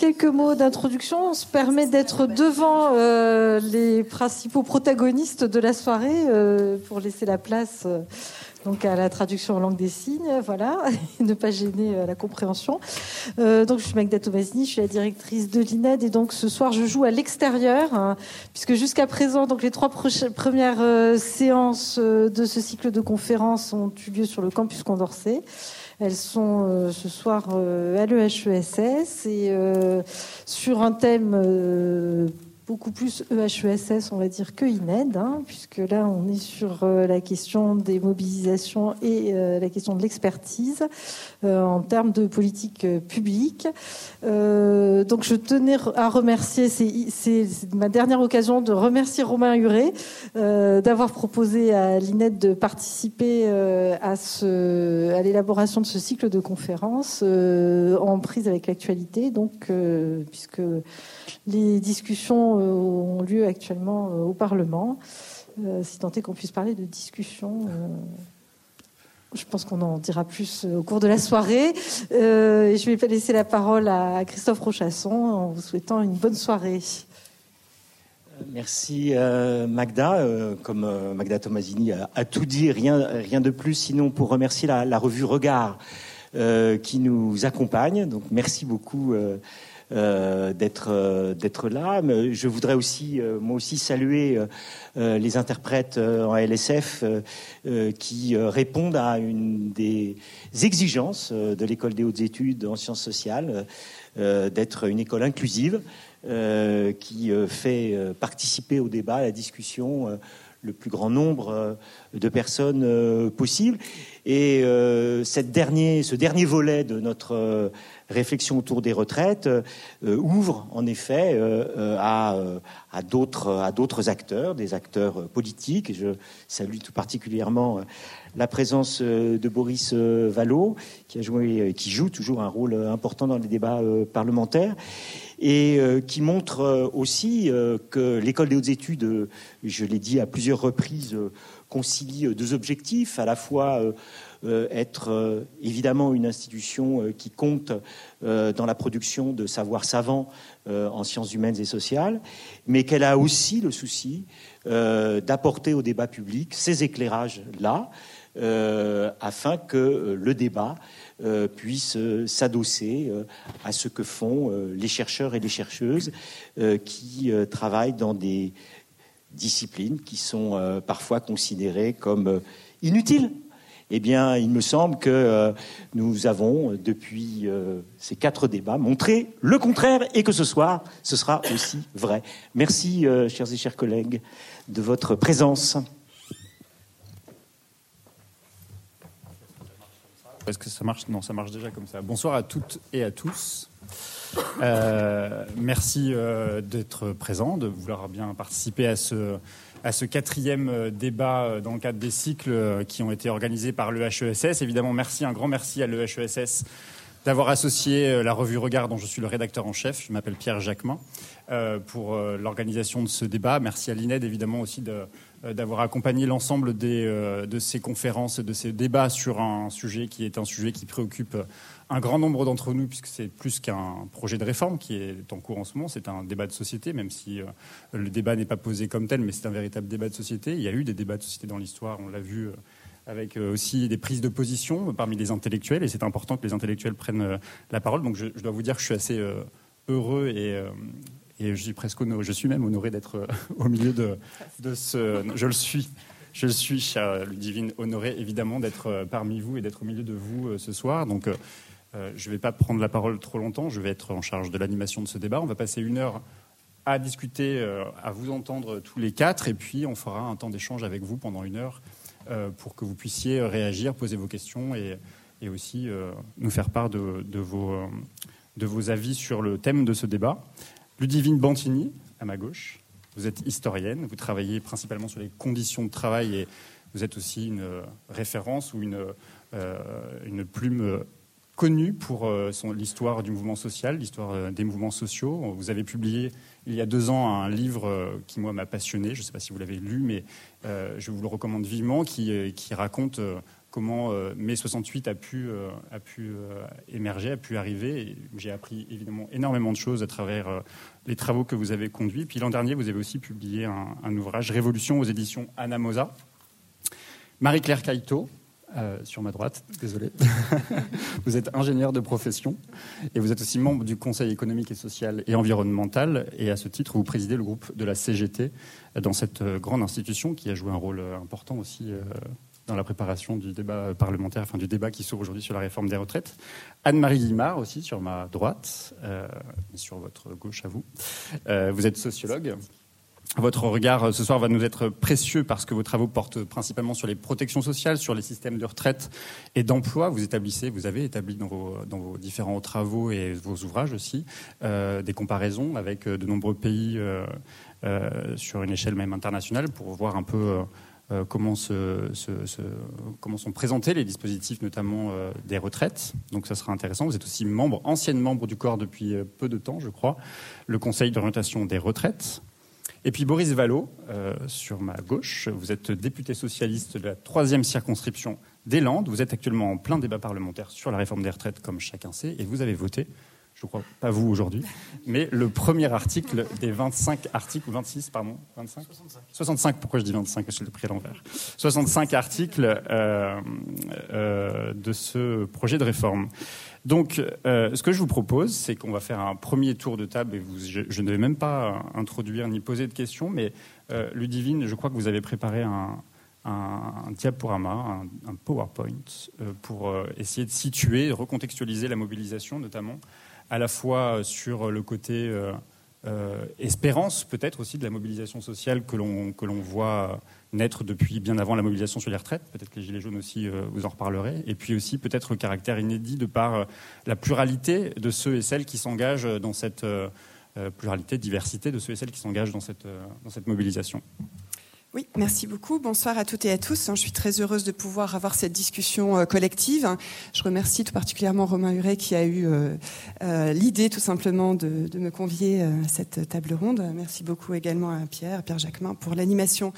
quelques mots d'introduction. On se permet d'être devant euh, les principaux protagonistes de la soirée euh, pour laisser la place euh, donc à la traduction en langue des signes, voilà, et ne pas gêner la compréhension. donc je suis Magda Tomasini, je suis la directrice de l'INED et donc ce soir je joue à l'extérieur hein, puisque jusqu'à présent donc les trois premières séances de ce cycle de conférences ont eu lieu sur le campus Condorcet. Elles sont euh, ce soir euh, à l'EHESS et euh, sur un thème beaucoup plus EHESS, on va dire, que INED, hein, puisque là, on est sur euh, la question des mobilisations et euh, la question de l'expertise euh, en termes de politique publique. donc, je tenais à remercier, c'est ma dernière occasion de remercier Romain Huré d'avoir proposé à l'INED de participer à, à l'élaboration de ce cycle de conférences en prise avec l'actualité, donc, puisque les discussions ont lieu actuellement euh, au Parlement. Euh, si tant est qu'on puisse parler de discussions. Je pense qu'on en dira plus au cours de la soirée. je vais laisser la parole à Christophe Rochasson en vous souhaitant une bonne soirée. Merci Magda. comme Magda Tomasini a, tout dit, rien, rien de plus sinon pour remercier la, revue Regard qui nous accompagne. Donc merci beaucoup euh, d'être euh, d'être là. Mais je voudrais aussi, euh, moi aussi, saluer les interprètes en LSF qui répondent à une des exigences de l'école des hautes études en sciences sociales, d'être une école inclusive. qui fait participer au débat, à la discussion, le plus grand nombre de personnes possible. Et cette dernier, ce dernier volet de notre réflexion autour des retraites euh, ouvre en effet euh, euh, à, à d'autres acteurs, des acteurs politiques. je salue tout particulièrement la présence de Boris Vallot, qui a joué, qui joue toujours un rôle important dans les débats parlementaires et qui montre aussi que l'école des hautes études, je l'ai dit à plusieurs reprises, concilie deux objectifs, à la fois euh, être euh, évidemment une institution euh, qui compte dans la production de savoirs savants en sciences humaines et sociales, mais qu'elle a aussi le souci d'apporter au débat public ces éclairages-là, afin que le débat puisse s'adosser à ce que font les chercheurs et les chercheuses qui travaillent dans des disciplines qui sont parfois considérées comme inutiles eh bien, il me semble que euh, nous avons, depuis euh, ces quatre débats, montré le contraire et que ce soir, ce sera aussi vrai. Merci, euh, chers et chers collègues, de votre présence. Est-ce que ça marche? Non, ça marche déjà comme ça. Bonsoir à toutes et à tous. merci d'être présent, de vouloir bien participer à ce à ce quatrième euh, débat euh, dans le cadre des cycles euh, qui ont été organisés par le HESS. Évidemment, merci, un grand merci à l'EHESS d'avoir associé la revue Regard, dont je suis le rédacteur en chef. Je m'appelle Pierre Jacquemin, pour l'organisation de ce débat. Merci à l'INED, évidemment, aussi d'avoir accompagné l'ensemble de ces conférences de ces débats sur un sujet qui est un sujet qui préoccupe un grand nombre d'entre nous, puisque c'est plus qu'un projet de réforme qui est en cours en ce moment, c'est un débat de société, même si euh, le débat n'est pas posé comme tel, mais c'est un véritable débat de société. Il y a eu des débats de société dans l'histoire, on l'a vu euh, avec euh, aussi des prises de position parmi les intellectuels, et c'est important que les intellectuels prennent la parole. Donc je, dois vous dire que je suis assez heureux et, et je suis presque honoré, je suis même honoré d'être au milieu de, de ce... Je le suis. Je suis, cher Ludivine, honoré évidemment d'être parmi vous et d'être au milieu de vous ce soir. Donc, euh, je ne vais pas prendre la parole trop longtemps, je vais être en charge de l'animation de ce débat. On va passer une heure à discuter, euh, à vous entendre tous les quatre, et puis on fera un temps d'échange avec vous pendant une heure euh, pour que vous puissiez réagir, poser vos questions et, aussi nous faire part de, vos, de vos avis sur le thème de ce débat. Ludivine Bantini, à ma gauche, vous êtes historienne, vous travaillez principalement sur les conditions de travail et vous êtes aussi une référence ou une, une plume connu pour euh, l'histoire du mouvement social, l'histoire euh, des mouvements sociaux. Vous avez publié il y a deux ans un livre euh, qui, moi, m'a passionné. Je ne sais pas si vous l'avez lu, mais je vous le recommande vivement, qui raconte comment mai 68 a pu, a pu émerger, a pu arriver. J'ai appris évidemment énormément de choses à travers les travaux que vous avez conduits. Puis l'an dernier, vous avez aussi publié un, un ouvrage, Révolution aux éditions Anamosa. Marie-Claire Caïto, euh, sur ma droite, désolé. vous êtes ingénieur de profession et vous êtes aussi membre du Conseil économique et social et environnemental. Et à ce titre, vous présidez le groupe de la CGT dans cette euh, grande institution qui a joué un rôle euh, important aussi dans la préparation du débat parlementaire, enfin du débat qui s'ouvre aujourd'hui sur la réforme des retraites. Anne-Marie Guimard aussi sur ma droite, et sur votre gauche à vous. vous êtes sociologue. Votre regard euh, ce soir va nous être précieux parce que vos travaux portent principalement sur les protections sociales, sur les systèmes de retraite et d'emploi. Vous établissez, vous avez établi dans vos, différents travaux et vos ouvrages aussi euh, des comparaisons avec euh, de nombreux pays euh, euh, sur une échelle même internationale pour voir un peu euh, comment, sont présentés les dispositifs, notamment des retraites. Donc ça sera intéressant. Vous êtes aussi membre, ancienne membre du corps depuis peu de temps, je crois, le Conseil d'orientation des retraites. Et puis Boris Vallot, euh, sur ma gauche, vous êtes député socialiste de la troisième circonscription des Landes. Vous êtes actuellement en plein débat parlementaire sur la réforme des retraites, comme chacun sait, et vous avez voté, je crois pas vous aujourd'hui, mais le premier article des 25 articles, ou 26, pardon, 25 65. 65, pourquoi je dis 25 Parce que l'ai pris à l'envers? 65 articles euh, euh, de ce projet de réforme. Donc, euh, ce que je vous propose, c'est qu'on va faire un premier tour de table. Et vous, je, je, ne vais même pas introduire ni poser de questions, mais Ludivine, je crois que vous avez préparé un, un, un diaporama, un, un PowerPoint, euh, pour euh, essayer de situer, recontextualiser la mobilisation, notamment à la fois sur le côté euh, espérance, peut-être aussi de la mobilisation sociale que l'on que l'on voit naître depuis bien avant la mobilisation sur les retraites. Peut-être que les Gilets jaunes aussi, euh, vous en reparlerez. Et puis aussi peut-être le caractère inédit de par euh, la pluralité de ceux et celles qui s'engagent dans cette euh, pluralité, diversité de ceux et celles qui s'engagent dans cette mobilisation. Oui, merci beaucoup. Bonsoir à toutes et à tous. Je suis très heureuse de pouvoir avoir cette discussion collective. Je remercie tout particulièrement Romain Huret qui a eu euh, euh, l'idée tout simplement de, me convier à cette table ronde. Merci beaucoup également à Pierre, Pierre Jacquemin pour l'animation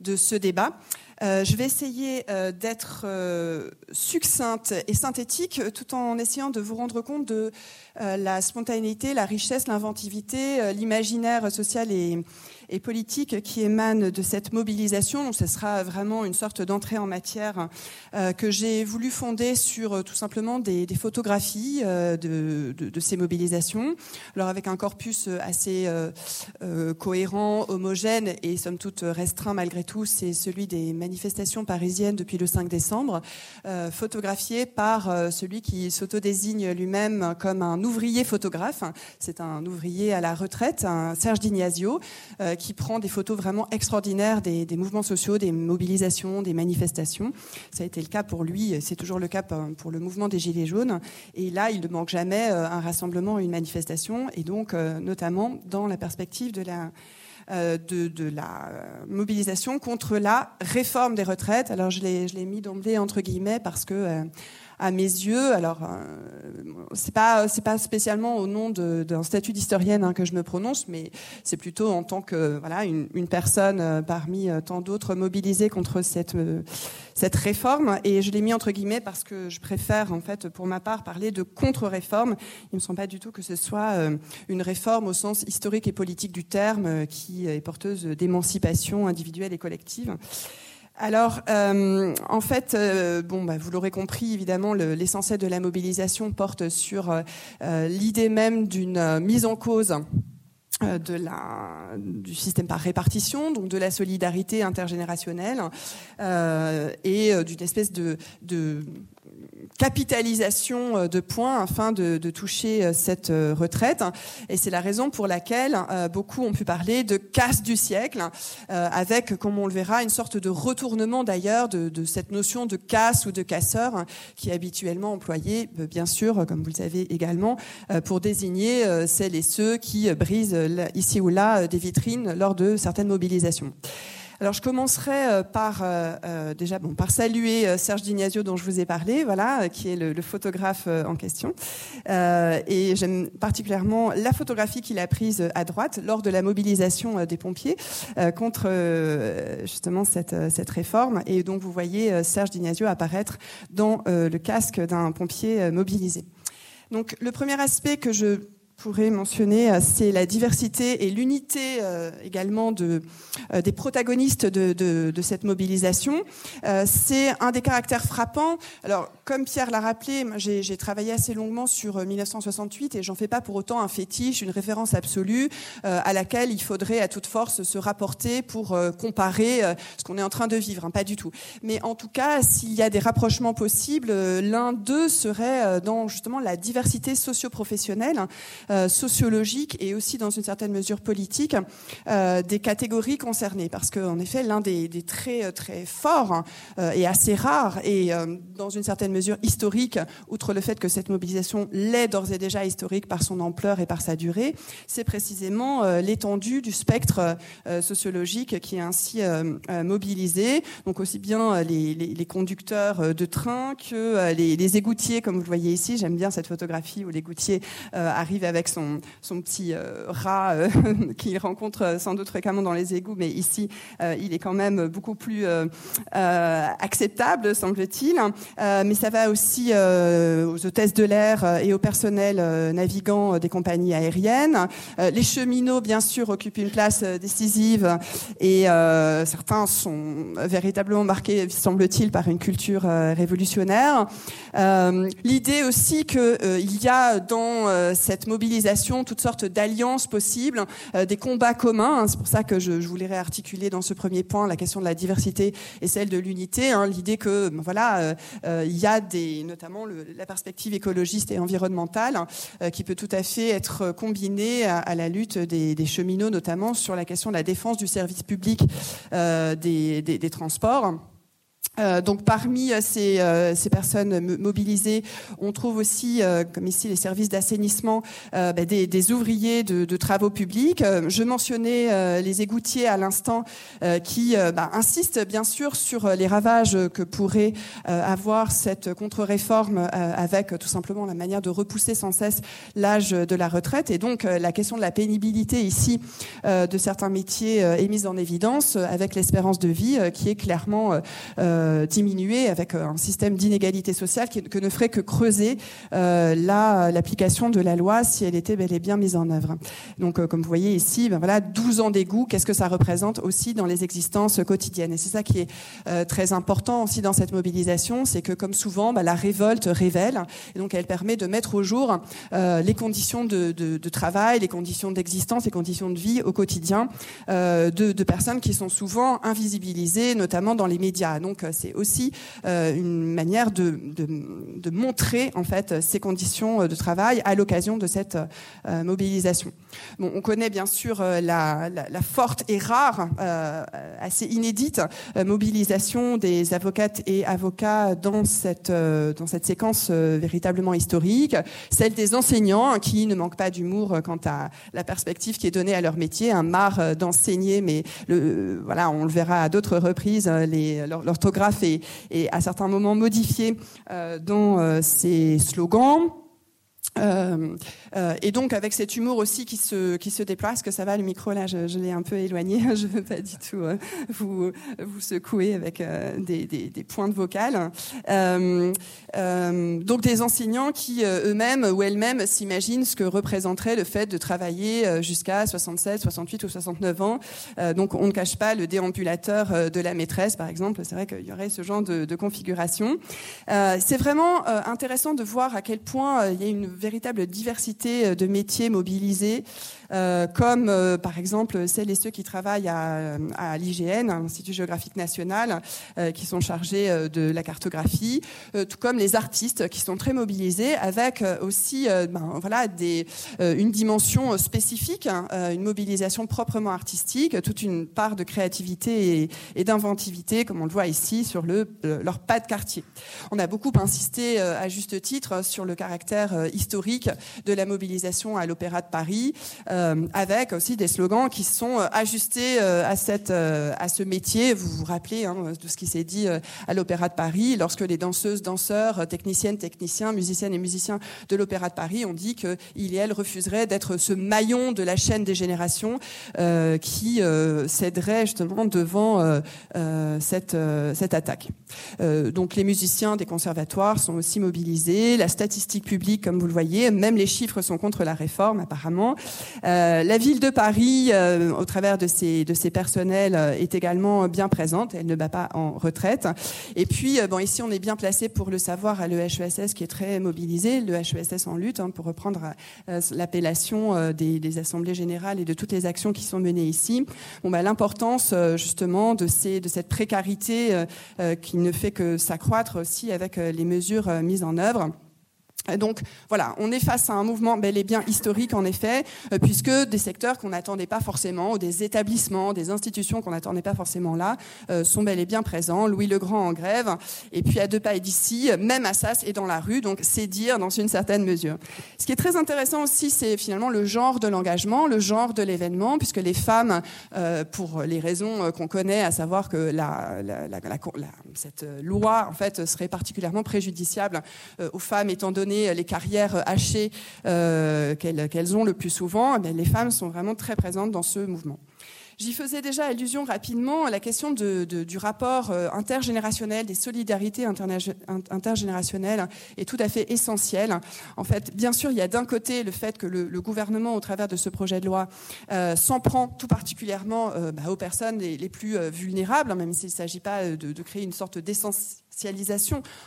de ce débat. Euh, je vais essayer euh, d'être euh, succincte et synthétique tout en essayant de vous rendre compte de la spontanéité, la richesse, l'inventivité, l'imaginaire social et, et politique qui émane de cette mobilisation. Donc, ce sera vraiment une sorte d'entrée en matière euh, que j'ai voulu fonder sur euh, tout simplement des, photographies euh, de, ces mobilisations. Alors, avec un corpus assez cohérent, homogène et somme toute restreint malgré tout, c'est celui des manifestations parisiennes depuis le 5 décembre, photographié par celui qui s'autodésigne lui-même comme un ouvrier photographe. C'est un ouvrier à la retraite, Serge Dignasio, qui prend des photos vraiment extraordinaires des, mouvements sociaux, des mobilisations, des manifestations. Ça a été le cas pour lui, c'est toujours le cas pour le mouvement des Gilets jaunes. Et là, il ne manque jamais euh, un rassemblement, une manifestation, et donc euh, notamment dans la perspective de la euh, mobilisation contre la réforme des retraites. Alors je l'ai mis d'emblée entre guillemets parce que euh, à mes yeux. Alors, euh, c'est pas spécialement au nom d'un statut d'historienne hein, que je me prononce, mais c'est plutôt en tant que voilà une, personne euh, parmi euh, tant d'autres mobilisées contre cette cette réforme. Et je l'ai mis entre guillemets parce que je préfère en fait, pour ma part, parler de contre-réforme. Il me semble pas du tout que ce soit une réforme au sens historique et politique du terme, qui est porteuse d'émancipation individuelle et collective. Alors, euh, en fait, euh, bon, bah, vous l'aurez compris, évidemment, l'essentiel le, de la mobilisation porte sur euh, l'idée même d'une mise en cause du système par répartition, donc de la solidarité intergénérationnelle et d'une espèce de capitalisation de points afin de, de, toucher cette retraite. Et c'est la raison pour laquelle euh, beaucoup ont pu parler de casse du siècle, euh, avec, comme on le verra, une sorte de retournement d'ailleurs de, de, cette notion de casse ou de casseur qui est habituellement employée, euh, bien sûr, comme vous le savez également, pour désigner celles et ceux qui brisent ici ou là des vitrines lors de certaines mobilisations. Alors je commencerai par déjà bon par saluer Serge Dignasio dont je vous ai parlé, voilà, qui est le, photographe en question. et j'aime particulièrement la photographie qu'il a prise à droite lors de la mobilisation des pompiers contre justement cette, cette réforme. Et donc vous voyez Serge Dignasio apparaître dans le casque d'un pompier mobilisé. Donc le premier aspect que je pourrais mentionner, euh, c'est la diversité et l'unité euh, également de, euh, des protagonistes de, cette mobilisation. c'est un des caractères frappants. Alors, comme Pierre l'a rappelé, j'ai travaillé assez longuement sur 1968 et j'en fais pas pour autant un fétiche, une référence absolue à laquelle il faudrait à toute force se rapporter pour comparer ce qu'on est en train de vivre. Hein, pas du tout. Mais en tout cas, s'il y a des rapprochements possibles, l'un d'eux serait dans justement la diversité socio-professionnelle euh, sociologique et aussi dans une certaine mesure politique euh, des catégories concernées. Parce qu'en effet, l'un des, des, traits euh, très forts et assez rares et dans une certaine mesure historique, outre le fait que cette mobilisation l'est d'ores et déjà historique par son ampleur et par sa durée, c'est précisément l'étendue du spectre sociologique qui est ainsi mobilisé. Donc aussi bien les, les, les conducteurs de train que les, les, égoutiers, comme vous le voyez ici. J'aime bien cette photographie où l'égoutier arrive avec son, son petit euh, rat euh, qu'il rencontre euh, sans doute fréquemment dans les égouts, mais ici, il est quand même beaucoup plus acceptable, semble-t-il. mais ça va aussi aux hôtesses de l'air et au personnel navigant des compagnies aériennes. les cheminots, bien sûr, occupent une place décisive et certains sont véritablement marqués, semble-t-il, par une culture révolutionnaire. L'idée aussi qu'il y a dans cette mobilité toutes sortes d'alliances possibles, euh, des combats communs. Hein. c'est pour ça que je, voulais réarticuler dans ce premier point la question de la diversité et celle de l'unité. Hein. L'idée que ben voilà, euh, euh, il y a des, notamment la perspective écologiste et environnementale qui peut tout à fait être combinée à, la lutte des, cheminots, notamment sur la question de la défense du service public des transports. Euh, donc parmi euh, ces, euh, ces, personnes mobilisées, on trouve aussi, comme ici, les services d'assainissement, bah, des, des, ouvriers de, de, travaux publics. je mentionnais les égoutiers à l'instant, qui bah, insistent bien sûr sur les ravages que pourrait avoir cette contre-réforme avec tout simplement la manière de repousser sans cesse l'âge de la retraite. Et donc la question de la pénibilité ici de certains métiers est mise en évidence avec l'espérance de vie qui est clairement euh, diminuer avec euh, un système d'inégalité sociale qui, que ne ferait que creuser euh, l'application de la loi si elle était bel et bien mise en œuvre. Donc, comme vous voyez ici, ben voilà, 12 ans d'égout, qu'est-ce que ça représente aussi dans les existences quotidiennes? Et c'est ça qui est très important aussi dans cette mobilisation, c'est que comme souvent, ben, la révolte révèle, et donc elle permet de mettre au jour les conditions de, travail, les conditions d'existence, les conditions de vie au quotidien de, de personnes qui sont souvent invisibilisées, notamment dans les médias. Donc c'est aussi euh, une manière de, montrer en fait ces conditions de travail à l'occasion de cette euh, mobilisation. On connaît bien sûr euh, la, forte et rare, euh, assez inédite mobilisation des avocates et avocats dans cette séquence véritablement historique, celle des enseignants hein, qui ne manquent pas d'humour quant à la perspective qui est donnée à leur métier, un marre d'enseigner, mais voilà, on le verra à d'autres reprises, l'orthographe et, à certains moments modifié euh, dans euh, ses slogans. Euh, euh, et donc avec cet humour aussi qui se qui se que ça va le micro là, je, l'ai un peu éloigné, je veux pas du tout euh, vous vous secouer avec euh, des, des, des, points de vocal. donc des enseignants qui eux-mêmes ou elles-mêmes s'imaginent ce que représenterait le fait de travailler jusqu'à 67, 68 ou 69 ans. donc on ne cache pas le déambulateur de la maîtresse, par exemple. C'est vrai qu'il y aurait ce genre de configuration. C'est vraiment intéressant de voir à quel point il y a une véritable diversité euh, de métiers mobilisés, euh, comme euh, par exemple celles et ceux qui travaillent à, à l'IGN, l'Institut géographique national, qui sont chargés de la cartographie, tout comme les artistes qui sont très mobilisés, avec aussi ben, voilà, une dimension spécifique, hein, une mobilisation proprement artistique, toute une part de créativité et, d'inventivité, comme on le voit ici sur le, leur pas de quartier. On a beaucoup insisté à juste titre sur le caractère historique de la mobilisation à l'Opéra de Paris, avec aussi des slogans qui sont ajustés à, cette, à ce métier. Vous vous rappelez hein, de ce qui s'est dit à l'Opéra de Paris lorsque les danseuses, danseurs, techniciennes, techniciens, musiciennes et musiciens de l'Opéra de Paris ont dit qu'ils et elles refuseraient d'être ce maillon de la chaîne des générations qui céderait justement devant cette, cette attaque. donc les musiciens des conservatoires sont aussi mobilisés, la statistique publique, comme vous le voyez, même les chiffres sont contre la réforme apparemment. Euh, la ville de Paris, euh, au travers de ses, de ses personnels, euh, est également bien présente, elle ne bat pas en retraite. Et puis, bon, ici on est bien placé pour le savoir à l'EHESS qui est très mobilisé, l'EHESS en lutte, hein, pour reprendre l'appellation des, assemblées générales et de toutes les actions qui sont menées ici. Bon, bah, L'importance justement de, ces, de cette précarité qui ne fait que s'accroître aussi avec les mesures mises en œuvre. Donc voilà, on est face à un mouvement bel et bien historique en effet, euh, puisque des secteurs qu'on n'attendait pas forcément, ou des établissements, des institutions qu'on n'attendait pas forcément là, euh, sont bel et bien présents. Louis le Grand en grève, et puis à deux pas d'ici, même Assas est dans la rue, donc c'est dire dans une certaine mesure. Ce qui est très intéressant aussi, c'est finalement le genre de l'engagement, le genre de l'événement, puisque les femmes, euh, pour les raisons qu'on connaît, à savoir que cette loi en fait serait particulièrement préjudiciable aux femmes étant donné les carrières hachées euh, qu'elles ont le plus souvent, eh les femmes sont vraiment très présentes dans ce mouvement. J'y faisais déjà allusion rapidement à la question du rapport euh, intergénérationnel, des solidarités intergénérationnelles est tout à fait essentielle. En fait, bien sûr, il y a d'un côté le fait que le, gouvernement, au travers de ce projet de loi, euh, s'en prend tout particulièrement bah, aux personnes les, plus vulnérables, hein, même s'il ne s'agit pas de, de, créer une sorte d'essence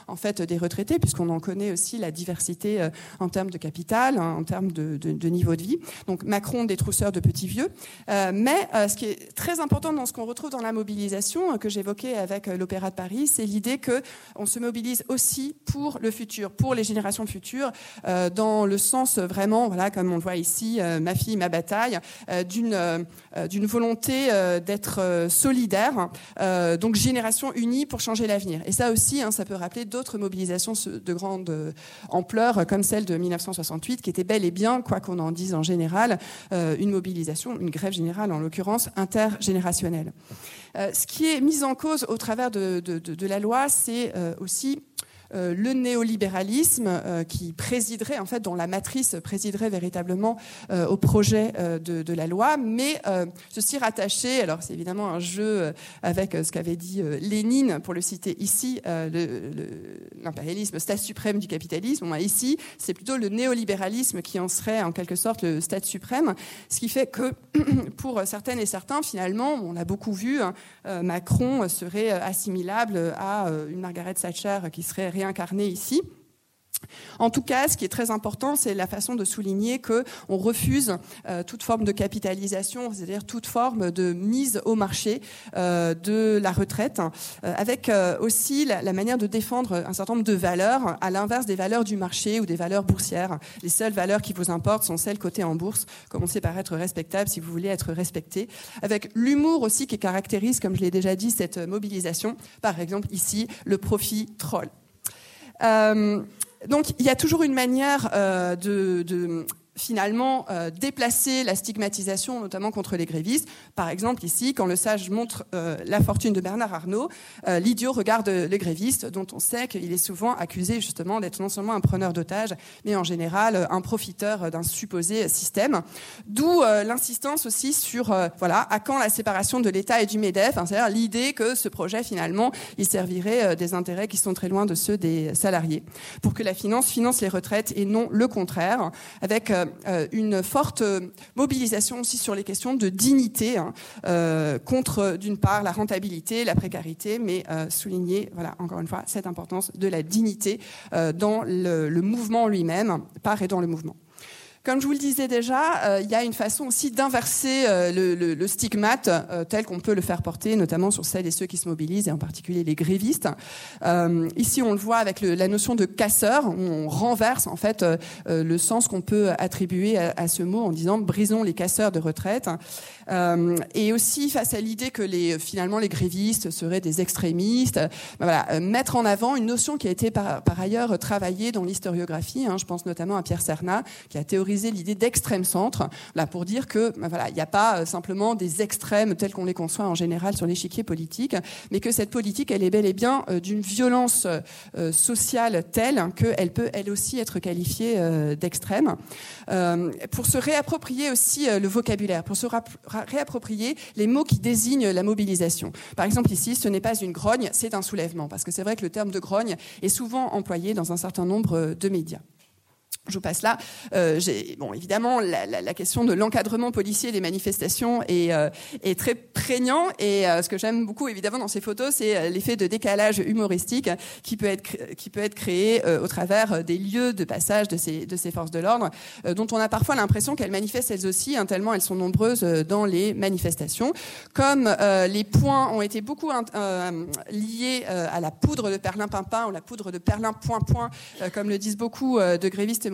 en fait des retraités, puisqu'on en connaît aussi la diversité euh, en termes de capital, hein, en termes de, niveau de vie. Donc Macron des trousseurs de petits vieux. Euh, mais euh, ce qui est très important dans ce qu'on retrouve dans la mobilisation que j'évoquais avec l'Opéra de Paris, c'est l'idée que on se mobilise aussi pour le futur, pour les générations futures, dans le sens vraiment, voilà, comme on le voit ici, ma fille, ma bataille, d'une d'une volonté d'être solidaire, donc génération unie pour changer l'avenir. Et ça aussi, hein, ça peut rappeler d'autres mobilisations de grande euh, ampleur, comme celle de 1968, qui était bel et bien, quoi qu'on en dise en général, euh, une mobilisation, une grève générale en l'occurrence, intergénérationnelle. Euh, ce qui est mis en cause au travers de la loi, c'est aussi euh, le néolibéralisme euh, qui présiderait, en fait, dont la matrice présiderait véritablement euh, au projet de, la loi, mais ceci rattaché, alors c'est évidemment un jeu avec ce qu'avait dit Lénine, pour le citer ici, l'impérialisme, stade suprême du capitalisme. ici, c'est plutôt le néolibéralisme qui en serait en quelque sorte le stade suprême, ce qui fait que pour certaines et certains, finalement, on l'a beaucoup vu, hein, Macron serait assimilable à une Margaret Thatcher qui serait réincarné ici. En tout cas, ce qui est très important, c'est la façon de souligner que on refuse euh, toute forme de capitalisation, c'est-à-dire toute forme de mise au marché euh, de la retraite, euh, avec aussi la, manière de défendre un certain nombre de valeurs, à l'inverse des valeurs du marché ou des valeurs boursières. Les seules valeurs qui vous importent sont celles cotées en bourse. Commencez par être respectable si vous voulez être respecté, avec l'humour aussi qui caractérise, comme je l'ai déjà dit, cette mobilisation. Par exemple, ici, le profit troll. Euh, donc il y a toujours une manière euh, de, de finalement euh, déplacer la stigmatisation, notamment contre les grévistes. Par exemple, ici, quand le sage montre euh, la fortune de Bernard Arnault, euh, l'idiot regarde les grévistes, dont on sait qu'il est souvent accusé justement d'être non seulement un preneur d'otages, mais en général un profiteur d'un supposé système. D'où l'insistance aussi sur, voilà, à quand la séparation de l'État et du MEDEF, hein, c'est-à-dire l'idée que ce projet, finalement, il servirait des intérêts qui sont très loin de ceux des salariés, pour que la finance finance les retraites et non le contraire, avec une forte mobilisation aussi sur les questions de dignité hein, euh, contre, d'une part, la rentabilité, la précarité, mais euh, souligner, encore une fois, cette importance de la dignité dans le, le mouvement lui-même, par et dans le mouvement. Comme je vous le disais déjà, euh, il y a une façon aussi d'inverser euh, le, stigmate euh, tel qu'on peut le faire porter, notamment sur celles et ceux qui se mobilisent, et en particulier les grévistes. ici, on le voit avec la notion de casseur, on renverse en fait le sens qu'on peut attribuer à, ce mot en disant brisons les casseurs de retraite. et aussi face à l'idée que finalement les grévistes seraient des extrémistes, ben mettre en avant une notion qui a été par, par ailleurs travaillée dans l'historiographie. Hein, je pense notamment à Pierre Serna, qui a théorisé l'idée d'extrême centre, là pour dire que ben voilà, il n'y a pas euh, simplement des extrêmes tels qu'on les conçoit en général sur l'échiquier politique, mais que cette politique, elle est bel et bien euh, d'une violence euh, sociale telle qu'elle peut elle aussi être qualifiée d'extrême. pour se réapproprier aussi le vocabulaire, pour se réapproprier les mots qui désignent la mobilisation. Par exemple ici, ce n'est pas une grogne, c'est un soulèvement, parce que c'est vrai que le terme de grogne est souvent employé dans un certain nombre de médias. Je passe là. Euh, bon, évidemment, la, la, la question de l'encadrement policier des manifestations est, euh, est très prégnant. Et euh, ce que j'aime beaucoup, évidemment, dans ces photos, c'est euh, l'effet de décalage humoristique qui peut être qui peut être créé au travers des lieux de passage de ces de ces forces de l'ordre, dont on a parfois l'impression qu'elles manifestent elles aussi, hein, tellement elles sont nombreuses dans les manifestations. Comme les points ont été beaucoup liés à la poudre de perlimpinpin ou la poudre de perlin point point, comme le disent beaucoup de grévistes et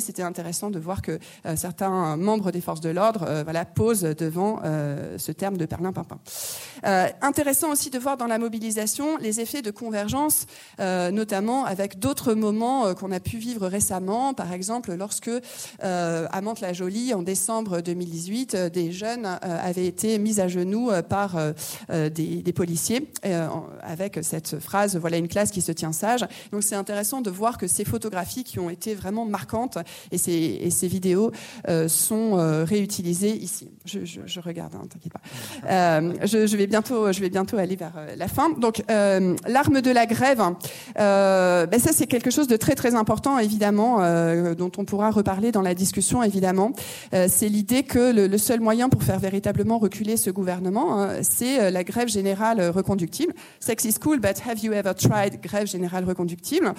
c'était intéressant de voir que euh, certains membres des forces de l'ordre euh, posent devant euh, ce terme de perlin-pimpin. intéressant aussi de voir dans la mobilisation les effets de convergence, notamment avec d'autres moments qu'on a pu vivre récemment. Par exemple, lorsque à Mantes-la-Jolie, en décembre 2018, des jeunes avaient été mis à genoux par des, policiers avec cette phrase "Voilà une classe qui se tient sage". Donc c'est intéressant de voir que ces photographies qui ont été vraiment marquantes et ces, vidéos euh, sont euh, réutilisées ici. Je, regarde, hein, t'inquiète pas. Euh, je, vais bientôt, je vais bientôt aller vers la fin. Donc, l'arme de la grève, ben ça c'est quelque chose de très très important évidemment, dont on pourra reparler dans la discussion évidemment. c'est l'idée que le, le, seul moyen pour faire véritablement reculer ce gouvernement, hein, c'est la grève générale reconductible. Sex is cool, but have you ever tried grève générale reconductible,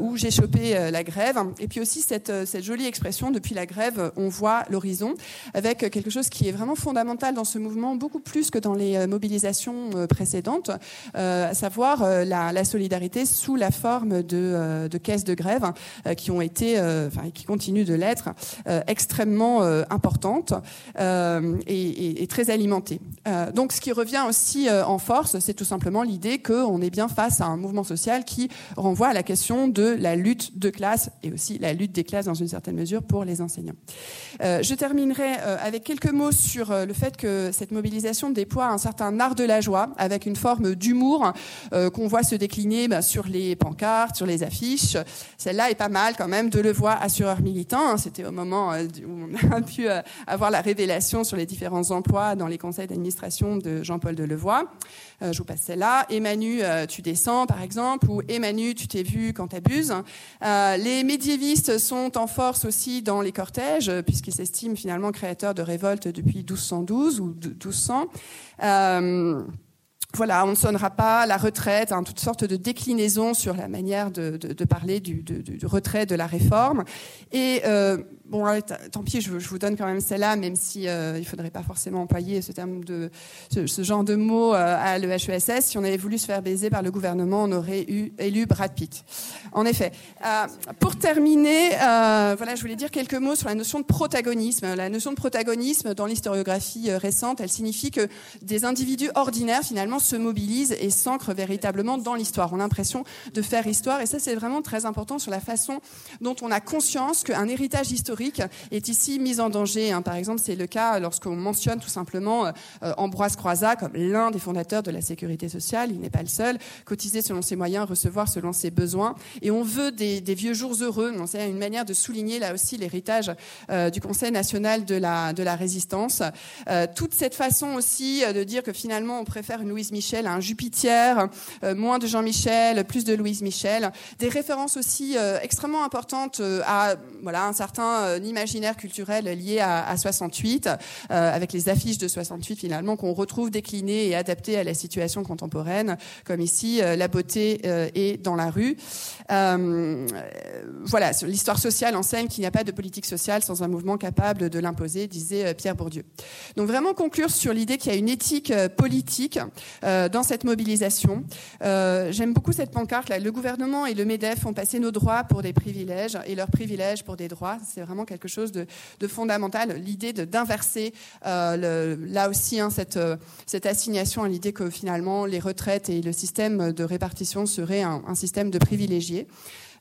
où j'ai chopé la grève. Et puis aussi cette, euh, cette jolie expression, depuis la grève, on voit l'horizon, avec quelque chose qui est vraiment fondamental dans ce mouvement, beaucoup plus que dans les euh, mobilisations euh, précédentes, à savoir la, solidarité sous la forme de, de caisses de grève qui ont été, enfin, qui continuent de l'être, extrêmement importantes et, et, très alimentées. donc, ce qui revient aussi en force, c'est tout simplement l'idée qu'on est bien face à un mouvement social qui renvoie à la question de la lutte de classe et aussi la lutte des classes dans une certaine mesure pour les enseignants. Euh, je terminerai euh, avec quelques mots sur euh, le fait que cette mobilisation déploie un certain art de la joie avec une forme d'humour qu'on voit se décliner bah, sur les pancartes, sur les affiches. Celle-là est pas mal quand même de le voir assureur militant. Hein. C'était au moment où on a pu avoir la révélation sur les différents emplois dans les conseils d'administration de Jean-Paul Delevoye. Je vous passe celle-là. Emmanuel, tu descends par exemple, ou Emmanuel, tu t'es vu quand t'abuses. les médiévistes sont en force aussi dans les cortèges, puisqu'ils s'estiment finalement créateurs de révoltes depuis 1212 ou 1200. Euh, voilà, on ne sonnera pas la retraite, hein, toutes sortes de déclinaisons sur la manière de parler du, du, retrait de la réforme. Et bon, tant pis, je, vous donne quand même celle-là, même si euh, il faudrait pas forcément employer ce genre de mots euh, à l'EHESS. Si on avait voulu se faire baiser par le gouvernement, on aurait eu élu Brad Pitt. En effet. Euh, pour terminer, euh, voilà, je voulais dire quelques mots sur la notion de protagonisme. La notion de protagonisme dans l'historiographie récente, elle signifie que des individus ordinaires finalement se mobilisent et s'ancrent véritablement dans l'histoire. On a l'impression de faire histoire, et ça c'est vraiment très important sur la façon dont on a conscience qu'un héritage historique est ici mise en danger. Hein. Par exemple, c'est le cas lorsqu'on mentionne tout simplement euh, Ambroise Croizat comme l'un des fondateurs de la sécurité sociale. Il n'est pas le seul. Cotiser selon ses moyens, recevoir selon ses besoins. Et on veut des, vieux jours heureux. C'est une manière de souligner là aussi l'héritage euh, du Conseil national de la, de la résistance. Euh, toute cette façon aussi de dire que finalement on préfère une Louise Michel à un Jupiter, moins de Jean-Michel, plus de Louise Michel. Des références aussi extrêmement importantes à voilà un certain un imaginaire culturel lié à, 68, avec les affiches de 68 finalement qu'on retrouve déclinées et adaptées à la situation contemporaine, comme ici la beauté est dans la rue. Voilà, l'histoire sociale enseigne qu'il n'y a pas de politique sociale sans un mouvement capable de l'imposer, disait Pierre Bourdieu. Donc vraiment conclure sur l'idée qu'il y a une éthique politique dans cette mobilisation. J'aime beaucoup cette pancarte là. Le gouvernement et le MEDEF ont passé nos droits pour des privilèges et leurs privilèges pour des droits. C'est vraiment quelque chose de, fondamental. L'idée d'inverser euh, là aussi hein, cette, euh, cette, assignation à l'idée que finalement les retraites et le système de répartition seraient un, un système de privilégiés.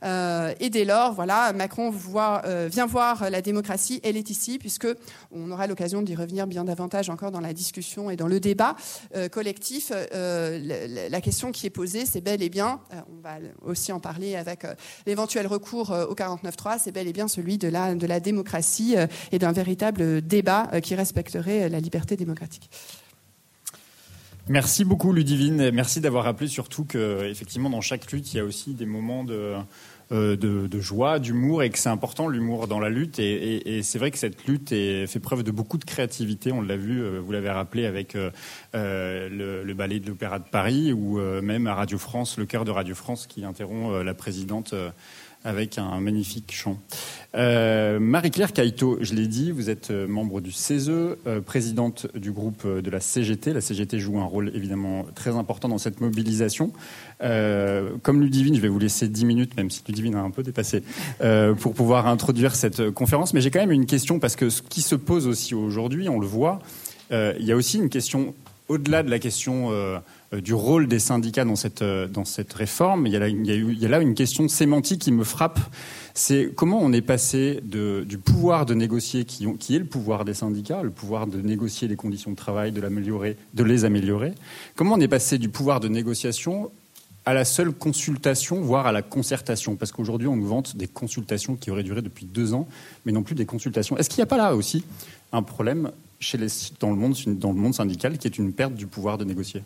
Euh, et dès lors, voilà, Macron euh, vient voir la démocratie, elle est ici, puisque on aura l'occasion d'y revenir bien davantage encore dans la discussion et dans le débat euh, collectif. La, question qui est posée, c'est bel et bien, on va aussi en parler avec l'éventuel recours au 49.3, c'est bel et bien celui de la démocratie et d'un véritable débat qui respecterait la liberté démocratique. Merci beaucoup Ludivine, merci d'avoir rappelé surtout que effectivement dans chaque lutte il y a aussi des moments de euh, de, joie, d'humour, et que c'est important l'humour dans la lutte. Et, c'est vrai que cette lutte fait preuve de beaucoup de créativité. On l'a vu, euh, vous l'avez rappelé avec euh, le, ballet de l'Opéra de Paris, ou même à Radio France, le chœur de Radio France qui interrompt la présidente avec un magnifique chant. Marie-Claire Caïto, je l'ai dit, vous êtes membre du CESE, présidente du groupe de la CGT. La CGT joue un rôle évidemment très important dans cette mobilisation. comme Ludivine, je vais vous laisser 10 minutes, même si Ludivine a un peu dépassé, pour pouvoir introduire cette conférence. Mais j'ai quand même une question, parce que ce qui se pose aussi aujourd'hui, on le voit, il y a aussi une question, au-delà de la question euh, du rôle des syndicats dans cette, euh, dans cette réforme. Il y, a là, une question sémantique qui me frappe. C'est comment on est passé du pouvoir de négocier, qui, qui, est le pouvoir des syndicats, le pouvoir de négocier les conditions de travail, de, l'améliorer, de les améliorer. Comment on est passé du pouvoir de négociation à la seule consultation, voire à la concertation Parce qu'aujourd'hui, on nous vante des consultations qui auraient duré depuis deux ans, mais non plus des consultations. Est-ce qu'il n'y a pas là aussi un problème chez les, dans, le monde, dans le monde syndical qui est une perte du pouvoir de négocier?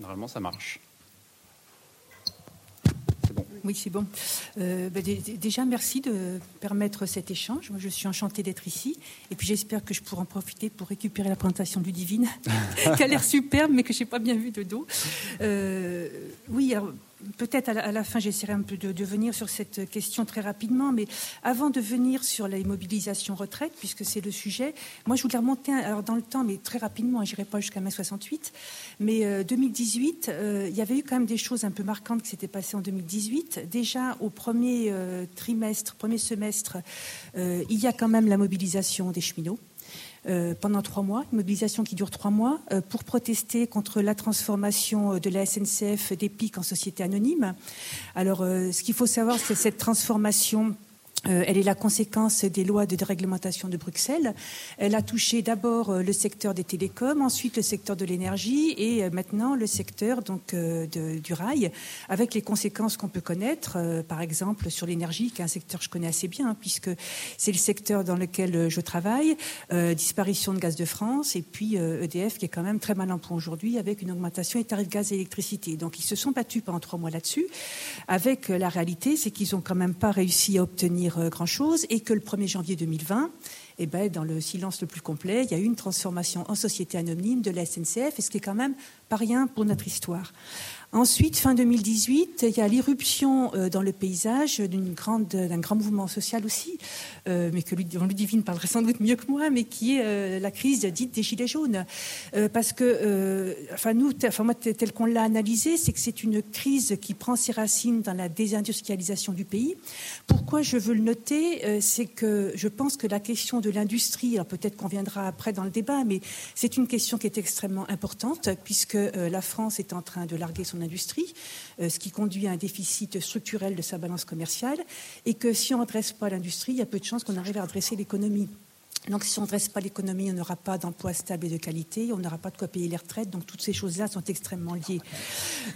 Normalement, ça marche. Oui, c'est bon. Euh, bah, déjà, merci de permettre cet échange. Moi, je suis enchantée d'être ici. Et puis, j'espère que je pourrai en profiter pour récupérer la présentation du Divine, qui a l'air superbe, mais que je n'ai pas bien vu de dos. Euh, oui, alors, Peut-être à, la fin, j'essaierai un peu de, venir sur cette question très rapidement, mais avant de venir sur la mobilisation retraite, puisque c'est le sujet, moi je voulais remonter alors dans le temps, mais très rapidement, je n'irai pas jusqu'à mai 68, mais 2018, euh, euh, il y avait eu quand même des choses un peu marquantes qui s'étaient passées en 2018. Déjà au premier euh, trimestre, premier semestre, il y a quand même la mobilisation des cheminots. Euh, pendant trois mois, une mobilisation qui dure trois mois, euh, pour protester contre la transformation euh, de la SNCF d'EPIC en société anonyme. Alors, ce qu'il faut savoir, c'est cette transformation euh, elle est la conséquence des lois de déréglementation de Bruxelles. Elle a touché d'abord euh, le secteur des télécoms, ensuite le secteur de l'énergie et euh, maintenant le secteur donc du rail, avec les conséquences qu'on peut connaître, par exemple sur l'énergie, qui est un secteur que je connais assez bien, puisque c'est le secteur dans lequel je travaille, disparition de gaz de France, et puis EDF e qui est quand même très mal en point aujourd'hui avec une augmentation des tarifs gaz et électricité. Donc ils se sont battus pendant trois mois là-dessus, avec la réalité, c'est qu'ils n'ont quand même pas réussi à obtenir euh, grand-chose et que le 1er janvier 2020, eh ben, dans le silence le plus complet, il y a eu une transformation en société anonyme de la SNCF, et ce qui est quand même pas rien pour notre histoire. Ensuite, fin 2018, il y a l'irruption euh, dans le paysage d'un grand mouvement social aussi, euh, mais que Ludivine parlerait sans doute mieux que moi, mais qui est euh, la crise dite des Gilets jaunes. parce que, enfin, nous, enfin, moi, tel qu'on l'a analysé, c'est que c'est une crise qui prend ses racines dans la désindustrialisation du pays. Pourquoi je veux le noter C'est que je pense que la question de l'industrie, alors peut-être qu'on viendra après dans le débat, mais c'est une question qui est extrêmement importante, puisque la France est en train de larguer son industrie, euh, ce qui conduit à un déficit structurel de sa balance commerciale, et que si on ne redresse pas l'industrie, il y a peu de chances qu'on arrive à redresser l'économie. Donc, si on ne dresse pas l'économie, on n'aura pas d'emploi stable et de qualité, on n'aura pas de quoi payer les retraites. Donc, toutes ces choses-là sont extrêmement liées.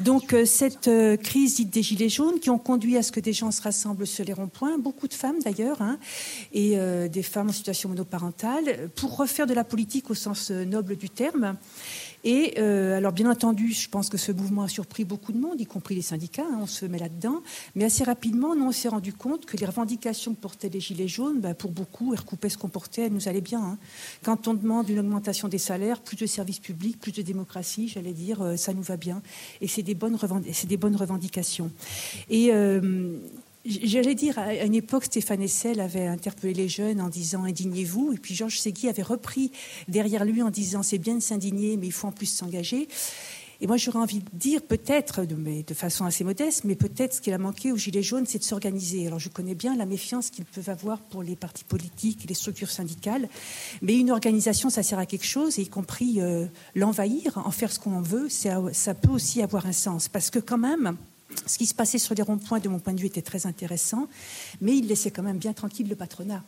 Donc, euh, cette euh, crise dite des Gilets jaunes qui ont conduit à ce que des gens se rassemblent sur les ronds-points, beaucoup de femmes d'ailleurs, hein, et des femmes en situation monoparentale, pour refaire de la politique au sens noble du terme. Et euh, alors, bien entendu, je pense que ce mouvement a surpris beaucoup de monde, y compris les syndicats, hein, on se met là-dedans. Mais assez rapidement, nous, on s'est rendu compte que les revendications que portaient les Gilets jaunes, ben, pour beaucoup, elles recoupaient ce qu'on portait, elles nous allaient bien. Hein. Quand on demande une augmentation des salaires, plus de services publics, plus de démocratie, j'allais dire, euh, ça nous va bien. Et c'est des, bonnes des bonnes revendications. Et euh, J'allais dire, à une époque, Stéphane Essel avait interpellé les jeunes en disant indignez-vous. Et puis Georges Segui avait repris derrière lui en disant c'est bien de s'indigner, mais il faut en plus s'engager. Et moi, j'aurais envie de dire, peut-être, de, façon assez modeste, mais peut-être ce qu'il a manqué aux Gilets jaunes, c'est de s'organiser. Alors, je connais bien la méfiance qu'ils peuvent avoir pour les partis politiques les structures syndicales, mais une organisation, ça sert à quelque chose, y compris euh, l'envahir, en faire ce qu'on veut, ça peut aussi avoir un sens. Parce que, quand même, ce qui se passait sur les ronds-points, de mon point de vue, était très intéressant, mais il laissait quand même bien tranquille le patronat.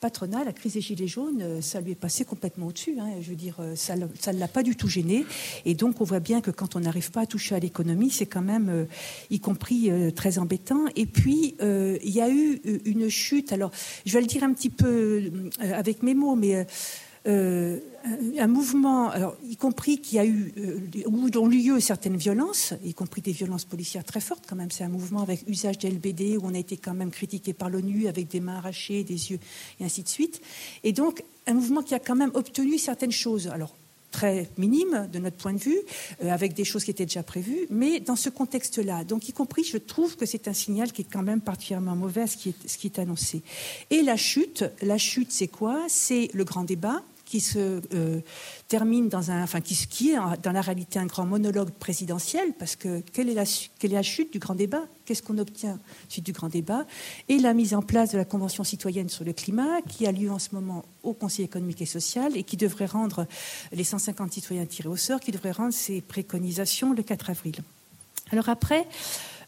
Patronat, la crise des Gilets jaunes, euh, ça lui est passé complètement au-dessus. Hein. je veux dire, euh, ça ne l'a pas du tout gêné. Et donc, on voit bien que quand on n'arrive pas à toucher à l'économie, c'est quand même, euh, y compris, très embêtant. Et puis, il y a eu une chute. Alors, je vais le dire un petit peu avec mes mots, mais un mouvement, alors, y compris qui a eu, euh, où ont eu lieu certaines violences, y compris des violences policières très fortes quand même. C'est un mouvement avec usage des LBD où on a été quand même critiqué par l'ONU avec des mains arrachées, des yeux et ainsi de suite. Et donc un mouvement qui a quand même obtenu certaines choses. Alors très minime de notre point de vue, euh, avec des choses qui étaient déjà prévues, mais dans ce contexte-là. Donc, y compris, je trouve que c'est un signal qui est quand même particulièrement mauvais, ce ce qui est annoncé. Et la chute, la chute, c'est quoi? C'est le grand débat qui se euh, termine dans un, enfin, qui, qui, est dans la réalité un grand monologue présidentiel, parce que quelle est la, quelle est la chute du grand débat? Qu'est-ce qu'on obtient suite du grand débat? Et la mise en place de la Convention citoyenne sur le climat, qui a lieu en ce moment au Conseil économique et social et qui devrait rendre les 150 citoyens tirés au sort, qui devrait rendre ses préconisations le 4 avril. Alors après,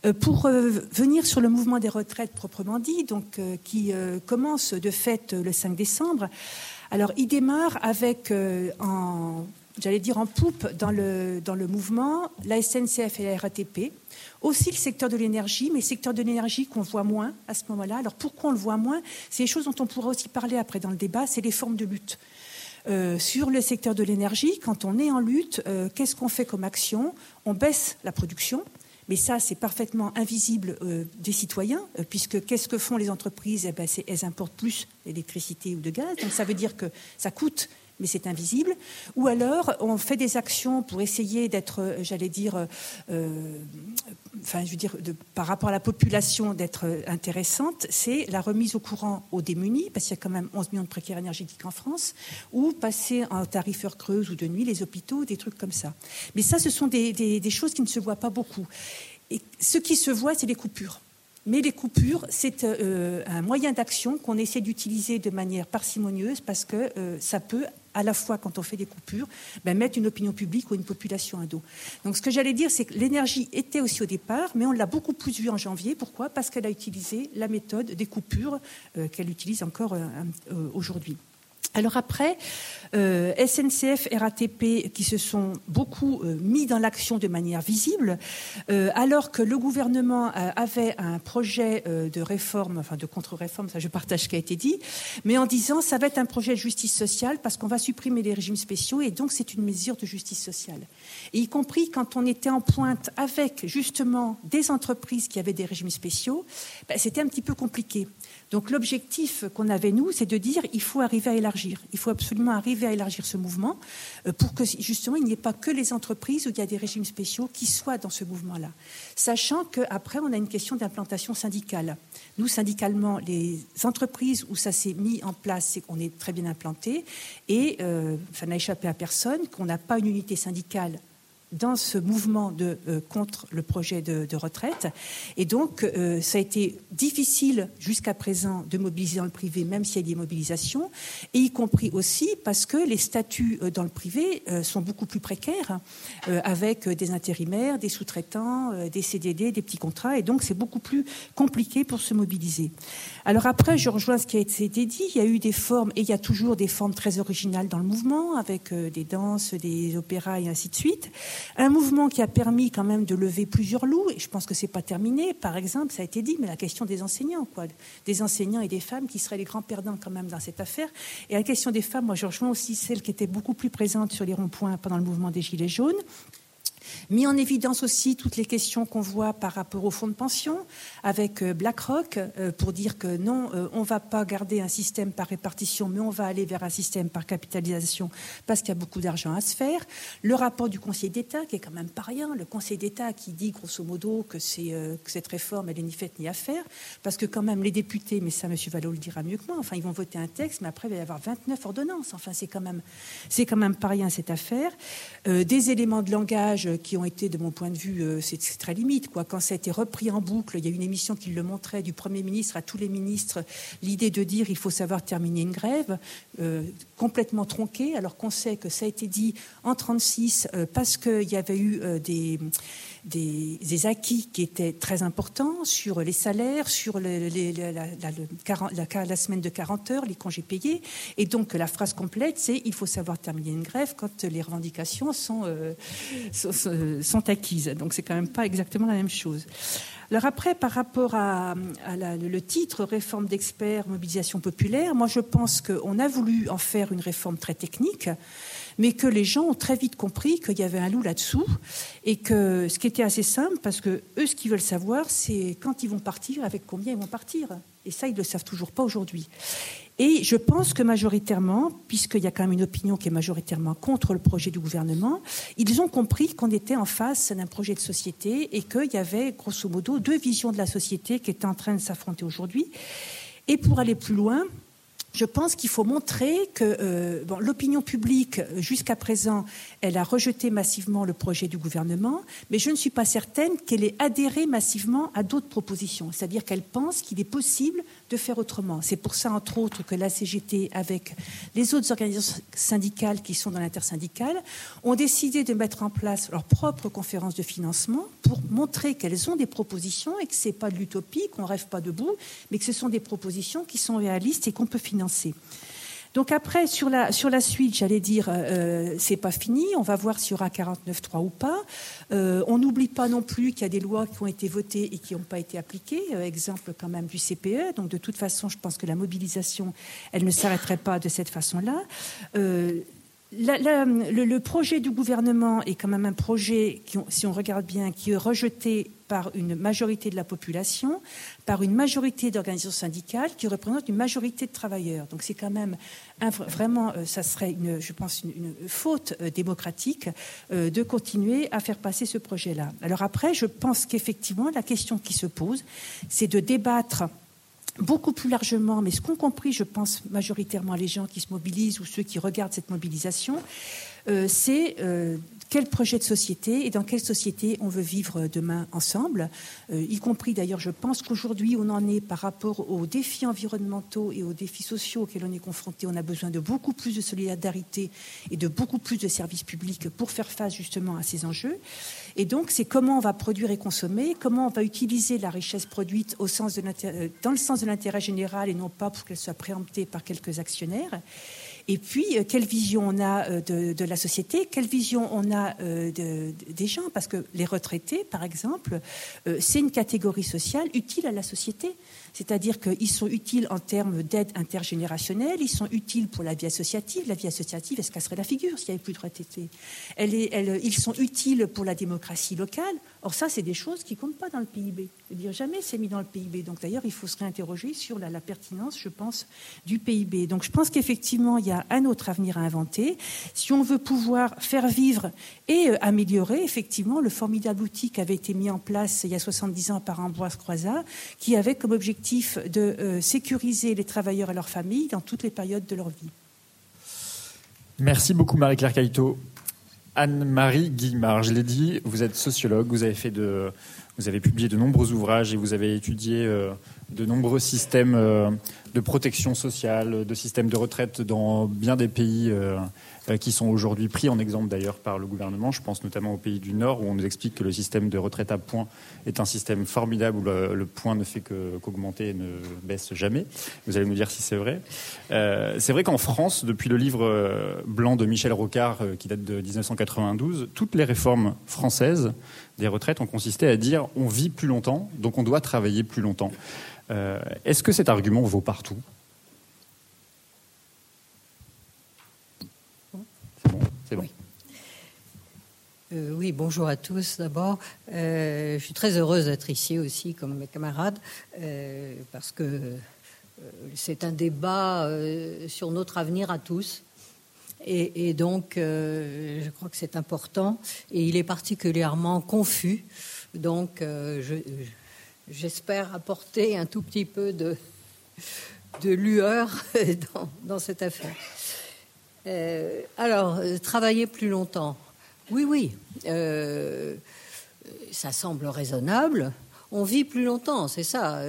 euh, pour euh, venir sur le mouvement des retraites proprement dit, donc, qui commence de fait le 5 décembre, alors, il démarre avec, euh, j'allais dire en poupe dans le, dans mouvement, la SNCF et la RATP, aussi le secteur de l'énergie, mais le secteur de l'énergie qu'on voit moins à ce moment-là. Alors, pourquoi on le voit moins? C'est des choses dont on pourra aussi parler après dans le débat, c'est les formes de lutte. Euh, sur le secteur de l'énergie, quand on est en lutte, euh, qu'est-ce qu'on fait comme action? On baisse la production, mais ça, c'est parfaitement invisible euh, des citoyens, euh, puisque qu'est-ce que font les entreprises? Eh ben, Elles importent plus d'électricité ou de gaz, donc ça veut dire que ça coûte mais c'est invisible. Ou alors, on fait des actions pour essayer d'être, euh, j'allais dire, euh, enfin, je veux dire, par rapport à la population, d'être intéressante. C'est la remise au courant aux démunis, parce qu'il y a quand même 11 millions de précaires énergétiques en France, ou passer en tarif heure creuse ou de nuit, les hôpitaux, des trucs comme ça. Mais ça, ce sont des, des choses qui ne se voient pas beaucoup. Et ce qui se voit, c'est les coupures. Mais les coupures, c'est euh, un moyen d'action qu'on essaie d'utiliser de manière parcimonieuse parce que euh, ça peut, à la fois quand on fait des coupures, ben, mettre une opinion publique ou une population à dos. Donc ce que j'allais dire, c'est que l'énergie était aussi au départ, mais on l'a beaucoup plus vue en janvier. Pourquoi? Parce qu'elle a utilisé la méthode des coupures euh, qu'elle utilise encore aujourd'hui. Alors après, euh, SNCF, RATP qui se sont beaucoup euh, mis dans l'action de manière visible, euh, alors que le gouvernement avait un projet de réforme, enfin de contre-réforme, ça je partage ce qui a été dit, mais en disant ça va être un projet de justice sociale parce qu'on va supprimer les régimes spéciaux et donc c'est une mesure de justice sociale. Et y compris quand on était en pointe avec justement des entreprises qui avaient des régimes spéciaux, ben, c'était un petit peu compliqué. Donc l'objectif qu'on avait, nous, c'est de dire il faut arriver à élargir. Il faut absolument arriver à élargir ce mouvement euh, pour que justement il n'y ait pas que les entreprises où il y a des régimes spéciaux qui soient dans ce mouvement-là. Sachant qu'après, on a une question d'implantation syndicale. Nous, syndicalement, les entreprises où ça s'est mis en place, c'est qu'on est très bien implanté et euh, ça n'a échappé à personne, qu'on n'a pas une unité syndicale dans ce mouvement de, euh, contre le projet de, retraite. Et donc, euh, ça a été difficile jusqu'à présent de mobiliser dans le privé, même s'il y a des mobilisations, et y compris aussi parce que les statuts euh, dans le privé sont beaucoup plus précaires, avec des intérimaires, des sous-traitants, des CDD, des petits contrats, et donc c'est beaucoup plus compliqué pour se mobiliser. Alors après, je rejoins ce qui a été dit, il y a eu des formes, et il y a toujours des formes très originales dans le mouvement, avec des danses, des opéras et ainsi de suite. Un mouvement qui a permis quand même de lever plusieurs loups, et je pense que c'est pas terminé. Par exemple, ça a été dit, mais la question des enseignants, quoi, des enseignants et des femmes qui seraient les grands perdants quand même dans cette affaire. Et la question des femmes, moi, je rejoins aussi celle qui était beaucoup plus présente sur les ronds-points pendant le mouvement des Gilets jaunes. Mis en évidence aussi toutes les questions qu'on voit par rapport au fonds de pension avec euh, BlackRock euh, pour dire que non, euh, on ne va pas garder un système par répartition, mais on va aller vers un système par capitalisation parce qu'il y a beaucoup d'argent à se faire. Le rapport du Conseil d'État, qui est quand même pas rien, le Conseil d'État qui dit grosso modo que, que cette réforme, elle est ni faite ni à faire, parce que quand même les députés, mais ça M. Vallot le dira mieux que moi, enfin ils vont voter un texte, mais après il va y avoir 29 ordonnances. Enfin c'est quand même, c'est quand même pas rien cette affaire. des éléments de langage qui ont été, de mon point de vue, euh, c'est très limite. Quand ça a été repris en boucle, il y a une émission qui le montrait, du Premier ministre à tous les ministres, l'idée de dire il faut savoir terminer une grève, euh, complètement tronquée, alors qu'on sait que ça a été dit en 1936 euh, parce qu'il y avait eu des des, acquis qui étaient très importants sur les salaires, sur la, semaine de 40 heures, les congés payés. Et donc la phrase complète, c'est il faut savoir terminer une grève quand les revendications sont, euh, acquises. Donc c'est quand même pas exactement la même chose. Alors après, par rapport à, le titre réforme d'experts, mobilisation populaire, moi je pense qu'on a voulu en faire une réforme très technique mais que les gens ont très vite compris qu'il y avait un loup là-dessous et que ce qui était assez simple, parce que eux, ce qu'ils veulent savoir, c'est quand ils vont partir, avec combien ils vont partir. Et ça, ils ne le savent toujours pas aujourd'hui. Et je pense que majoritairement, puisqu'il y a quand même une opinion qui est majoritairement contre le projet du gouvernement, ils ont compris qu'on était en face d'un projet de société et qu'il y avait grosso modo deux visions de la société qui étaient en train de s'affronter aujourd'hui. Et pour aller plus loin, je pense qu'il faut montrer que euh, l'opinion publique, jusqu'à présent, elle a rejeté massivement le projet du gouvernement, mais je ne suis pas certaine qu'elle ait adhéré massivement à d'autres propositions. C'est-à-dire qu'elle pense qu'il est possible de faire autrement. C'est pour ça, entre autres, que la CGT, avec les autres organisations syndicales qui sont dans l'intersyndicale, ont décidé de mettre en place leur propre conférence de financement pour montrer qu'elles ont des propositions et que ce n'est pas de l'utopie, qu'on ne rêve pas debout, mais que ce sont des propositions qui sont réalistes et qu'on peut financer. Donc après, sur la, sur la suite, j'allais dire, euh, c'est pas fini. On va voir s'il y aura 49.3 ou pas. Euh, on n'oublie pas non plus qu'il y a des lois qui ont été votées et qui n'ont pas été appliquées. Euh, exemple quand même du CPE. Donc de toute façon, je pense que la mobilisation, elle ne s'arrêterait pas de cette façon-là. Le, projet du gouvernement est quand même un projet, qui, si on regarde bien, qui est rejeté par une majorité de la population, par une majorité d'organisations syndicales qui représentent une majorité de travailleurs. Donc c'est quand même vraiment, euh, ça serait, une, je pense, une, faute euh, démocratique euh, de continuer à faire passer ce projet-là. Alors après, je pense qu'effectivement, la question qui se pose, c'est de débattre beaucoup plus largement, mais ce qu'ont compris, je pense majoritairement les gens qui se mobilisent ou ceux qui regardent cette mobilisation, c'est quel projet de société et dans quelle société on veut vivre demain ensemble, euh, y compris d'ailleurs, je pense qu'aujourd'hui on en est par rapport aux défis environnementaux et aux défis sociaux auxquels on est confronté, on a besoin de beaucoup plus de solidarité et de beaucoup plus de services publics pour faire face justement à ces enjeux. Et donc c'est comment on va produire et consommer, comment on va utiliser la richesse produite au sens de euh, dans le sens de l'intérêt général et non pas pour qu'elle soit préemptée par quelques actionnaires. Et puis, euh, quelle vision on a euh, de, la société, quelle vision on a des gens, parce que les retraités, par exemple, c'est une catégorie sociale utile à la société. C'est-à-dire qu'ils sont utiles en termes d'aide intergénérationnelle, ils sont utiles pour la vie associative. La vie associative, elle se casserait la figure s'il n'y avait plus de. Elle ils sont utiles pour la démocratie locale. Or, ça, c'est des choses qui ne comptent pas dans le PIB. Dire, jamais c'est mis dans le PIB. Donc, d'ailleurs, il faut se réinterroger sur la, pertinence, je pense, du PIB. Donc, je pense qu'effectivement, il y a un autre avenir à inventer. Si on veut pouvoir faire vivre et euh, améliorer, effectivement, le formidable outil qui avait été mis en place il y a 70 ans par Ambroise Croizat, qui avait comme objectif de euh, sécuriser les travailleurs et leurs familles dans toutes les périodes de leur vie. Merci beaucoup Marie-Claire Caïto. Anne-Marie Guillemard, je l'ai dit, vous êtes sociologue, vous avez, fait de, vous avez publié de nombreux ouvrages et vous avez étudié euh, de nombreux systèmes de protection sociale, de systèmes de retraite dans bien des pays euh, qui sont aujourd'hui pris en exemple d'ailleurs par le gouvernement. Je pense notamment aux pays du Nord où on nous explique que le système de retraite à points est un système formidable où le, point ne fait qu'augmenter et ne baisse jamais. Vous allez nous dire si c'est vrai. Euh, c'est vrai qu'en France, depuis le livre euh, blanc de Michel Rocard qui date de 1992, toutes les réformes françaises des retraites ont consisté à dire on vit plus longtemps, donc on doit travailler plus longtemps. Est-ce que cet argument vaut partout? Euh, oui. bonjour à tous d'abord. Euh, je suis très heureuse d'être ici aussi comme mes camarades euh, parce que c'est un débat sur notre avenir à tous. Et, donc, je crois que c'est important. Et il est particulièrement confus. Donc, j'espère apporter un tout petit peu de, lueur dans, cette affaire. Alors, travailler plus longtemps. Oui, oui, euh, ça semble raisonnable. On vit plus longtemps, c'est ça.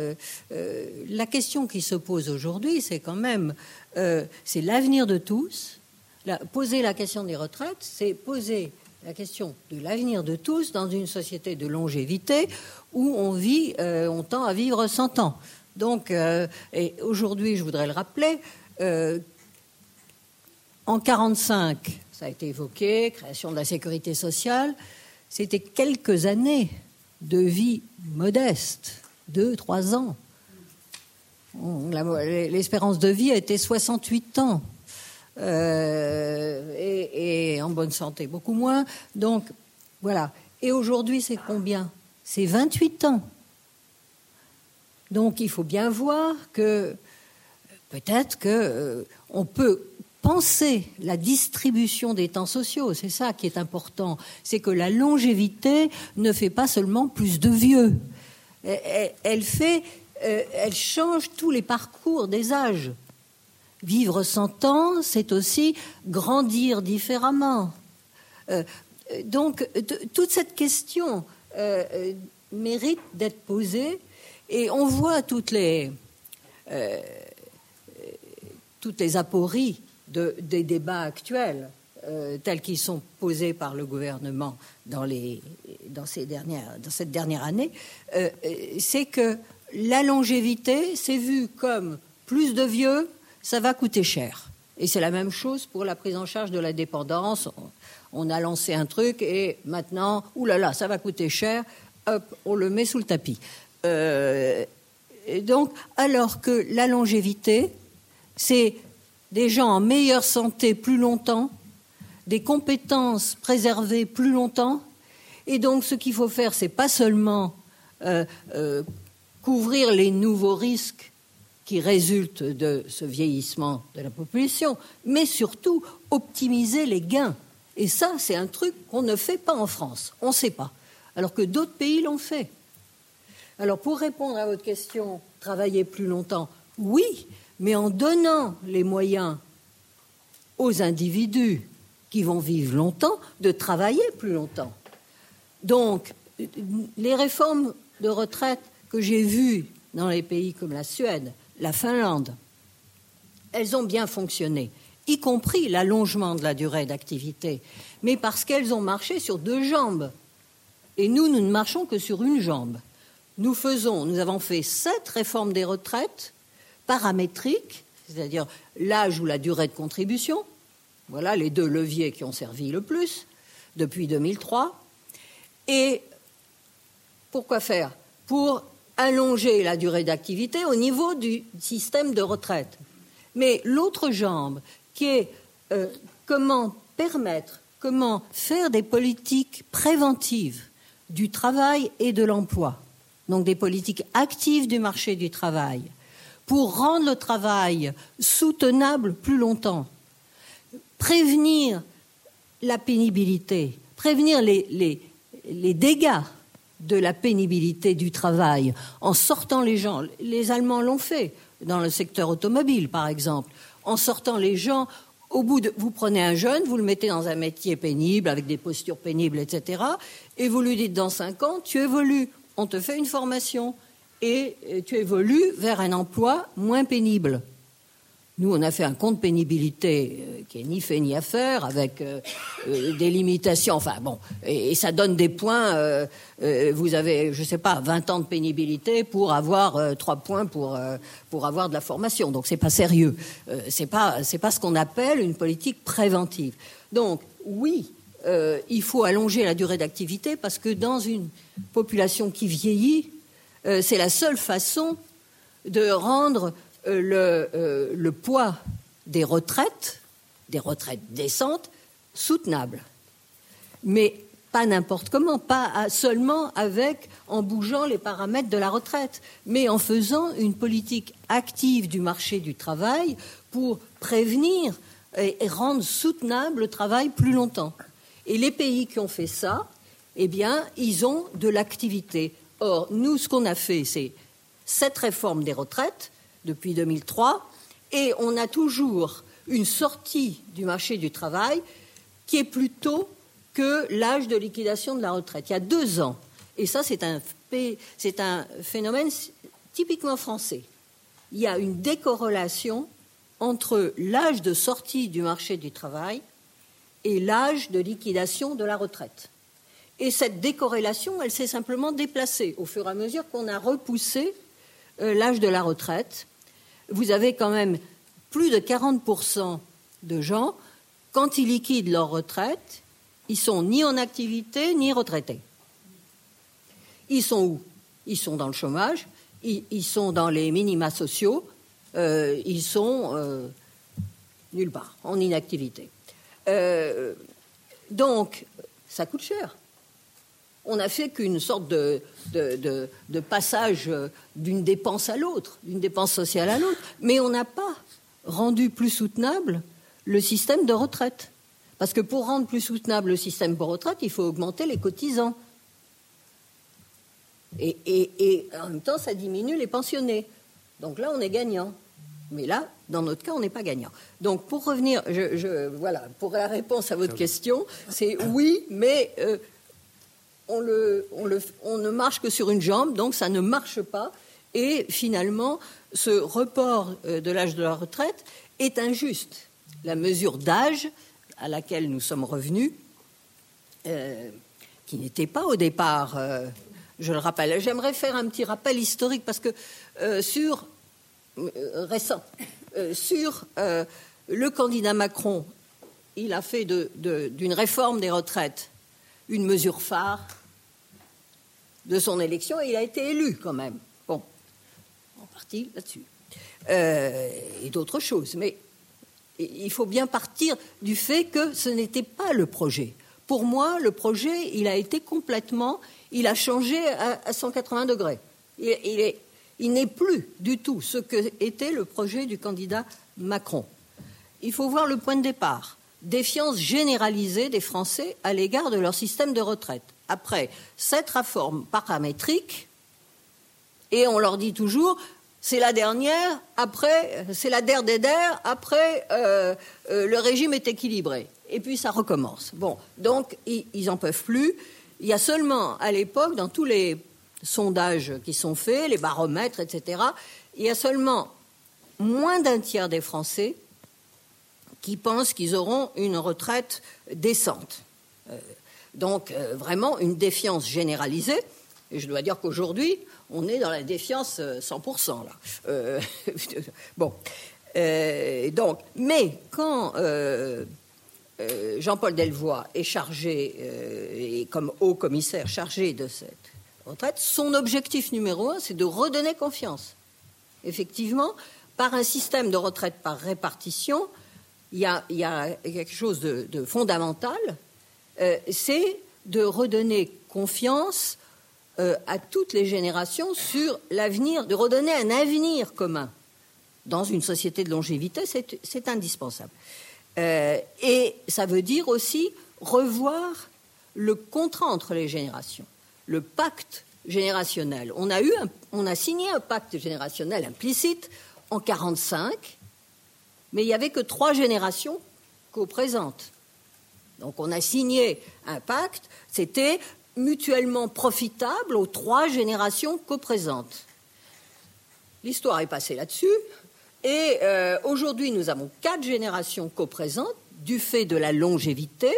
la question qui se pose aujourd'hui, c'est quand même, c'est l'avenir de tous. poser la question des retraites, c'est poser la question de l'avenir de tous dans une société de longévité où on vit, on tend à vivre 100 ans. Donc, et aujourd'hui, je voudrais le rappeler, en 1945, ça a été évoqué, création de la sécurité sociale, c'était quelques années de vie modeste, deux, trois ans. L'espérance de vie a été 68 ans. Euh, et, en bonne santé, beaucoup moins. Donc, voilà. Et aujourd'hui, c'est combien? C'est 28 ans. Donc, il faut bien voir que peut-être qu'on euh, peut penser la distribution des temps sociaux. C'est ça qui est important. C'est que la longévité ne fait pas seulement plus de vieux. Elle, fait, euh, elle change tous les parcours des âges. Vivre 100 ans, c'est aussi grandir différemment. Euh, donc, toute cette question euh, mérite d'être posée et on voit toutes les, toutes les apories des débats actuels euh, tels qu'ils sont posés par le gouvernement dans, les, dans, cette dernière année, euh, c'est que la longévité, c'est vu comme plus de vieux, ça va coûter cher. Et c'est la même chose pour la prise en charge de la dépendance. On a lancé un truc et maintenant, oulala, ça va coûter cher, hop, on le met sous le tapis. Euh, donc, alors que la longévité, c'est des gens en meilleure santé plus longtemps, des compétences préservées plus longtemps. Et donc, ce qu'il faut faire, c'est pas seulement euh, euh, couvrir les nouveaux risques qui résultent de ce vieillissement de la population, mais surtout optimiser les gains. Et ça, c'est un truc qu'on ne fait pas en France. On ne sait pas. Alors que d'autres pays l'ont fait. Alors, pour répondre à votre question, travailler plus longtemps, oui, mais en donnant les moyens aux individus qui vont vivre longtemps de travailler plus longtemps. Donc, les réformes de retraite que j'ai vues dans les pays comme la Suède, la Finlande, elles ont bien fonctionné, y compris l'allongement de la durée d'activité, mais parce qu'elles ont marché sur deux jambes. Et nous, nous ne marchons que sur une jambe. Nous faisons, nous avons fait sept réformes des retraites paramétrique, c'est-à-dire l'âge ou la durée de contribution. Voilà les deux leviers qui ont servi le plus depuis 2003. Et pourquoi faire? Pour allonger la durée d'activité au niveau du système de retraite. Mais l'autre jambe, qui est euh, comment permettre, comment faire des politiques préventives du travail et de l'emploi, donc des politiques actives du marché du travail, pour rendre le travail soutenable plus longtemps, prévenir la pénibilité, prévenir les, dégâts de la pénibilité du travail en sortant les gens. Les Allemands l'ont fait dans le secteur automobile, par exemple, en sortant les gens. Au bout de, vous prenez un jeune, vous le mettez dans un métier pénible, avec des postures pénibles, etc., et vous lui dites dans cinq ans, tu évolues, on te fait une formation, et tu évolues vers un emploi moins pénible. Nous, on a fait un compte pénibilité euh, qui est ni fait ni à faire, avec euh, euh, des limitations. Enfin bon, et, ça donne des points. vous avez, je sais pas, 20 ans de pénibilité pour avoir trois points pour pour avoir de la formation. Donc c'est pas sérieux. c'est pas c'est pas ce qu'on appelle une politique préventive. Donc oui, il faut allonger la durée d'activité parce que dans une population qui vieillit, c'est la seule façon de rendre euh, euh, le, poids des retraites, des retraites décentes, soutenables. Mais pas n'importe comment, pas seulement avec en bougeant les paramètres de la retraite, mais en faisant une politique active du marché du travail pour prévenir et, rendre soutenable le travail plus longtemps. Et les pays qui ont fait ça, eh bien, ils ont de l'activité. Or, nous, ce qu'on a fait, c'est cette réforme des retraites, depuis 2003, et on a toujours une sortie du marché du travail qui est plus tôt que l'âge de liquidation de la retraite. Il y a deux ans, et ça c'est un, un phénomène typiquement français, il y a une décorrélation entre l'âge de sortie du marché du travail et l'âge de liquidation de la retraite. Et cette décorrélation, elle s'est simplement déplacée au fur et à mesure qu'on a repoussé euh, l'âge de la retraite vous avez quand même plus de 40% de gens, quand ils liquident leur retraite, ils sont ni en activité ni retraités. Ils sont où? Ils sont dans le chômage, ils, sont dans les minima sociaux, euh, ils sont euh, nulle part, en inactivité. Donc, ça coûte cher on n'a fait qu'une sorte de, passage euh, d'une dépense à l'autre, d'une dépense sociale à l'autre, mais on n'a pas rendu plus soutenable le système de retraite. Parce que pour rendre plus soutenable le système de retraite, il faut augmenter les cotisants. Et, en même temps, ça diminue les pensionnés. Donc là, on est gagnant. Mais là, dans notre cas, on n'est pas gagnant. Donc, pour revenir, voilà, pour la réponse à votre question, c'est oui, mais euh, on, ne marche que sur une jambe, donc ça ne marche pas. Et finalement, ce report euh, de l'âge de la retraite est injuste. La mesure d'âge à laquelle nous sommes revenus, euh, qui n'était pas au départ, euh, je le rappelle. J'aimerais faire un petit rappel historique parce que sur récent, sur le candidat Macron, il a fait d'une réforme des retraites une mesure phare de son élection il a été élu quand même. Bon, en partie là-dessus. Euh, et d'autres choses. Mais il faut bien partir du fait que ce n'était pas le projet. Pour moi, le projet, il a été complètement, il a changé à, 180 degrés. Il, il n'est plus du tout ce que était le projet du candidat Macron. Il faut voir le point de départ. Défiance généralisée des Français à l'égard de leur système de retraite après cette réforme paramétrique, et on leur dit toujours, c'est la dernière, après, c'est la der des der, après, euh, euh, le régime est équilibré. Et puis ça recommence. Bon, donc ils n'en peuvent plus. Il y a seulement, à l'époque, dans tous les sondages qui sont faits, les baromètres, etc., il y a seulement moins d'un tiers des Français qui pensent qu'ils auront une retraite décente. Euh, donc euh, vraiment une défiance généralisée. Et je dois dire qu'aujourd'hui, on est dans la défiance 100%. Euh, là. Euh, bon. donc, mais quand Jean-Paul Delvoye est chargé, et comme haut commissaire chargé de cette retraite, son objectif numéro un, c'est de redonner confiance. Effectivement, par un système de retraite par répartition, il y a, quelque chose de fondamental, euh, c'est de redonner confiance euh, à toutes les générations sur l'avenir, de redonner un avenir commun. Dans une société de longévité, c'est indispensable. Euh, et ça veut dire aussi revoir le contrat entre les générations, le pacte générationnel. On a, eu on a signé un pacte générationnel implicite en 1945, mais il n'y avait que trois générations co-présentes. Donc on a signé un pacte, c'était mutuellement profitable aux trois générations coprésentes. l'histoire est passée là-dessus. Et euh, aujourd'hui, nous avons quatre générations coprésentes du fait de la longévité.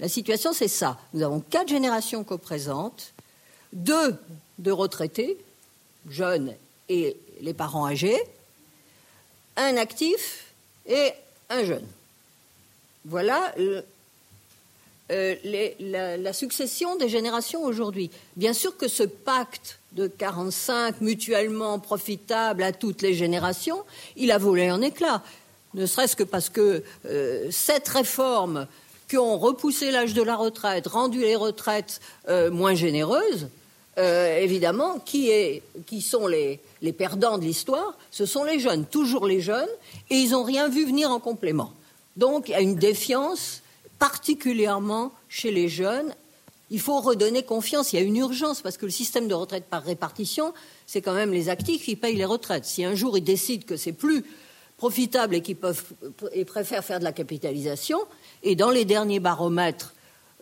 La situation, c'est ça. Nous avons quatre générations coprésentes, deux de retraités, jeunes et les parents âgés, un actif et un jeune. Voilà euh, la, succession des générations aujourd'hui. Bien sûr que ce pacte de 45 mutuellement profitable à toutes les générations, il a volé en éclats. Ne serait-ce que parce que euh, cette réforme qui ont repoussé l'âge de la retraite, rendu les retraites euh, moins généreuses, évidemment, qui, sont les perdants de l'histoire Ce sont les jeunes, toujours les jeunes, et ils n'ont rien vu venir en complément. Donc il y a une défiance particulièrement chez les jeunes. Il faut redonner confiance. Il y a une urgence parce que le système de retraite par répartition, c'est quand même les actifs qui payent les retraites. Si un jour ils décident que c'est plus profitable et qu'ils peuvent et préfèrent faire de la capitalisation, et dans les derniers baromètres,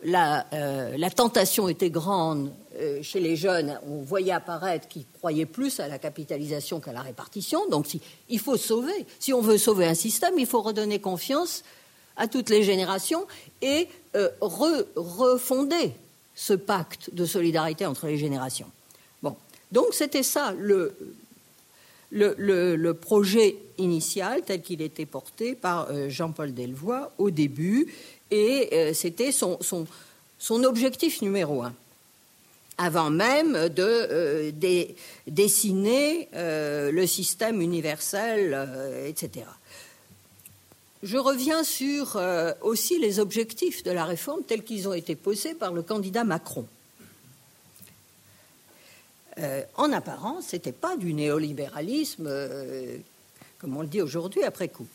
la, euh, la tentation était grande euh, chez les jeunes. On voyait apparaître qu'ils croyaient plus à la capitalisation qu'à la répartition. Donc, si, il faut sauver. Si on veut sauver un système, il faut redonner confiance à toutes les générations et euh, refonder ce pacte de solidarité entre les générations. Bon, donc c'était ça le, le, projet initial tel qu'il était porté par Jean-Paul Delvoye au début, et euh, c'était son, objectif numéro un, avant même de, dessiner le système universel, etc. Je reviens sur euh, aussi les objectifs de la réforme tels qu'ils ont été posés par le candidat Macron. Euh, en apparence, ce n'était pas du néolibéralisme, euh, comme on le dit aujourd'hui après coup.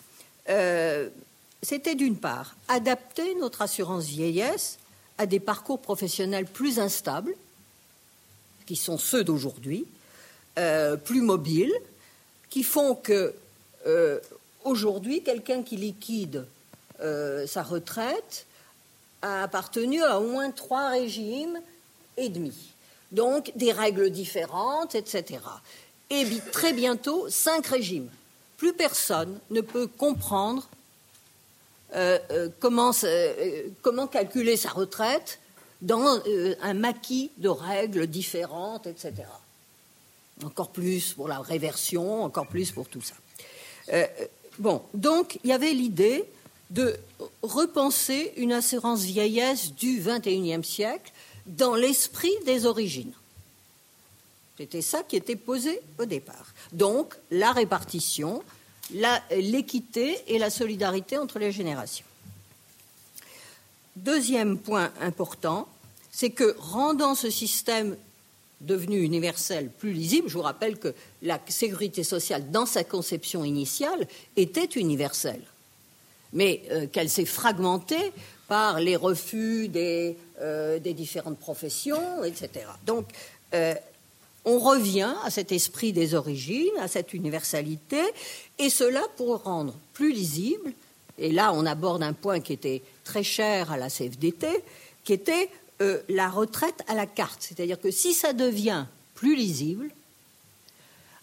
C'était d'une part adapter notre assurance vieillesse à des parcours professionnels plus instables, qui sont ceux d'aujourd'hui, plus mobiles, qui font que Aujourd'hui, quelqu'un qui liquide euh, sa retraite a appartenu à au moins trois régimes et demi. Donc des règles différentes, etc. Et très bientôt, cinq régimes. Plus personne ne peut comprendre euh, euh, comment, comment, calculer sa retraite dans un maquis de règles différentes, etc. Encore plus pour la réversion, encore plus pour tout ça. Bon, donc il y avait l'idée de repenser une assurance vieillesse du XXIe siècle dans l'esprit des origines. C'était ça qui était posé au départ. Donc la répartition, l'équité et la solidarité entre les générations. Deuxième point important, c'est que rendant ce système devenu universel, plus lisible. Je vous rappelle que la sécurité sociale, dans sa conception initiale, était universelle, mais euh, qu'elle s'est fragmentée par les refus des, euh, différentes professions, etc. Donc, euh, on revient à cet esprit des origines, à cette universalité, et cela pour rendre plus lisible, et là on aborde un point qui était très cher à la CFDT, qui était euh, la retraite à la carte. C'est-à-dire que si ça devient plus lisible,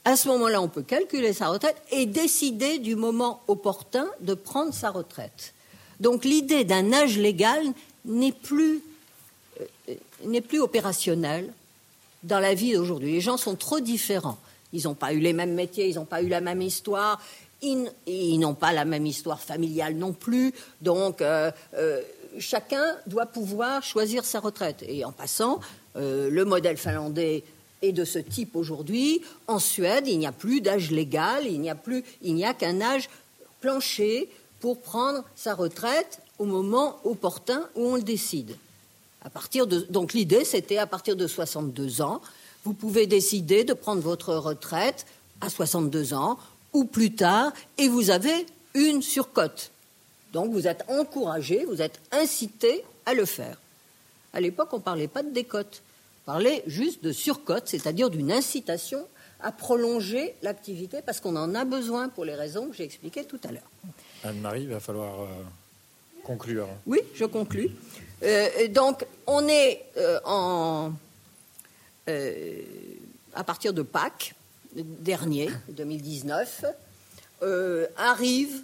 à ce moment-là, on peut calculer sa retraite et décider du moment opportun de prendre sa retraite. Donc l'idée d'un âge légal n'est plus, euh, n'est plus opérationnelle dans la vie d'aujourd'hui. Les gens sont trop différents. Ils n'ont pas eu les mêmes métiers, ils n'ont pas eu la même histoire, ils, n'ont pas la même histoire familiale non plus. Donc, euh, chacun doit pouvoir choisir sa retraite. Et en passant, euh, le modèle finlandais est de ce type aujourd'hui. En Suède, il n'y a plus d'âge légal, il n'y a plus, il n'y a qu'un âge plancher pour prendre sa retraite au moment opportun où on le décide. À partir de, donc l'idée, c'était à partir de 62 ans, vous pouvez décider de prendre votre retraite à 62 ans ou plus tard, et vous avez une surcote. Donc vous êtes encouragé, vous êtes incité à le faire. À l'époque, on ne parlait pas de décote, on parlait juste de surcote, c'est-à-dire d'une incitation à prolonger l'activité parce qu'on en a besoin pour les raisons que j'ai expliquées tout à l'heure. Anne-Marie, il va falloir euh, conclure. Oui, je conclus. Euh, donc, on est euh, en, à partir de Pâques, dernier, 2019, arrivent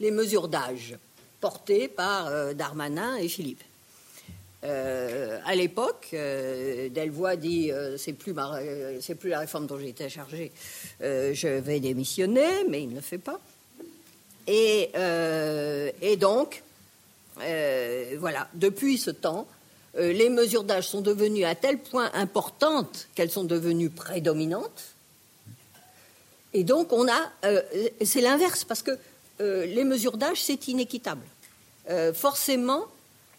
les mesures d'âge portées par Darmanin et Philippe. Euh, à l'époque, euh, Delvoye dit euh, c'est plus plus la réforme dont j'ai été chargée, je vais démissionner, mais il ne le fait pas. Et donc, voilà, depuis ce temps, les mesures d'âge sont devenues à tel point importantes qu'elles sont devenues prédominantes. Et donc, on a, c'est l'inverse parce que les mesures d'âge, c'est inéquitable. forcément,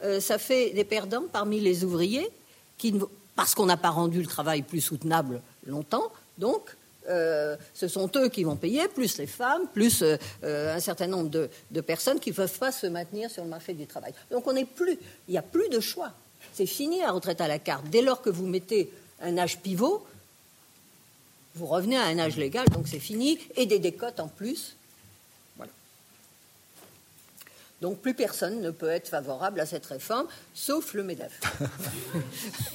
euh, ça fait des perdants parmi les ouvriers, parce qu'on n'a pas rendu le travail plus soutenable longtemps. Donc, euh, ce sont eux qui vont payer, plus les femmes, plus euh, un certain nombre de, personnes qui ne peuvent pas se maintenir sur le marché du travail. Donc, on n'est plus, il n'y a plus de choix. C'est fini la retraite à la carte. Dès lors que vous mettez un âge pivot, vous revenez à un âge légal, donc c'est fini, et des décotes en plus donc plus personne ne peut être favorable à cette réforme, sauf le MEDEF.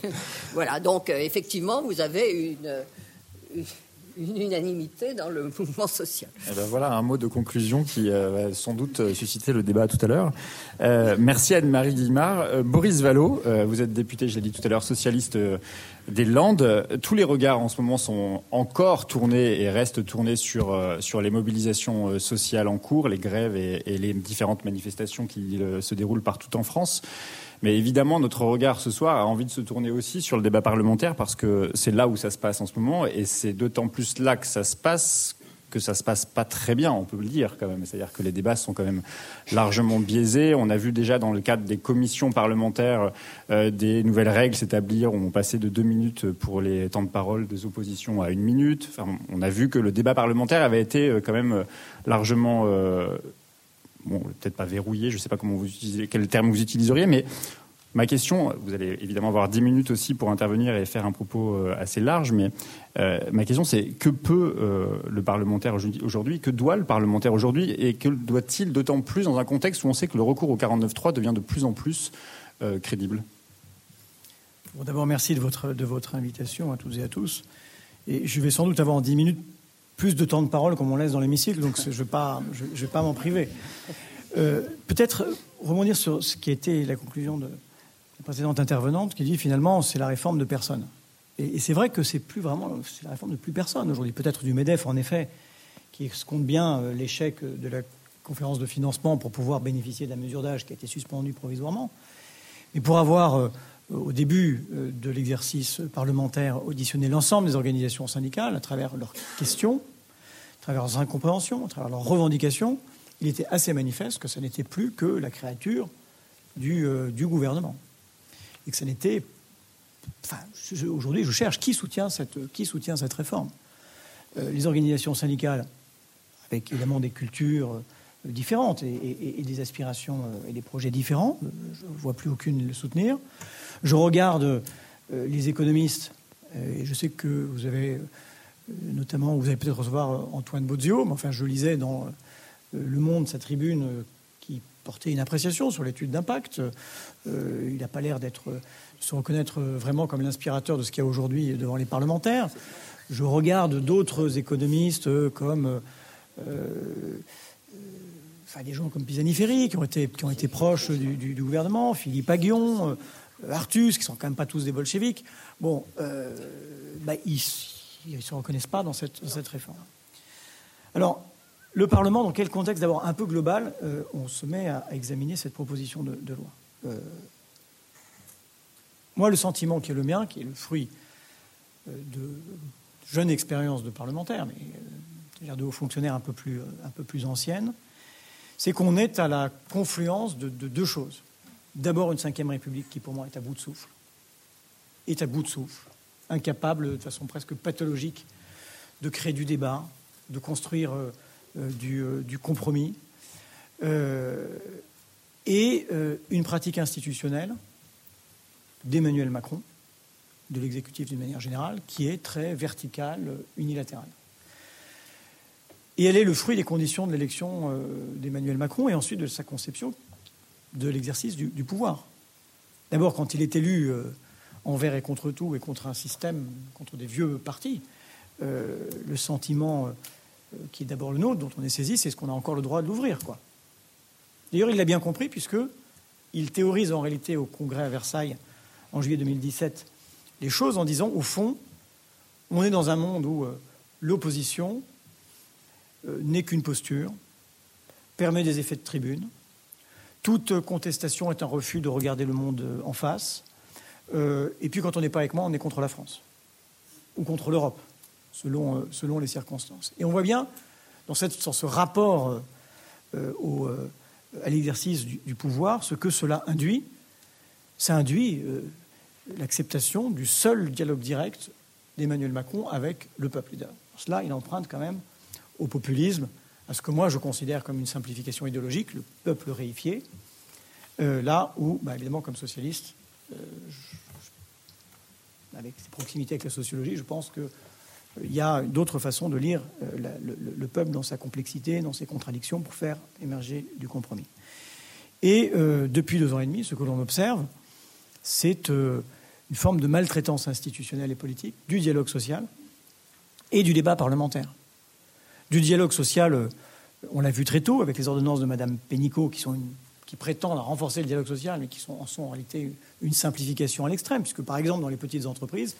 voilà, donc euh, effectivement, vous avez une, une, unanimité dans le mouvement social. Eh ben voilà un mot de conclusion qui euh, va sans doute susciter le débat tout à l'heure. Euh, merci Anne-Marie Guimard. Boris Vallot, vous êtes député, je l'ai dit tout à l'heure, socialiste des Landes. Tous les regards en ce moment sont encore tournés et restent tournés sur, euh, sur les mobilisations euh, sociales en cours, les grèves et, les différentes manifestations qui euh, se déroulent partout en France. Mais évidemment, notre regard ce soir a envie de se tourner aussi sur le débat parlementaire parce que c'est là où ça se passe en ce moment et c'est d'autant plus là que ça se passe que ça se passe pas très bien, on peut le dire quand même. C'est-à-dire que les débats sont quand même largement biaisés. On a vu déjà dans le cadre des commissions parlementaires euh, des nouvelles règles s'établir. On passait de deux minutes pour les temps de parole des oppositions à une minute. On a vu que le débat parlementaire avait été euh, quand même euh, largement bon, peut-être pas verrouillé, je ne sais pas quel terme vous utiliseriez, mais Ma question, vous allez évidemment avoir 10 minutes aussi pour intervenir et faire un propos euh, assez large, mais euh, ma question c'est que peut euh, le parlementaire aujourd'hui, que doit le parlementaire aujourd'hui et que doit-il d'autant plus dans un contexte où on sait que le recours au 49.3 devient de plus en plus crédible? D'abord, merci de votre, de votre invitation à toutes et à tous. Et je vais sans doute avoir en 10 minutes plus de temps de parole comme on laisse dans l'hémicycle, donc je ne vais pas, m'en priver. Peut-être rebondir sur ce qui été la conclusion de, la précédente intervenante qui dit finalement c'est la réforme de personne. Et, c'est vrai que c'est plus vraiment la réforme de plus personne aujourd'hui. Peut-être du Medef en effet qui compte bien euh, l'échec de la conférence de financement pour pouvoir bénéficier de la mesure d'âge qui a été suspendue provisoirement. Mais pour avoir euh, au début euh, de l'exercice parlementaire auditionné l'ensemble des organisations syndicales à travers leurs questions, à travers leurs incompréhensions, à travers leurs revendications, il était assez manifeste que ce n'était plus que la créature du, du gouvernement et que ça n'était. Aujourd'hui, je cherche qui soutient cette, qui soutient cette réforme. Euh, les organisations syndicales, avec évidemment des cultures euh, différentes et, des aspirations euh, et des projets différents, je ne vois plus aucune le soutenir. Je regarde les économistes, et je sais que vous avez notamment, vous allez peut-être recevoir Antoine Bozio, mais enfin, je lisais dans Le Monde sa tribune porter une appréciation sur l'étude d'impact. Euh, il n'a pas l'air d'être se reconnaître vraiment comme l'inspirateur de ce qu'il y a aujourd'hui devant les parlementaires. Je regarde d'autres économistes comme euh, enfin, des gens comme Pisani-Ferry qui ont été qui ont été proches du, gouvernement, Philippe Aguillon, euh, Artus, qui sont quand même pas tous des bolcheviks. Bon, bah, ils ne se reconnaissent pas dans cette, réforme. Alors, le Parlement, dans quel contexte d'abord un peu global, euh, on se met à, examiner cette proposition de, loi euh, Moi, le sentiment qui est le mien, qui est le fruit euh, de jeune expérience de parlementaire, mais c'est-à-dire de hauts fonctionnaires un peu plus, un peu plus anciennes, c'est qu'on est à la confluence de deux choses. D'abord, une cinquième république qui, pour moi, est à bout de souffle, est à bout de souffle, incapable, de façon presque pathologique, de créer du débat, de construire euh, euh, du, compromis, euh, et une pratique institutionnelle d'Emmanuel Macron, de l'exécutif d'une manière générale, qui est très verticale, unilatérale. Et elle est le fruit des conditions de l'élection d'Emmanuel Macron et ensuite de sa conception de l'exercice du, pouvoir. D'abord, quand il est élu envers et contre tout et contre un système, contre des vieux partis, le sentiment qui est d'abord le nôtre, dont on est saisi, c'est ce qu'on a encore le droit de l'ouvrir. Quoi. D'ailleurs, il l'a bien compris, puisque il théorise en réalité au Congrès à Versailles en juillet 2017 les choses en disant, au fond, on est dans un monde où l'opposition n'est qu'une posture, permet des effets de tribune, toute contestation est un refus de regarder le monde en face. Euh, et puis quand on n'est pas avec moi, on est contre la France ou contre l'Europe, selon, euh, les circonstances. Et on voit bien, dans, ce rapport euh, à l'exercice du, pouvoir, ce que cela induit. Ça induit l'acceptation du seul dialogue direct d'Emmanuel Macron avec le peuple. Cela, il emprunte quand même au populisme, à ce que moi je considère comme une simplification idéologique, le peuple réifié, euh, là où, bah, évidemment, comme socialiste, euh, avec ses proximités avec la sociologie, je pense qu'il euh, y a d'autres façons de lire le, peuple dans sa complexité, dans ses contradictions, pour faire émerger du compromis. Et depuis deux ans et demi, ce que l'on observe, c'est une forme de maltraitance institutionnelle et politique du dialogue social et du débat parlementaire du dialogue social, euh, on l'a vu très tôt avec les ordonnances de Mme Pénicaud qui, sont qui prétendent renforcer le dialogue social, mais qui sont, sont en réalité une simplification à l'extrême, puisque par exemple dans les petites entreprises,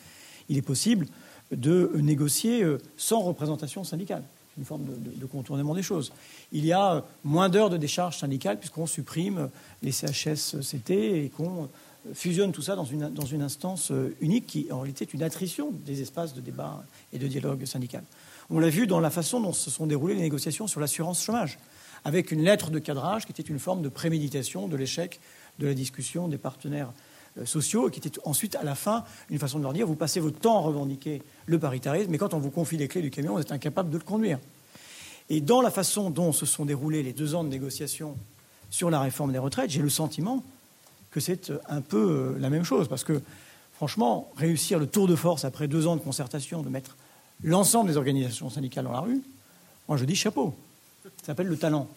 il est possible de négocier euh, sans représentation syndicale une forme de, contournement des choses. Il y a euh, moins d'heures de décharge syndicale puisqu'on supprime les CHSCT et qu'on fusionne tout ça dans une, dans une instance unique qui en réalité est une attrition des espaces de débat et de dialogue syndical. On l'a vu dans la façon dont se sont déroulées les négociations sur l'assurance chômage, avec une lettre de cadrage qui était une forme de préméditation de l'échec de la discussion des partenaires euh, sociaux, qui était ensuite, à la fin, une façon de leur dire vous passez votre temps à revendiquer le paritarisme, mais quand on vous confie les clés du camion, vous êtes incapable de le conduire. Et dans la façon dont se sont déroulés les deux ans de négociations sur la réforme des retraites, j'ai le sentiment que c'est un peu euh, la même chose, parce que franchement, réussir le tour de force après deux ans de concertation, de mettre l'ensemble des organisations syndicales dans la rue, moi je dis chapeau. Ça s'appelle le talent.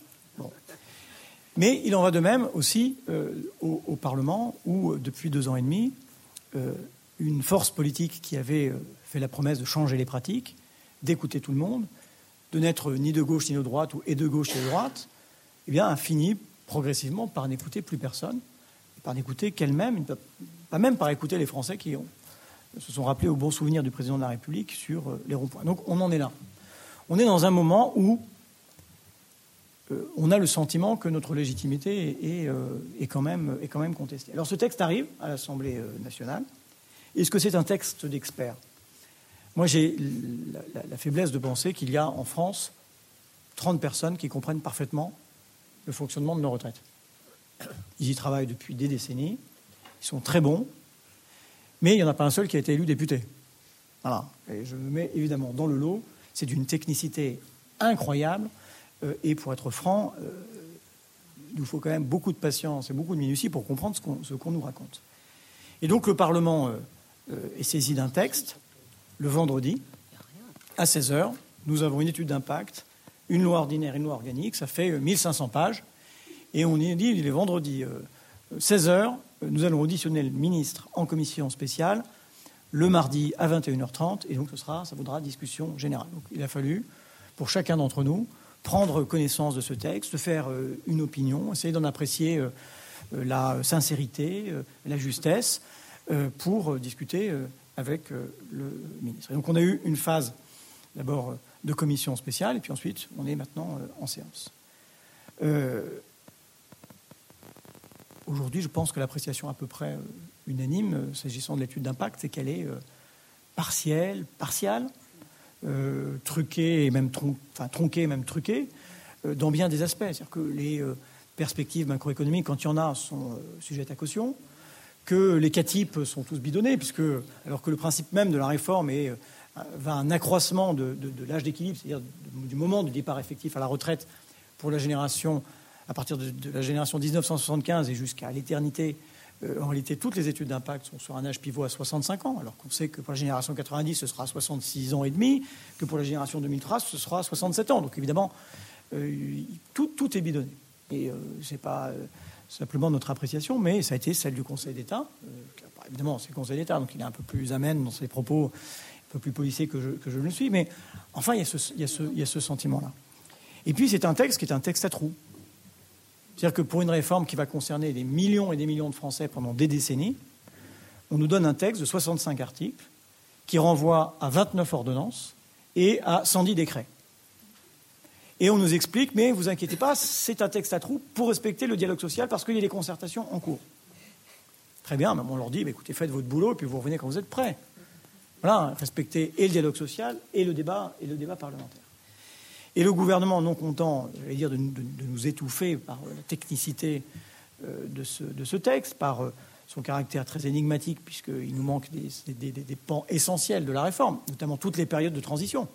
Mais il en va de même aussi euh, au, Parlement, où depuis deux ans et demi, euh, une force politique qui avait euh, fait la promesse de changer les pratiques, d'écouter tout le monde, de n'être ni de gauche ni de droite, ou et de gauche et de droite, eh a fini progressivement par n'écouter plus personne, par n'écouter qu'elle-même, pas même par écouter les Français qui ont se sont rappelés au bon souvenir du président de la République sur euh, les ronds-points. Donc on en est là. On est dans un moment où euh, on a le sentiment que notre légitimité euh, est, quand même, contestée. Alors ce texte arrive à l'Assemblée nationale. Est-ce que c'est un texte d'expert Moi j'ai la, faiblesse de penser qu'il y a en France 30 personnes qui comprennent parfaitement le fonctionnement de nos retraites. Ils y travaillent depuis des décennies, ils sont très bons, mais il n'y en a pas un seul qui a été élu député. Voilà. Et je me mets évidemment dans le lot. C'est d'une technicité incroyable. Euh, et pour être franc, euh, il nous faut quand même beaucoup de patience et beaucoup de minutie pour comprendre ce qu'on nous raconte. Et donc le Parlement euh, est saisi d'un texte le vendredi à 16h. Nous avons une étude d'impact, une loi ordinaire, une loi organique. Ça fait 1500 pages. Et on y dit, il est vendredi 16h, nous allons auditionner le ministre en commission spéciale le mardi à 21h30, et donc ce sera, ça vaudra discussion générale. Donc, il a fallu, pour chacun d'entre nous, prendre connaissance de ce texte, faire euh, une opinion, essayer d'en apprécier euh, euh, la sincérité, la justesse, pour discuter avec le ministre. Et donc on a eu une phase d'abord de commission spéciale, et puis ensuite on est maintenant en séance. Aujourd'hui, je pense que l'appréciation à peu près euh, unanime, euh, s'agissant de l'étude d'impact, c'est qu'elle est euh, partielle, partiale, truquée et même enfin, tronquée, même truquée, dans bien des aspects. C'est-à-dire que les perspectives macroéconomiques, quand il y en a, sont sujettes à caution, que les CATIP sont tous bidonnés, puisque, alors que le principe même de la réforme est, va un accroissement de l'âge d'équilibre, c'est-à-dire du moment du départ effectif à la retraite pour la génération à partir de, la génération 1975 et jusqu'à l'éternité, euh, en réalité, toutes les études d'impact sont sur un âge pivot à 65 ans, alors qu'on sait que pour la génération 90, ce sera 66 ans et demi, que pour la génération 2003, ce sera 67 ans. Donc évidemment, euh, tout, est bidonné. Et euh, ce n'est pas simplement notre appréciation, mais ça a été celle du Conseil d'État. évidemment, c'est le Conseil d'État, donc il est un peu plus amène dans ses propos peu plus policier que je, que le suis, mais enfin, il y a ce sentiment-là. Et puis, c'est un texte qui est un texte à trous. C'est-à-dire que pour une réforme qui va concerner des millions et des millions de Français pendant des décennies, on nous donne un texte de 65 articles qui renvoie à 29 ordonnances et à 110 décrets. Et on nous explique, mais vous inquiétez pas, c'est un texte à trous pour respecter le dialogue social parce qu'il y a des concertations en cours. Très bien, mais on leur dit, écoutez, faites votre boulot et puis vous revenez quand vous êtes prêts. Voilà, respecter et le dialogue social et le débat, et le débat parlementaire. Et le gouvernement, non content, j'allais dire, de, nous étouffer par la technicité euh, de ce, texte, par euh, son caractère très énigmatique, puisqu'il nous manque des, pans essentiels de la réforme, notamment toutes les périodes de transition.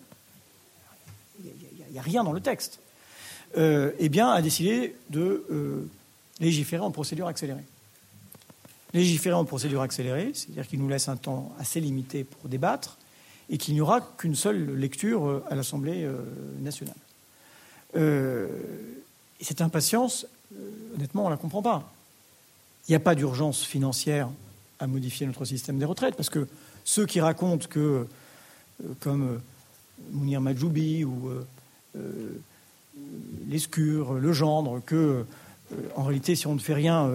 Il n'y a, rien dans le texte. Euh, eh bien, a décidé de légiférer en procédure accélérée légiférer en procédure accélérée, c'est-à-dire qu'il nous laisse un temps assez limité pour débattre, et qu'il n'y aura qu'une seule lecture euh, à l'Assemblée euh, nationale. Euh, et cette impatience, honnêtement, on ne la comprend pas. Il n'y a pas d'urgence financière à modifier notre système des retraites, parce que ceux qui racontent que, comme Mounir Majoubi ou Lescure, le gendre, que en réalité, si on ne fait rien,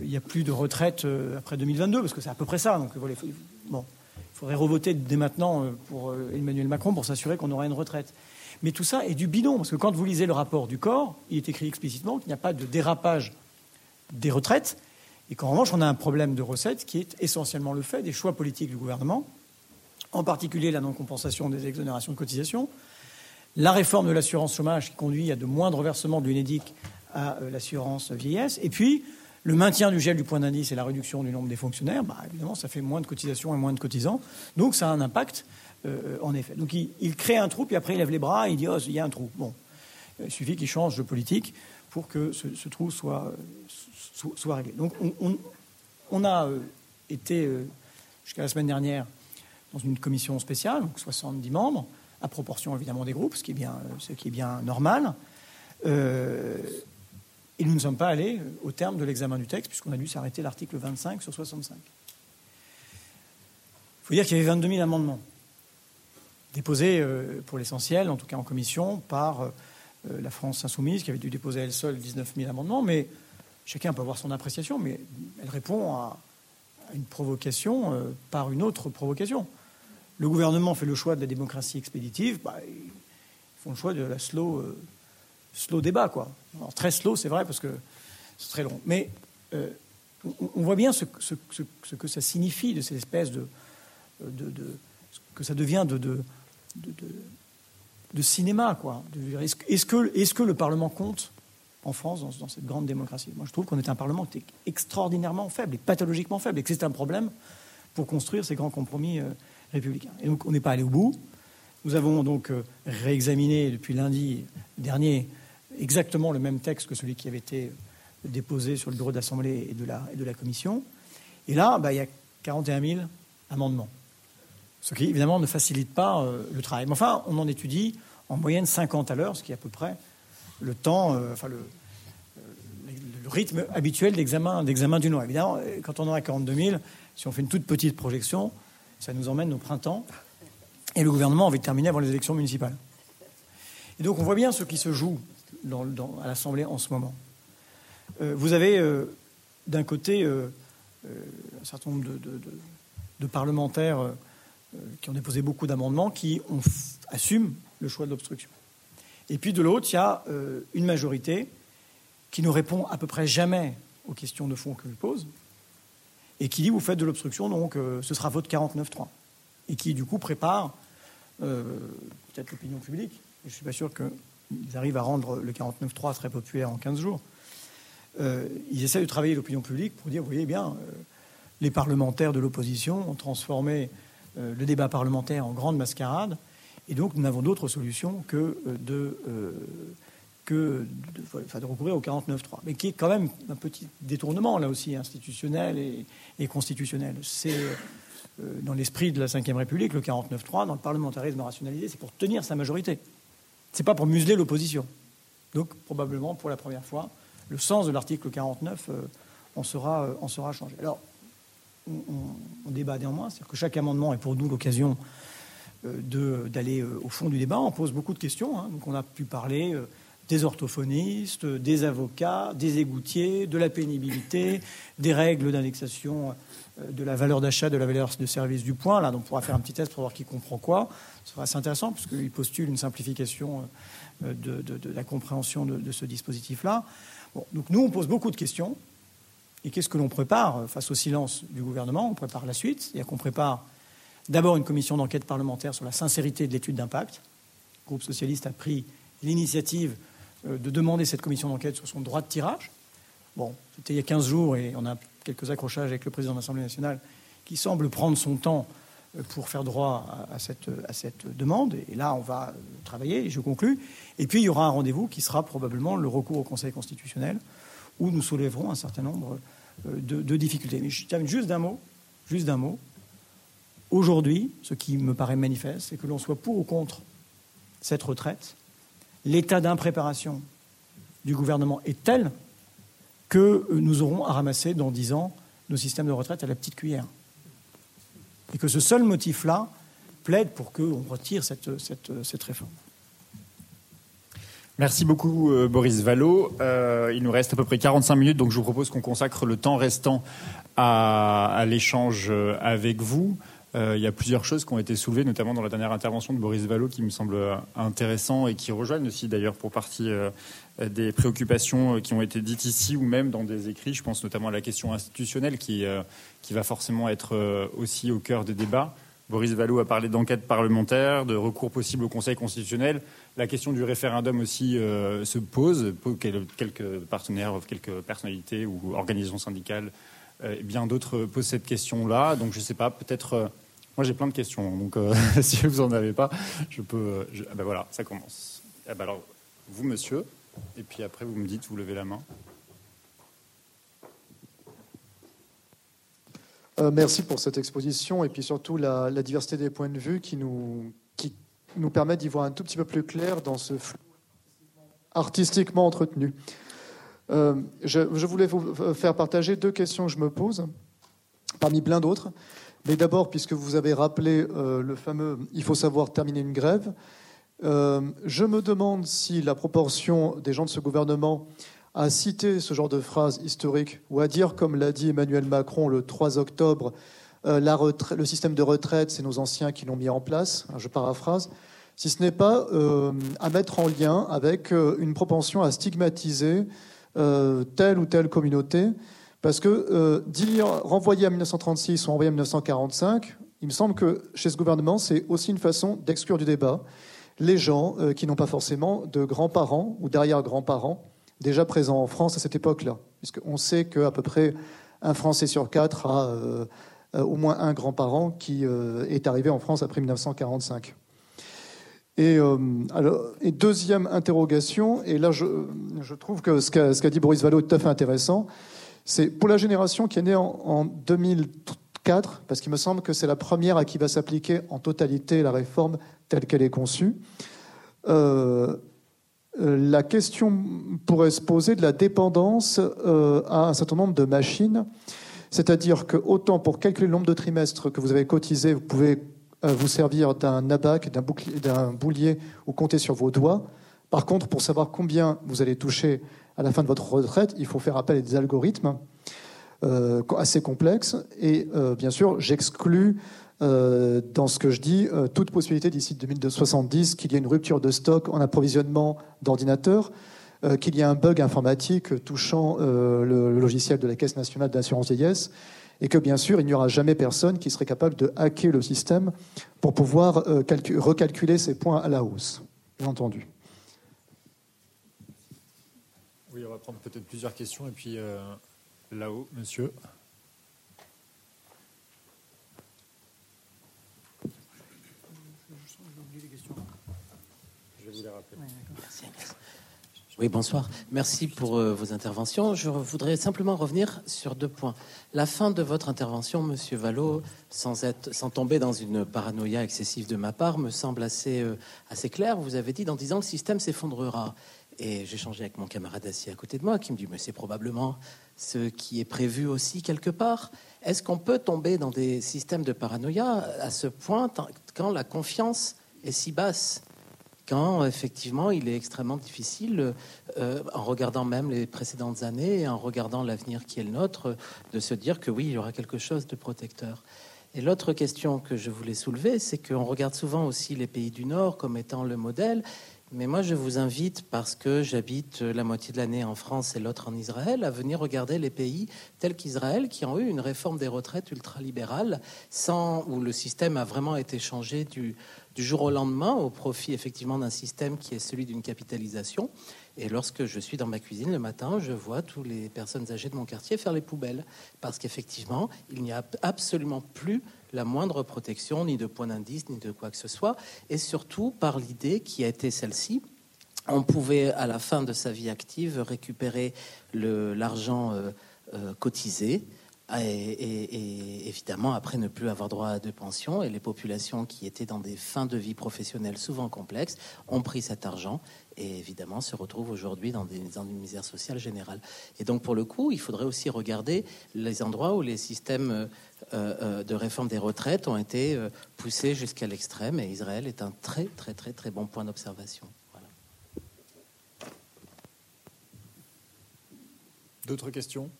il n'y a plus de retraite après 2022, parce que c'est à peu près ça. Donc, bon, faudrait revoter dès maintenant euh, pour euh, Emmanuel Macron pour s'assurer qu'on aura une retraite. Mais tout ça est du bidon, parce que quand vous lisez le rapport du corps, il est écrit explicitement qu'il n'y a pas de dérapage des retraites, et qu'en revanche, on a un problème de recettes qui est essentiellement le fait des choix politiques du gouvernement, en particulier la non-compensation des exonérations de cotisations, la réforme de l'assurance chômage qui conduit à de moindres versements de l'UNEDIC à l'assurance vieillesse, et puis le maintien du gel du point d'indice et la réduction du nombre des fonctionnaires, bah, évidemment, ça fait moins de cotisations et moins de cotisants. Donc, ça a un impact, euh, en effet. Donc, il, crée un trou, puis après, il lève les bras et il dit Oh, il y a un trou. Bon, il suffit qu'il change de politique pour que ce, trou soit, réglé. Donc, on, a euh, été, euh, jusqu'à la semaine dernière, dans une commission spéciale, donc 70 membres, à proportion évidemment des groupes, ce qui est bien, ce qui est bien normal. Et nous ne sommes pas allés au terme de l'examen du texte, puisqu'on a dû s'arrêter l'article 25 sur 65. Il faut dire qu'il y avait 22 000 amendements, déposés euh, pour l'essentiel, en tout cas en commission, par euh, la France insoumise, qui avait dû déposer elle seule 19 000 amendements, mais chacun peut avoir son appréciation, mais elle répond à une provocation euh, par une autre provocation. Le gouvernement fait le choix de la démocratie expéditive, bah, ils font le choix de la slow slow débat, quoi. très slow, c'est vrai, parce que c'est très long. Mais euh, on, voit bien ce, que ça signifie de cette espèce de, de, que ça devient de, cinéma, quoi. Est-ce que, est que le Parlement compte en France dans, cette grande démocratie? Moi, je trouve qu'on est un Parlement qui est extraordinairement faible et pathologiquement faible, et que c'est un problème pour construire ces grands compromis euh, républicains. Et donc, on n'est pas allé au bout. Nous avons donc euh, réexaminé depuis lundi dernier exactement le même texte que celui qui avait été déposé sur le bureau d'Assemblée et, de la, et de la Commission. Et là, bah, il y a 41 000 amendements. Ce qui, évidemment, ne facilite pas euh, le travail. Mais enfin, on en étudie en moyenne 50 à l'heure, ce qui est à peu près le temps, euh, enfin, le, le, rythme habituel d'examen, d'examen d'une loi. Évidemment, quand on en a 42 000, si on fait une toute petite projection, ça nous emmène au printemps. Et le gouvernement a envie de terminer avant les élections municipales. Et donc, on voit bien ce qui se joue à l'Assemblée en ce moment. Euh, vous avez euh, d'un côté euh, un certain nombre de, parlementaires qui ont déposé beaucoup d'amendements qui assument le choix de l'obstruction. Et puis de l'autre, il y a une majorité qui ne répond à peu près jamais aux questions de fond que je pose et qui dit vous faites de l'obstruction, donc ce sera vote 49-3. Et qui du coup prépare peut-être l'opinion publique. Je ne suis pas sûr que ils arrivent à rendre le 49.3 très populaire en 15 jours. Euh, ils essaient de travailler l'opinion publique pour dire, vous voyez bien, euh, les parlementaires de l'opposition ont transformé euh, le débat parlementaire en grande mascarade, et donc nous n'avons d'autre solution que de, que de, recourir au 49.3, mais qui est quand même un petit détournement, là aussi, institutionnel et, et constitutionnel. C'est dans l'esprit de la Ve République, le 49.3, dans le parlementarisme rationalisé, c'est pour tenir sa majorité n'est pas pour museler l'opposition. Donc, probablement, pour la première fois, le sens de l'article 49 euh, en, sera, euh, en sera changé. Alors, on, débat néanmoins. C'est-à-dire que chaque amendement est pour nous l'occasion d'aller au fond du débat. On pose beaucoup de questions. Hein. Donc on a pu parler des orthophonistes, des avocats, des égoutiers, de la pénibilité, des règles d'indexation euh, de la valeur d'achat, de la valeur de service du point. Là, on pourra faire un petit test pour voir qui comprend quoi. Ce sera assez intéressant puisqu'il postule une simplification euh, de, la compréhension de, ce dispositif-là. donc nous, on pose beaucoup de questions. Et qu'est-ce que l'on prépare euh, face au silence du gouvernement? On prépare la suite. C'est-à-dire qu'on prépare d'abord une commission d'enquête parlementaire sur la sincérité de l'étude d'impact. Le groupe socialiste a pris l'initiative de demander cette commission d'enquête sur son droit de tirage. Bon, c'était il y a 15 jours et on a quelques accrochages avec le président de l'Assemblée nationale qui semble prendre son temps euh, pour faire droit à cette, demande. Et là, on va travailler, et je conclus. Et puis, il y aura un rendez-vous qui sera probablement le recours au Conseil constitutionnel, où nous soulèverons un certain nombre euh, de, de difficultés. Mais je termine juste d'un mot. Juste d'un mot. Aujourd'hui, ce qui me paraît manifeste, c'est que l'on soit pour ou contre cette retraite, l'état d'impréparation du gouvernement est tel que nous aurons à ramasser dans dix ans nos systèmes de retraite à la petite cuillère. Et que ce seul motif-là plaide pour qu'on retire cette, réforme. Merci beaucoup euh, Boris Vallot. Euh, il nous reste à peu près 45 minutes, donc je vous propose qu'on consacre le temps restant à l'échange euh, avec vous. Euh, il y a plusieurs choses qui ont été soulevées, notamment dans la dernière intervention de Boris Vallot, qui me semble intéressant et qui rejoignent aussi d'ailleurs pour partie euh, des préoccupations qui ont été dites ici ou même dans des écrits. Je pense notamment à la question institutionnelle qui, euh, qui va forcément être aussi au cœur des débats. Boris Vallot a parlé d'enquête parlementaire, de recours possible au Conseil constitutionnel. La question du référendum aussi se pose. Quelques partenaires, quelques personnalités ou organisations syndicales et bien d'autres posent cette question-là. Donc je ne sais pas, peut-être moi, j'ai plein de questions, donc euh, si vous n'en avez pas, je peux. ah ben voilà, ça commence. Ah ben alors, vous, monsieur, et puis après, vous me dites, vous levez la main. Euh, merci pour cette exposition et puis surtout la, diversité des points de vue qui nous, qui nous permet d'y voir un tout petit peu plus clair dans ce flou artistiquement entretenu. Euh, je, voulais vous faire partager deux questions que je me pose, parmi plein d'autres. Mais d'abord, puisque vous avez rappelé euh, le fameux il faut savoir terminer une grève, euh, je me demande si la proportion des gens de ce gouvernement à citer ce genre de phrase historique ou à dire, comme l'a dit Emmanuel Macron le 3 octobre, euh, le système de retraite, c'est nos anciens qui l'ont mis en place, hein, je paraphrase, si ce n'est pas à mettre en lien avec une propension à stigmatiser telle ou telle communauté parce que euh, dire renvoyer à 1936 ou renvoyer à 1945, il me semble que chez ce gouvernement, c'est aussi une façon d'exclure du débat les gens euh, qui n'ont pas forcément de grands-parents ou derrière-grands-parents déjà présents en France à cette époque-là. Puisqu'on sait qu'à peu près un Français sur quatre a euh, au moins un grand-parent qui est arrivé en France après 1945. Et, deuxième interrogation, et là je, je trouve que ce qu'a dit Boris Vallot est tout à fait intéressant, c'est pour la génération qui est née en, 2004, parce qu'il me semble que c'est la première à qui va s'appliquer en totalité la réforme telle qu'elle est conçue. Euh, euh, la question pourrait se poser de la dépendance euh, à un certain nombre de machines, c'est-à-dire que autant pour calculer le nombre de trimestres que vous avez cotisé, vous pouvez vous servir d'un abac, d'un boulier ou compter sur vos doigts. Par contre, pour savoir combien vous allez toucher à la fin de votre retraite, il faut faire appel à des algorithmes euh, assez complexes. Et euh, bien sûr, j'exclus euh, dans ce que je dis toute possibilité d'ici 2070 qu'il y ait une rupture de stock en approvisionnement d'ordinateurs, qu'il y ait un bug informatique touchant le, logiciel de la Caisse nationale d'assurance vieillesse, et que bien sûr, il n'y aura jamais personne qui serait capable de hacker le système pour pouvoir recalculer ces points à la hausse, bien entendu. Oui, on va prendre peut-être plusieurs questions. Et puis euh, là-haut, monsieur. Je vais vous les rappeler. Oui, bonsoir. Merci pour euh, vos interventions. Je voudrais simplement revenir sur deux points. La fin de votre intervention, Monsieur Vallot, sans, être, sans tomber dans une paranoïa excessive de ma part, me semble assez, euh, assez claire. Vous avez dit, dans 10 ans, le système s'effondrera. Et changé avec mon camarade assis à côté de moi qui me dit, mais c'est probablement ce qui est prévu aussi quelque part. Est-ce qu'on peut tomber dans des systèmes de paranoïa à ce point quand la confiance est si basse quand effectivement il est extrêmement difficile, euh, en regardant même les précédentes années et en regardant l'avenir qui est le nôtre, de se dire que oui, il y aura quelque chose de protecteur? Et l'autre question que je voulais soulever, c'est qu'on regarde souvent aussi les pays du Nord comme étant le modèle. Mais moi, je vous invite, parce que j'habite la moitié de l'année en France et l'autre en Israël, à venir regarder les pays tels qu'Israël, qui ont eu une réforme des retraites ultralibérale, sans, où le système a vraiment été changé du, du jour au lendemain au profit effectivement d'un système qui est celui d'une capitalisation. Et lorsque je suis dans ma cuisine le matin, je vois toutes les personnes âgées de mon quartier faire les poubelles. Parce qu'effectivement, il n'y a absolument plus la moindre protection, ni de point d'indice, ni de quoi que ce soit. Et surtout par l'idée qui a été celle-ci. On pouvait, à la fin de sa vie active, récupérer l'argent euh, euh, cotisé et, évidemment après ne plus avoir droit à de pension et les populations qui étaient dans des fins de vie professionnelles souvent complexes ont pris cet argent et évidemment se retrouvent aujourd'hui dans, dans, une misère sociale générale. Et donc pour le coup, il faudrait aussi regarder les endroits où les systèmes euh, de réforme des retraites ont été euh, poussés jusqu'à l'extrême et Israël est un très très très très bon point d'observation. D'autres questions?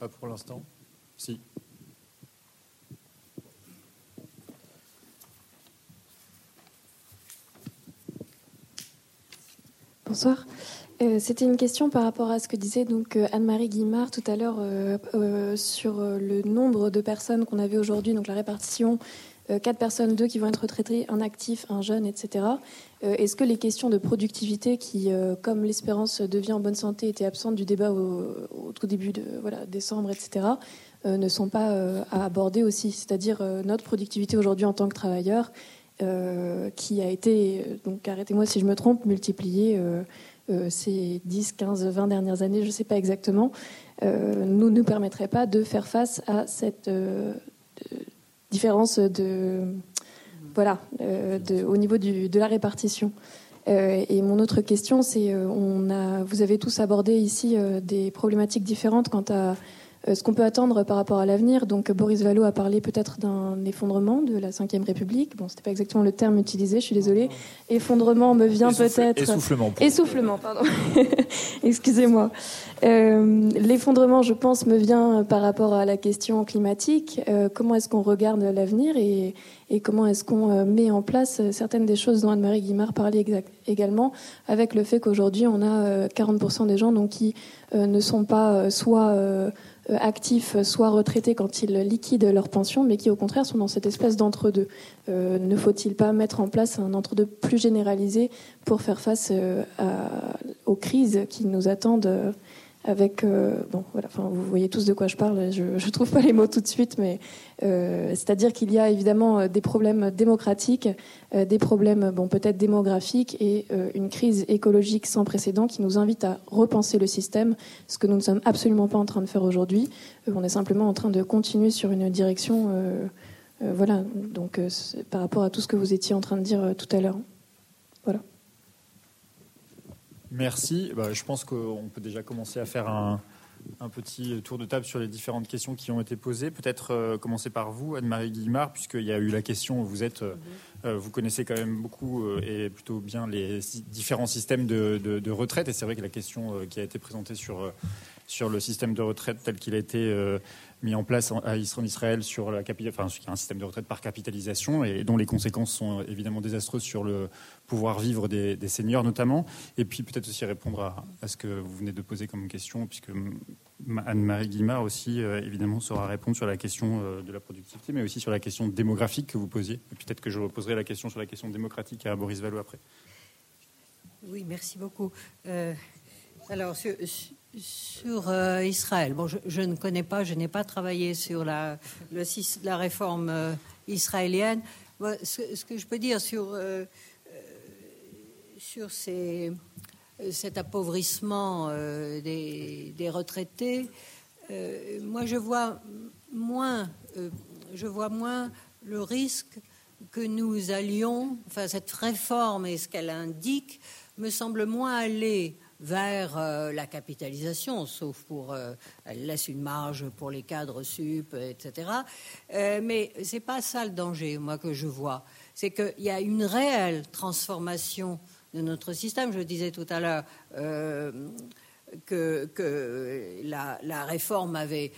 Pas pour l'instant? Si. Bonsoir. Euh, c'était une question par rapport à ce que disait donc euh, Anne-Marie Guimard tout à l'heure euh, sur le nombre de personnes qu'on avait aujourd'hui, donc la répartition quatre personnes, deux qui vont être retraitées, un actif, un jeune, etc. Est-ce que les questions de productivité, qui, comme l'espérance de vie en bonne santé, étaient absentes du débat au, tout début de voilà, décembre, etc., ne sont pas à aborder aussi? C'est-à-dire notre productivité aujourd'hui en tant que travailleur, qui a été, donc arrêtez-moi si je me trompe, multipliée ces 10, 15, 20 dernières années, je ne sais pas exactement, nous ne permettrait pas de faire face à cette différence de voilà euh, au niveau du, de la répartition. Euh, et mon autre question, c'est euh, on a, vous avez tous abordé ici des problématiques différentes quant à ce qu'on peut attendre par rapport à l'avenir. Donc Boris Vallot a parlé peut-être d'un effondrement de la Ve République. Bon, c'était pas exactement le terme utilisé, je suis désolée. Effondrement me vient peut-être. Essoufflement. Essoufflement, pardon. Excusez-moi. Euh, l'effondrement, je pense, me vient par rapport à la question climatique. Euh, comment est-ce qu'on regarde l'avenir et, comment est-ce qu'on euh, met en place certaines des choses dont Anne-Marie Guimard parlait également, avec le fait qu'aujourd'hui, on a 40% des gens donc, qui ne sont pas soit actifs, soit retraités quand ils liquident leur pension, mais qui au contraire sont dans cette espèce d'entre-deux. ne faut-il pas mettre en place un entre-deux plus généralisé pour faire face aux crises qui nous attendent avec euh, bon voilà enfin vous voyez tous de quoi je parle je ne trouve pas les mots tout de suite mais euh, c'est-à-dire qu'il y a évidemment euh, des problèmes démocratiques des problèmes bon peut-être démographiques et une crise écologique sans précédent qui nous invite à repenser le système ce que nous ne sommes absolument pas en train de faire aujourd'hui. On est simplement en train de continuer sur une direction voilà donc par rapport à tout ce que vous étiez en train de dire tout à l'heure. Voilà Merci. Bah, je pense qu'on peut déjà commencer à faire un, petit tour de table sur les différentes questions qui ont été posées. Peut-être euh, commencer par vous, Anne-Marie Guillemard, puisqu'il y a eu la question, vous êtes, euh, euh, vous connaissez quand même beaucoup et plutôt bien les différents systèmes de, retraite. Et c'est vrai que la question qui a été présentée sur, sur le système de retraite tel qu'il a été mis en place en, Israël sur la enfin, un système de retraite par capitalisation et dont les conséquences sont évidemment désastreuses sur le pouvoir vivre des, seniors notamment. Et puis peut-être aussi répondre à, ce que vous venez de poser comme question, puisque Anne-Marie Guimard aussi euh, évidemment saura répondre sur la question euh, de la productivité, mais aussi sur la question démographique que vous posiez. Et peut-être que je reposerai la question sur la question démocratique à Boris Vallot après. Oui, merci beaucoup. Euh, alors, sur, sur euh, Israël, bon, je, ne connais pas, je n'ai pas travaillé sur la, la réforme euh, israélienne. ce, que je peux dire sur, euh, sur ces, cet appauvrissement des, des, retraités, moi je vois moins, je vois moins le risque que nous allions, enfin cette réforme et ce qu'elle indique, me semble moins aller vers euh, la capitalisation, sauf pour euh, elle laisse une marge pour les cadres sup, etc. Euh, mais c'est pas ça le danger, moi que je vois. C'est qu'il y a une réelle transformation de notre système. Je disais tout à l'heure que, que la, réforme avait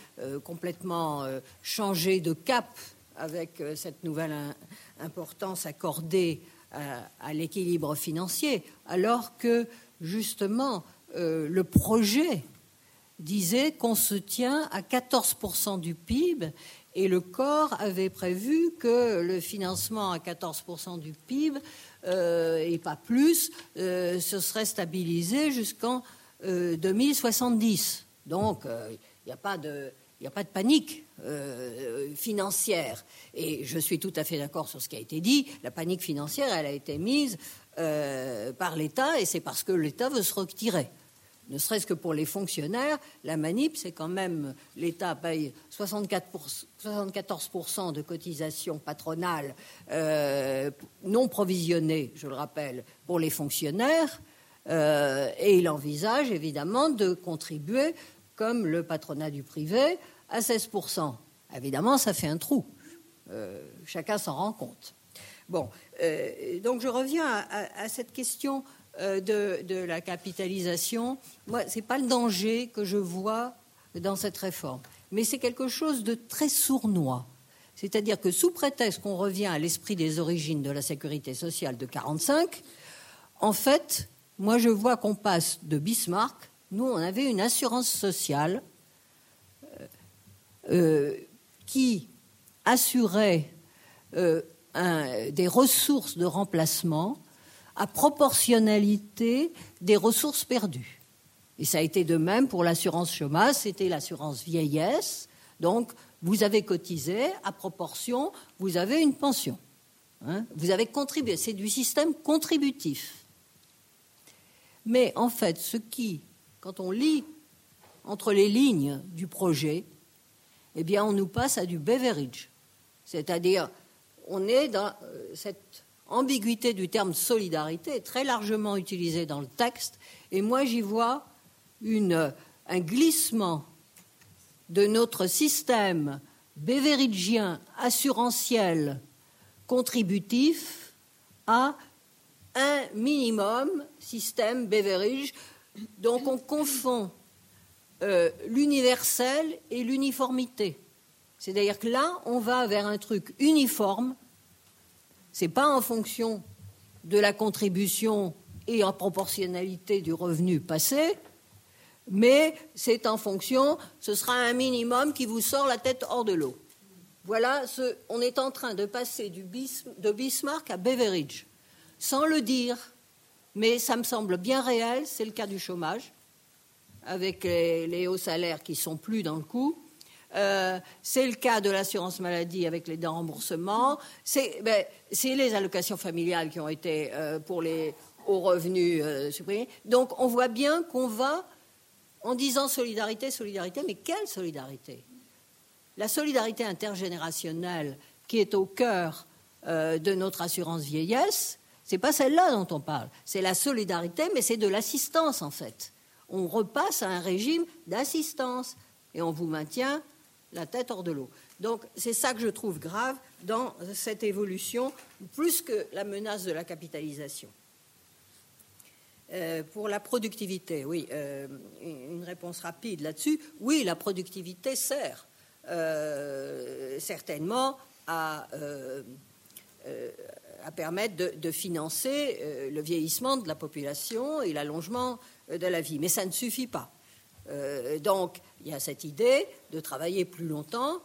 complètement changé de cap avec cette nouvelle importance accordée à l'équilibre financier, alors que justement, euh, le projet disait qu'on se tient à 14% du PIB et le corps avait prévu que le financement à 14% du PIB euh, et pas plus euh, se serait stabilisé jusqu'en 2070. Donc, il n'y a pas de il n'y a pas de panique financière. Et je suis tout à fait d'accord sur ce qui a été dit. La panique financière, elle a été mise euh, par l'État, et c'est parce que l'État veut se retirer. Ne serait-ce que pour les fonctionnaires, la manip, c'est quand même l'État paye 64 74% de cotisations patronales euh, non provisionnées, je le rappelle, pour les fonctionnaires, euh, et il envisage évidemment de contribuer, comme le patronat du privé, à 16%. Évidemment, ça fait un trou. chacun s'en rend compte. Bon, euh, donc je reviens à, cette question euh, de, la capitalisation. Moi, ce n'est pas le danger que je vois dans cette réforme, mais c'est quelque chose de très sournois. C'est-à-dire que sous prétexte qu'on revient à l'esprit des origines de la sécurité sociale de 1945, en fait, moi je vois qu'on passe de Bismarck, nous on avait une assurance sociale euh, qui assurait des ressources de remplacement à proportionnalité des ressources perdues. Et ça a été de même pour l'assurance chômage, c'était l'assurance vieillesse. Donc, vous avez cotisé, à proportion, vous avez une pension. Hein. vous avez contribué, c'est du système contributif. Mais en fait, ce qui, quand on lit entre les lignes du projet, eh bien, on nous passe à du beverage, c'est-à-dire on est dans euh, cette ambiguïté du terme solidarité, très largement utilisée dans le texte, et moi j'y vois un glissement de notre système beveridgien assurantiel contributif à un minimum système Beveridge. Donc on confond euh, l'universel et l'uniformité. C'est-à-dire que là, on va vers un truc uniforme. Ce n'est pas en fonction de la contribution et en proportionnalité du revenu passé, mais c'est en fonction, ce sera un minimum qui vous sort la tête hors de l'eau. Voilà, on est en train de passer de Bismarck à Beveridge, sans le dire, mais ça me semble bien réel, c'est le cas du chômage, avec les, hauts salaires qui sont plus dans le coup. Euh, c'est le cas de l'assurance maladie avec les remboursements. Ben, c'est les allocations familiales qui ont été euh, pour les hauts revenus euh, supprimés. Donc on voit bien qu'on va en disant solidarité, solidarité, mais quelle solidarité? La solidarité intergénérationnelle qui est au cœur de notre assurance vieillesse, c'est pas celle-là dont on parle. C'est la solidarité, mais c'est de l'assistance en fait. On repasse à un régime d'assistance et on vous maintient la tête hors de l'eau. Donc c'est ça que je trouve grave dans cette évolution, plus que la menace de la capitalisation. Euh, pour la productivité, oui, euh, une réponse rapide là-dessus. Oui, la productivité sert euh, certainement à, permettre de financer le vieillissement de la population et l'allongement de la vie. Mais ça ne suffit pas. Donc, il y a cette idée de travailler plus longtemps,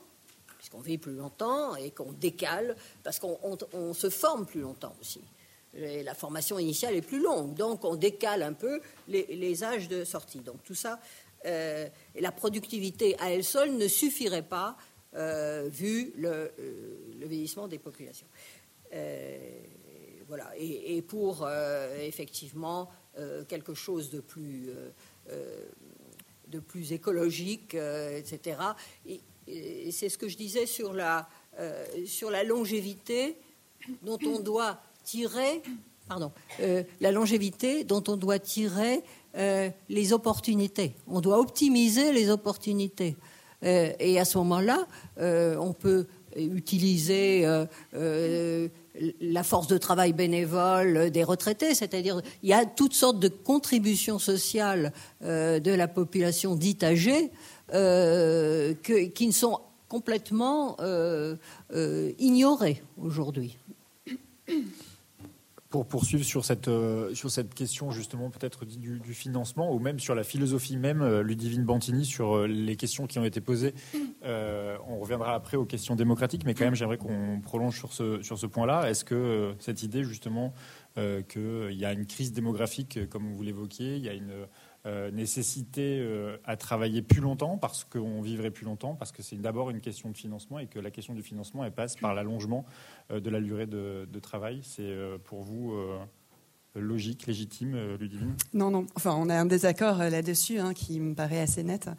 puisqu'on vit plus longtemps et qu'on décale, parce qu'on se forme plus longtemps aussi. la formation initiale est plus longue, donc on décale un peu les, âges de sortie. Donc tout ça, euh, et la productivité à elle seule ne suffirait pas euh, vu le, euh, vieillissement des populations. voilà. Et pour effectivement quelque chose de plus de plus écologique, euh, etc. Et, c'est ce que je disais sur la, euh, sur la longévité dont on doit tirer pardon, la longévité dont on doit tirer les opportunités. On doit optimiser les opportunités. et à ce moment-là, on peut utiliser la force de travail bénévole des retraités, c'est-à-dire il y a toutes sortes de contributions sociales euh, de la population dite âgée euh, qui ne sont complètement euh, ignorées aujourd'hui pour poursuivre sur cette, euh, sur cette question justement peut-être du, financement ou même sur la philosophie même, euh, Ludivine Bantini, sur euh, les questions qui ont été posées. on reviendra après aux questions démocratiques, mais quand même j'aimerais qu'on prolonge sur ce, sur ce point-là. Est-ce que cette idée justement qu'il y a une crise démographique, comme vous l'évoquiez, il y a une euh, nécessité euh, à travailler plus longtemps parce qu'on vivrait plus longtemps, parce que c'est d'abord une question de financement et que la question du financement elle passe par l'allongement euh, de la durée de, travail. C'est pour vous logique, légitime, euh, Ludivine? Non, non. Enfin, on a un désaccord euh, là-dessus hein, qui me paraît assez net.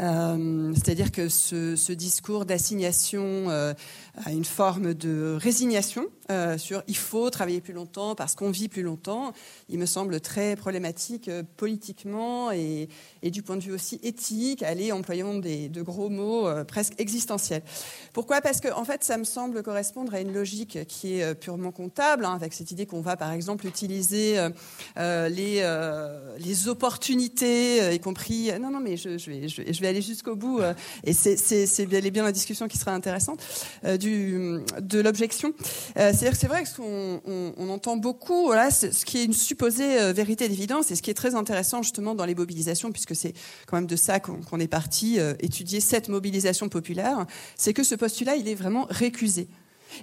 Euh, c'est-à-dire que ce, discours d'assignation à une forme de résignation sur il faut travailler plus longtemps parce qu'on vit plus longtemps, il me semble très problématique politiquement et, du point de vue aussi éthique, aller employant des, de gros mots presque existentiels. Pourquoi? Parce que en fait, ça me semble correspondre à une logique qui est purement comptable, hein, avec cette idée qu'on va par exemple utiliser euh, euh, les, euh, les opportunités, y compris. Non, non, mais je, vais, je, vais, aller jusqu'au bout. et c'est bien, bien la discussion qui sera intéressante du, de l'objection. C'est-à-dire que c'est vrai qu'on on, entend beaucoup, voilà, ce qui est une supposée vérité d'évidence, et ce qui est très intéressant justement dans les mobilisations, puisque c'est quand même de ça qu'on est parti étudier cette mobilisation populaire, c'est que ce postulat, il est vraiment récusé.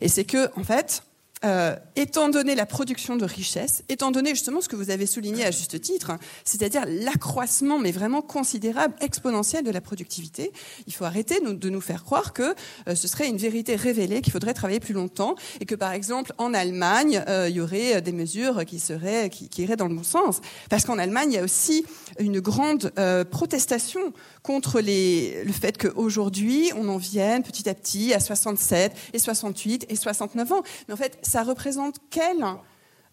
Et c'est que, en fait, euh, étant donné la production de richesse, étant donné justement ce que vous avez souligné à juste titre, hein, c'est-à-dire l'accroissement, mais vraiment considérable, exponentiel de la productivité, il faut arrêter de nous faire croire que euh, ce serait une vérité révélée, qu'il faudrait travailler plus longtemps, et que par exemple en Allemagne, euh, il y aurait des mesures qui seraient, qui iraient dans le bon sens, parce qu'en Allemagne, il y a aussi une grande protestation contre le fait qu'aujourd'hui, on en vienne petit à petit à 67 et 68 et 69 ans. Mais en fait, ça représente quel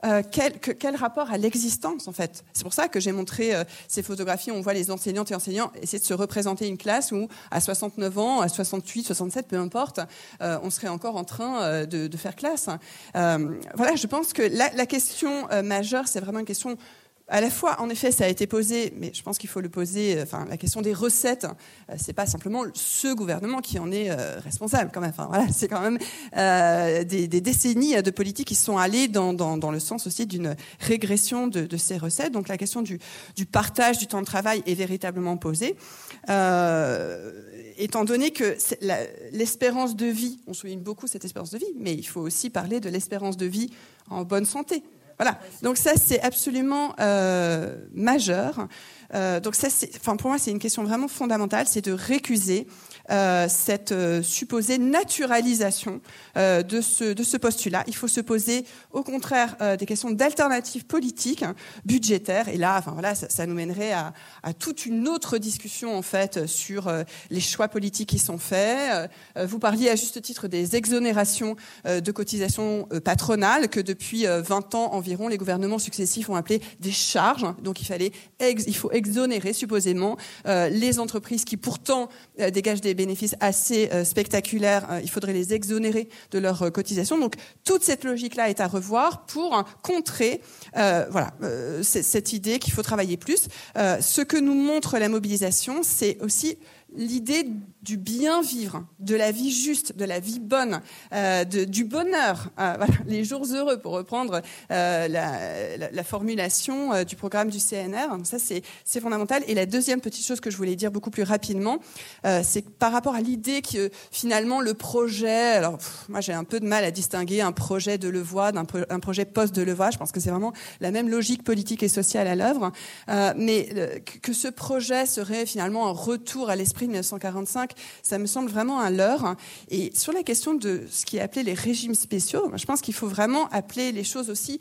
euh, quel, quel, rapport à l'existence en fait? C'est pour ça que j'ai montré euh, ces photographies. Où on voit les enseignantes et enseignants essayer de se représenter une classe où à 69 ans, à 68, 67, peu importe, euh, on serait encore en train de, faire classe. voilà, je pense que la question majeure, c'est vraiment une question à la fois, en effet, ça a été posé, mais je pense qu'il faut le poser. Euh, enfin, la question des recettes, euh, c'est pas simplement ce gouvernement qui en est euh, responsable, quand même. Enfin, voilà, c'est quand même des, décennies de politique qui sont allées dans, le sens aussi d'une régression de, ces recettes. Donc, la question du, du, partage du temps de travail est véritablement posée, étant donné que l'espérance de vie, on souligne beaucoup cette espérance de vie, mais il faut aussi parler de l'espérance de vie en bonne santé. Voilà. Donc ça, c'est absolument euh, majeur. Euh, donc ça, pour moi, c'est une question vraiment fondamentale, c'est de récuser euh, cette euh, supposée naturalisation de ce, postulat. Il faut se poser au contraire des questions d'alternatives politiques, budgétaires. Et là, voilà, ça, nous mènerait à, toute une autre discussion en fait sur les choix politiques qui sont faits. vous parliez à juste titre des exonérations de cotisations patronales que depuis 20 ans environ les gouvernements successifs ont appelé des charges. Donc il fallait, il faut exonérer supposément les entreprises qui pourtant dégagent des bénéfices assez euh, spectaculaires, euh, il faudrait les exonérer de leurs euh, cotisations. Donc toute cette logique-là est à revoir pour contrer voilà, cette idée qu'il faut travailler plus. ce que nous montre la mobilisation, c'est aussi l'idée du bien vivre, de la vie juste, de la vie bonne, euh, du bonheur, euh, les jours heureux, pour reprendre euh, la, la, la, formulation du programme du CNR. Ça, c'est fondamental. Et la deuxième petite chose que je voulais dire beaucoup plus rapidement, c'est par rapport à l'idée que finalement le projet, alors moi j'ai un peu de mal à distinguer un projet de Levoix d'un un projet post de Levoix. Je pense que c'est vraiment la même logique politique et sociale à l'œuvre, mais que ce projet serait finalement un retour à l'esprit de 1945 ça me semble vraiment un leurre. Et sur la question de ce qui est appelé les régimes spéciaux, je pense qu'il faut vraiment appeler les choses aussi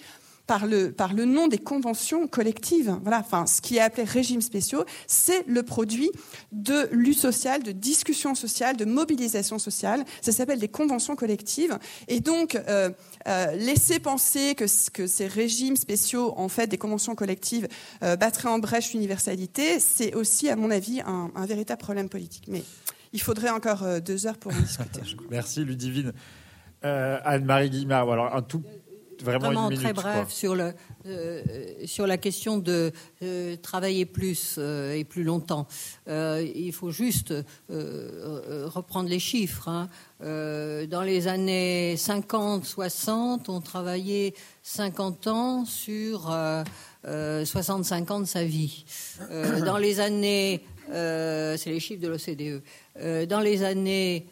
par le, nom des conventions collectives. Voilà, enfin, ce qui est appelé régimes spéciaux, c'est le produit de lutte sociale, de discussion sociale, de mobilisation sociale. Ça s'appelle des conventions collectives. Et donc, euh, euh, laisser penser que, que ces régimes spéciaux, en fait, des conventions collectives, euh, battraient en brèche l'universalité, c'est aussi, à mon avis, un, un, véritable problème politique. Mais il faudrait encore euh, deux heures pour en discuter. Merci, Ludivine. Anne-Marie Guimard, alors un tout vraiment, très bref sur, le, euh, sur la question de euh, travailler plus euh, et plus longtemps. il faut juste reprendre les chiffres. Hein. dans les années 50, 60, on travaillait 50 ans sur 65 ans de sa vie. dans les années, c'est les chiffres de l'OCDE, dans les années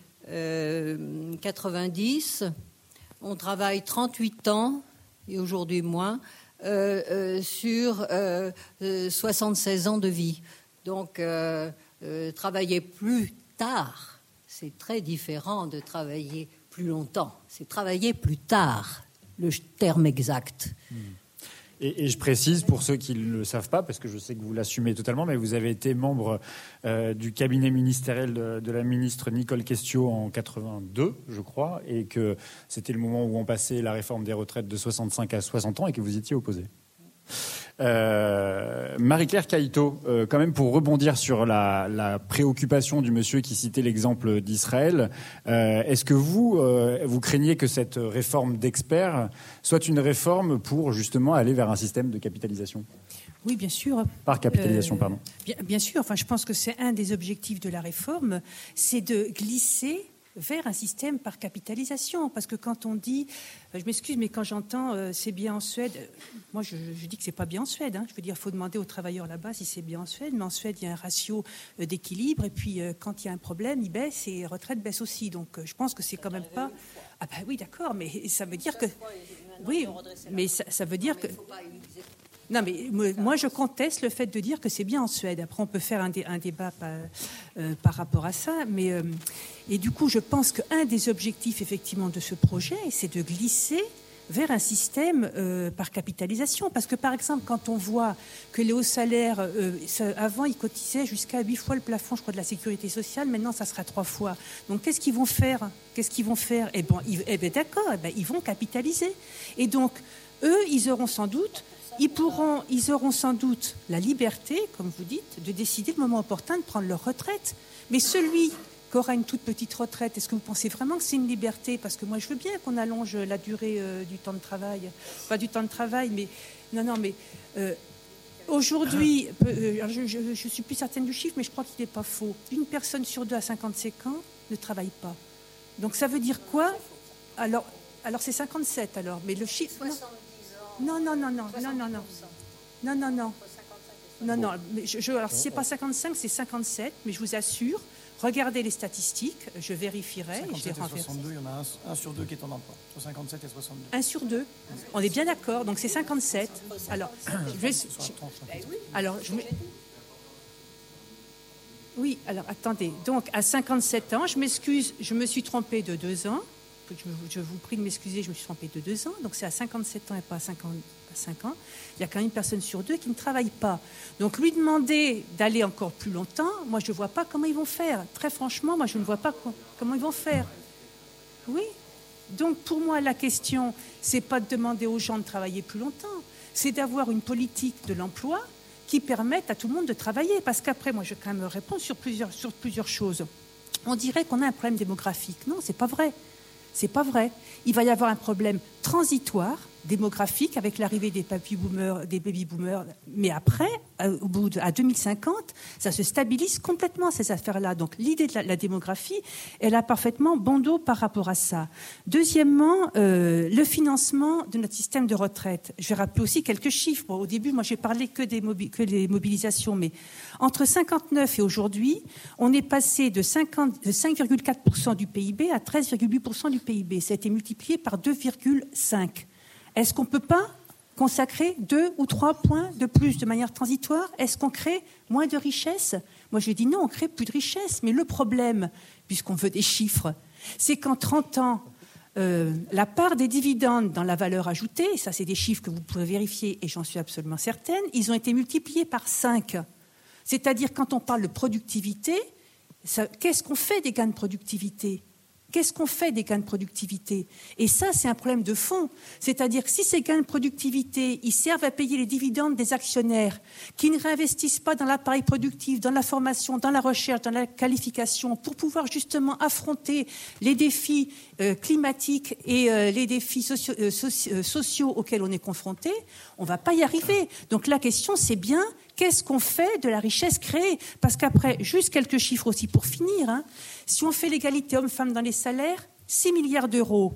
90, on travaille 38 ans, et aujourd'hui moins, euh, euh, sur 76 euh, ans de vie. Donc, travailler plus tard, c'est très différent de travailler plus longtemps. C'est travailler plus tard, le terme exact. Hmm. Et, je précise pour ceux qui ne le savent pas, parce que je sais que vous l'assumez totalement, mais vous avez été membre euh, du cabinet ministériel de, la ministre Nicole Questiot en 82, je crois, et que c'était le moment où on passait la réforme des retraites de 65 à 60 ans et que vous étiez opposé. Euh, Marie-Claire Caïto, euh, quand même pour rebondir sur la, préoccupation du monsieur qui citait l'exemple d'Israël, euh, est-ce que vous, vous craignez que cette réforme d'experts soit une réforme pour justement aller vers un système de capitalisation? Oui, bien sûr. Par capitalisation, pardon. Bien, bien, sûr. Enfin, je pense que c'est un des objectifs de la réforme, c'est de glisser vers un système par capitalisation. Parce que quand on dit, euh, je m'excuse, mais quand j'entends euh, c'est bien en Suède, euh, moi je, dis que c'est pas bien en Suède. Hein. Je veux dire, il faut demander aux travailleurs là-bas si c'est bien en Suède. Mais en Suède, il y a un ratio d'équilibre. Et puis quand il y a un problème, il baisse et les retraites baissent aussi. Donc je pense que c'est quand même pas. Ah ben oui, d'accord, mais ça veut dire que. Oui, mais ça veut dire que. Non, mais moi, je conteste le fait de dire que c'est bien en Suède. Après, on peut faire un, débat euh, par, rapport à ça. Mais, euh, et du coup, je pense qu'un des objectifs, effectivement, de ce projet, c'est de glisser vers un système euh, par capitalisation. Parce que, par exemple, quand on voit que les hauts salaires, avant, ils cotisaient jusqu'à huit fois le plafond, je crois, de la sécurité sociale, maintenant, ça sera trois fois. Donc, qu'est-ce qu'ils vont faire? Qu'est-ce qu'ils vont faire? Eh bien, eh ben, d'accord, eh ben, ils vont capitaliser. Et donc, eux, ils auront sans doute ils, pourront, ils auront sans doute la liberté, comme vous dites, de décider le moment opportun de prendre leur retraite. Mais celui qui aura une toute petite retraite, est-ce que vous pensez vraiment que c'est une liberté? Parce que moi, je veux bien qu'on allonge la durée euh, du temps de travail. Pas du temps de travail, mais... Non, non, mais... Euh, aujourd'hui, euh, je ne suis plus certaine du chiffre, mais je crois qu'il n'est pas faux. Une personne sur deux à 55 ans ne travaille pas. Donc ça veut dire quoi? Alors, alors c'est 57 alors, mais le chiffre... Non, non, non, non, non, non, non. Non, non, non. Non, non. Mais je, alors, si ce n'est pas 55, c'est 57, mais je vous assure, regardez les statistiques, je vérifierai. 57 et 62, il y en a un, sur deux qui est en emploi, sur 57 et 62. Un sur deux On est bien d'accord, donc c'est 57. Alors, je vais. alors, je Oui, alors attendez. Donc, à 57 ans, je m'excuse, je me suis trompée de deux ans je, vous prie de m'excuser, je me suis trompée de deux ans, donc c'est à 57 ans et pas à 55 ans. Il y a quand même une personne sur deux qui ne travaille pas. Donc lui demander d'aller encore plus longtemps, moi je ne vois pas comment ils vont faire. Très franchement, moi je ne vois pas comment ils vont faire. Oui. Donc pour moi, la question, c'est pas de demander aux gens de travailler plus longtemps, c'est d'avoir une politique de l'emploi qui permette à tout le monde de travailler. Parce qu'après, moi je vais quand même répondre sur plusieurs, sur plusieurs choses. On dirait qu'on a un problème démographique. Non, c'est pas vrai. C'est pas vrai. Il va y avoir un problème transitoire démographique avec l'arrivée des baby boomers, des baby boomers. Mais après, euh, au bout de, à 2050, ça se stabilise complètement ces affaires-là. Donc l'idée de la, démographie, elle a parfaitement dos par rapport à ça. Deuxièmement, euh, le financement de notre système de retraite. Je vais rappeler aussi quelques chiffres. au début, moi, j'ai parlé que des, que des mobilisations, mais entre 59 et aujourd'hui, on est passé de, 5,4% du PIB à 13,8% du PIB. Ça a été multiplié par 2,5. Est-ce qu'on ne peut pas consacrer deux ou trois points de plus de manière transitoire? Est-ce qu'on crée moins de richesses? Moi, je dis non, on crée plus de richesses. Mais le problème, puisqu'on veut des chiffres, c'est qu'en 30 ans, euh, la part des dividendes dans la valeur ajoutée, ça c'est des chiffres que vous pouvez vérifier et j'en suis absolument certaine, ils ont été multipliés par 5. C'est-à-dire quand on parle de productivité, qu'est-ce qu'on fait des gains de productivité? Qu'est-ce qu'on fait des gains de productivité? Et ça, c'est un problème de fond. C'est-à-dire que si ces gains de productivité, ils servent à payer les dividendes des actionnaires, qui ne réinvestissent pas dans l'appareil productif, dans la formation, dans la recherche, dans la qualification, pour pouvoir justement affronter les défis euh, climatiques et euh, les défis euh, sociaux auxquels on est confronté, on ne va pas y arriver. Donc la question, c'est bien qu'est-ce qu'on fait de la richesse créée? Parce qu'après, juste quelques chiffres aussi pour finir. Hein. Si on fait l'égalité homme-femme dans les salaires, 6 milliards d'euros.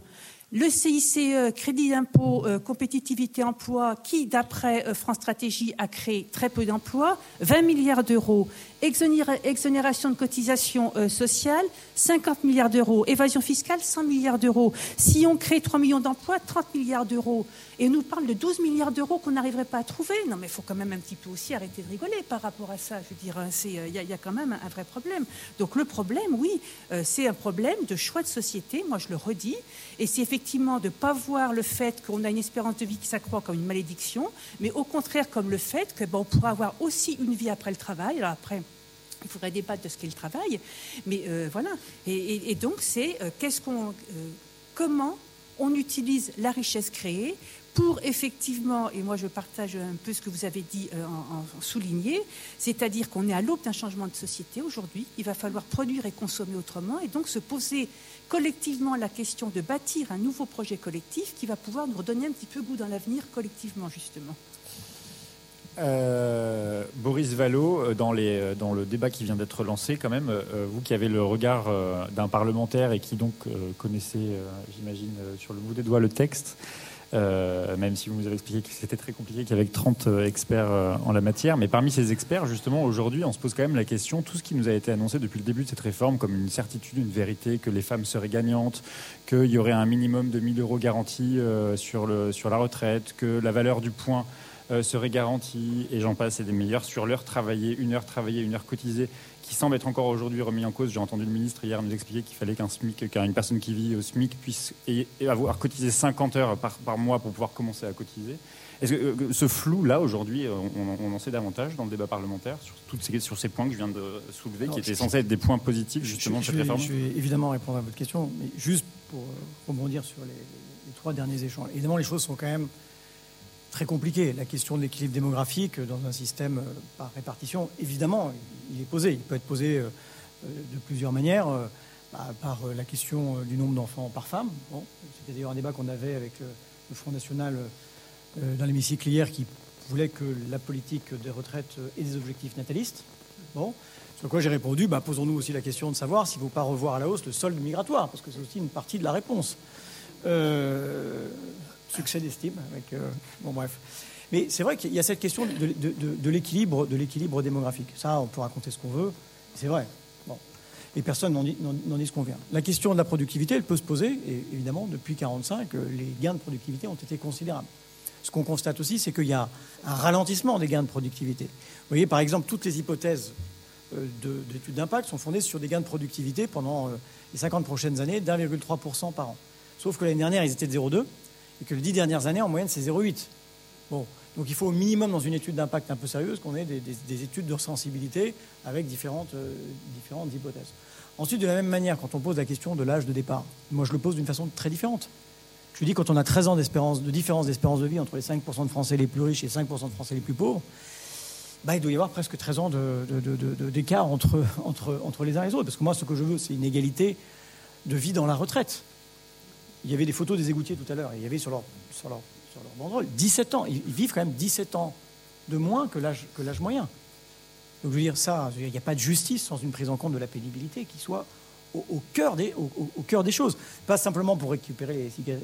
Le CICE, Crédit d'impôt, euh, compétitivité, emploi, qui, d'après euh, France Stratégie, a créé très peu d'emplois, 20 milliards d'euros. Exonération de cotisations euh, sociales, 50 milliards d'euros. Évasion fiscale, 100 milliards d'euros. Si on crée 3 millions d'emplois, 30 milliards d'euros. Et on nous parle de 12 milliards d'euros qu'on n'arriverait pas à trouver. Non, mais il faut quand même un petit peu aussi arrêter de rigoler par rapport à ça. Je veux dire, hein, euh, il y, a quand même un vrai problème. Donc le problème, oui, euh, c'est un problème de choix de société. Moi, je le redis. Et c'est effectivement de ne pas voir le fait qu'on a une espérance de vie qui s'accroît comme une malédiction, mais au contraire comme le fait que bon, on pourra avoir aussi une vie après le travail. Alors après, il faudrait débattre de ce qu'est le mais euh, voilà. Et, donc, c'est euh, qu'est-ce qu'on, euh, comment on utilise la richesse créée pour effectivement, et moi je partage un peu ce que vous avez dit en, souligné, c'est-à-dire qu'on est à l'aube d'un changement de société aujourd'hui, il va falloir produire et consommer autrement, et donc se poser collectivement la question de bâtir un nouveau projet collectif qui va pouvoir nous redonner un petit peu goût dans l'avenir collectivement, justement. Euh, Boris Vallot, euh, euh, dans, le débat qui vient d'être lancé, quand même, vous qui avez le regard d'un parlementaire et qui donc connaissez, j'imagine, sur le bout des doigts le texte, même si vous nous avez expliqué que c'était très compliqué, avait 30 experts en la matière. Mais parmi ces experts, justement, aujourd'hui, on se pose quand même la question, tout ce qui nous a été annoncé depuis le début de cette réforme comme une certitude, une vérité, que les femmes seraient gagnantes, qu'il y aurait un minimum de 1000 euros garantis sur, la retraite, que la valeur du point serait garantie, et j'en passe, et des meilleurs, sur l'heure travaillée, une heure travaillée, une heure cotisée, qui semble être encore aujourd'hui remis en cause. J'ai entendu le ministre hier nous expliquer qu'il fallait qu'un SMIC, qu'une personne qui vit au SMIC puisse avoir cotisé 50 heures par, par mois pour pouvoir commencer à cotiser. Est-ce que euh, ce flou-là, aujourd'hui, euh, on, en sait davantage dans le débat parlementaire sur, toutes ces, sur ces points que je viens de soulever, qui étaient censés être des points positifs, justement, de cette réforme Je vais évidemment répondre à votre question, mais juste pour rebondir sur les, les trois derniers échanges. Évidemment, les choses sont quand même très compliqué. La question de l'équilibre démographique dans un système euh, par répartition, évidemment, il est posé. Il peut être posé euh, de plusieurs manières. Euh, bah, par la question du nombre d'enfants par femme. C'était d'ailleurs un débat qu'on avait avec le Front National dans l'hémicycle hier qui voulait que la politique des retraites ait des objectifs natalistes. Bon. Sur quoi j'ai répondu, bah, posons-nous aussi la question de savoir s'il ne faut pas revoir à la hausse le solde migratoire, parce que c'est aussi une partie de la réponse succès d'estime. Avec, euh, bon, bref. Mais c'est vrai qu'il y a cette question de, l'équilibre, démographique. Ça, on peut raconter ce qu'on veut. C'est vrai. Bon. Et personne n'en dit, dit, ce qu'on vient. La question de la productivité, elle peut se poser. Et évidemment, depuis 1945, euh, les gains de productivité ont été considérables. Ce qu'on constate aussi, c'est qu'il y a un ralentissement des gains de productivité. Vous voyez, par exemple, toutes les hypothèses euh, d'études d'impact sont fondées sur des gains de productivité pendant les 50 prochaines années d'1,3% par an. Sauf que l'année dernière, ils étaient de 0,2 et que les dix dernières années, en moyenne, c'est 0,8. Bon, donc il faut au minimum, dans une étude d'impact un peu sérieuse, qu'on ait des, études de sensibilité avec différentes, euh, différentes hypothèses. Ensuite, de la même manière, quand on pose la question de l'âge de départ, moi je le pose d'une façon très différente. Je dis, quand on a 13 ans d'espérance, de différence d'espérance de vie entre les 5% de Français les plus riches et les 5% de Français les plus pauvres, bah, il doit y avoir presque 13 ans d'écart entre, entre, entre les uns et les autres. Parce que moi, ce que je veux, c'est une égalité de vie dans la retraite. Il y avait des photos des égoutiers tout à l'heure. Il y avait sur leur, sur leur, sur leur banderole 17 ans. Ils, vivent quand même 17 ans de moins que l'âge, moyen. Donc je veux dire, ça, il n'y a pas de justice sans une prise en compte de la pénibilité qui soit au, cœur, des, choses. Pas simplement pour récupérer les,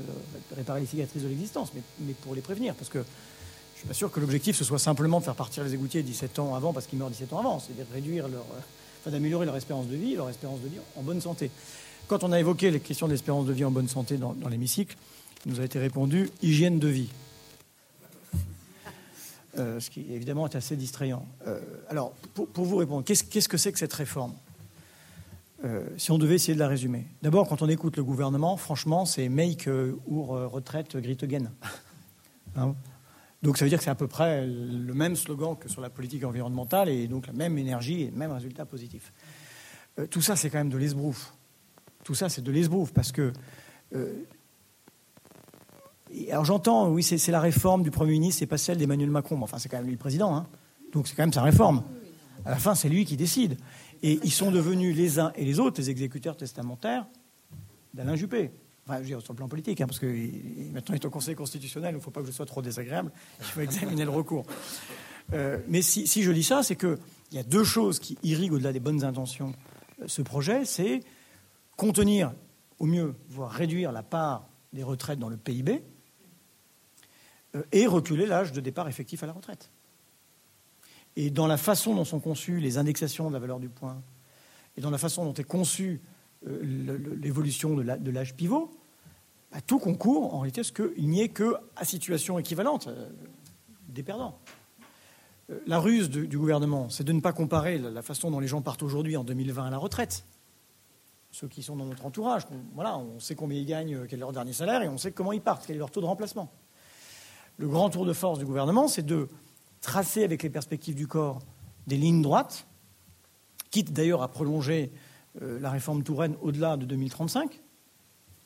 réparer les cicatrices de l'existence, mais, mais, pour les prévenir. Parce que je suis pas sûr que l'objectif, ce soit simplement de faire partir les égoutiers 17 ans avant parce qu'ils meurent 17 ans avant. C'est de réduire leur, enfin, d'améliorer leur espérance de vie, leur espérance de vie en bonne santé. Quand on a évoqué les questions d'espérance de vie en bonne santé dans, l'hémicycle, il nous a été répondu hygiène de vie. Euh, ce qui évidemment est assez distrayant. Euh, alors, pour, vous répondre, qu'est-ce que c'est que cette réforme? Si on devait essayer de la résumer. D'abord, quand on écoute le gouvernement, franchement, c'est make ou retraite grit again. Hein? Donc ça veut dire que c'est à peu près le même slogan que sur la politique environnementale et donc la même énergie et le même résultat positif. Euh, tout ça, c'est quand même de l'esbrouf. Tout ça, c'est de l'esbrouf parce que. Euh, alors j'entends, oui, c'est la réforme du Premier ministre, c'est pas celle d'Emmanuel Macron. Enfin, c'est quand même lui le président, hein. donc c'est quand même sa réforme. À la fin, c'est lui qui décide. Et ils sont devenus les uns et les autres les exécuteurs testamentaires d'Alain Juppé. Enfin, je veux dire, sur le plan politique, hein, parce que maintenant il est au Conseil constitutionnel, il ne faut pas que je sois trop désagréable, il faut examiner le recours. Euh, mais si, si, je dis ça, c'est qu'il y a deux choses qui irriguent au-delà des bonnes intentions euh, ce projet, c'est contenir au mieux, voire réduire la part des retraites dans le PIB, euh, et reculer l'âge de départ effectif à la retraite. Et dans la façon dont sont conçues les indexations de la valeur du point, et dans la façon dont est conçue l'évolution de l'âge pivot, bah, tout concourt en réalité à ce qu'il n'y ait que à situation équivalente euh, des perdants. Euh, la ruse du gouvernement, c'est de ne pas comparer la, façon dont les gens partent aujourd'hui en 2020 à la retraite. Ceux qui sont dans notre entourage, on, voilà, on sait combien ils gagnent, euh, quel est leur dernier salaire, et on sait comment ils partent, quel est leur taux de remplacement. Le grand tour de force du gouvernement, c'est de tracer avec les perspectives du corps des lignes droites, quitte d'ailleurs à prolonger la réforme Touraine au-delà de 2035,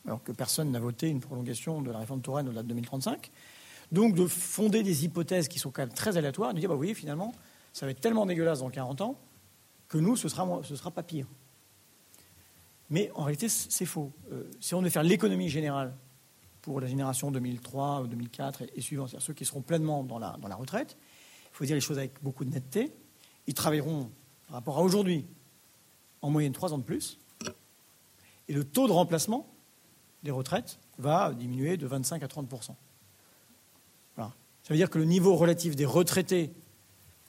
alors que personne n'a voté une prolongation de la réforme Touraine au-delà de 2035. Donc de fonder des hypothèses qui sont quand même très aléatoires, de dire, bah, vous voyez, finalement, ça va être tellement dégueulasse dans 40 ans que nous, ce sera, ce sera pas pire. Mais en réalité, c'est faux. Euh, si on devait faire l'économie générale pour la génération 2003 ou 2004 et, suivants, c'est-à-dire ceux qui seront pleinement dans la, retraite, il faut dire les choses avec beaucoup de netteté. Ils travailleront, par rapport à aujourd'hui, en moyenne 3 ans de plus. Et le taux de remplacement des retraites va diminuer de 25 à 30% Ça veut dire que le niveau relatif des retraités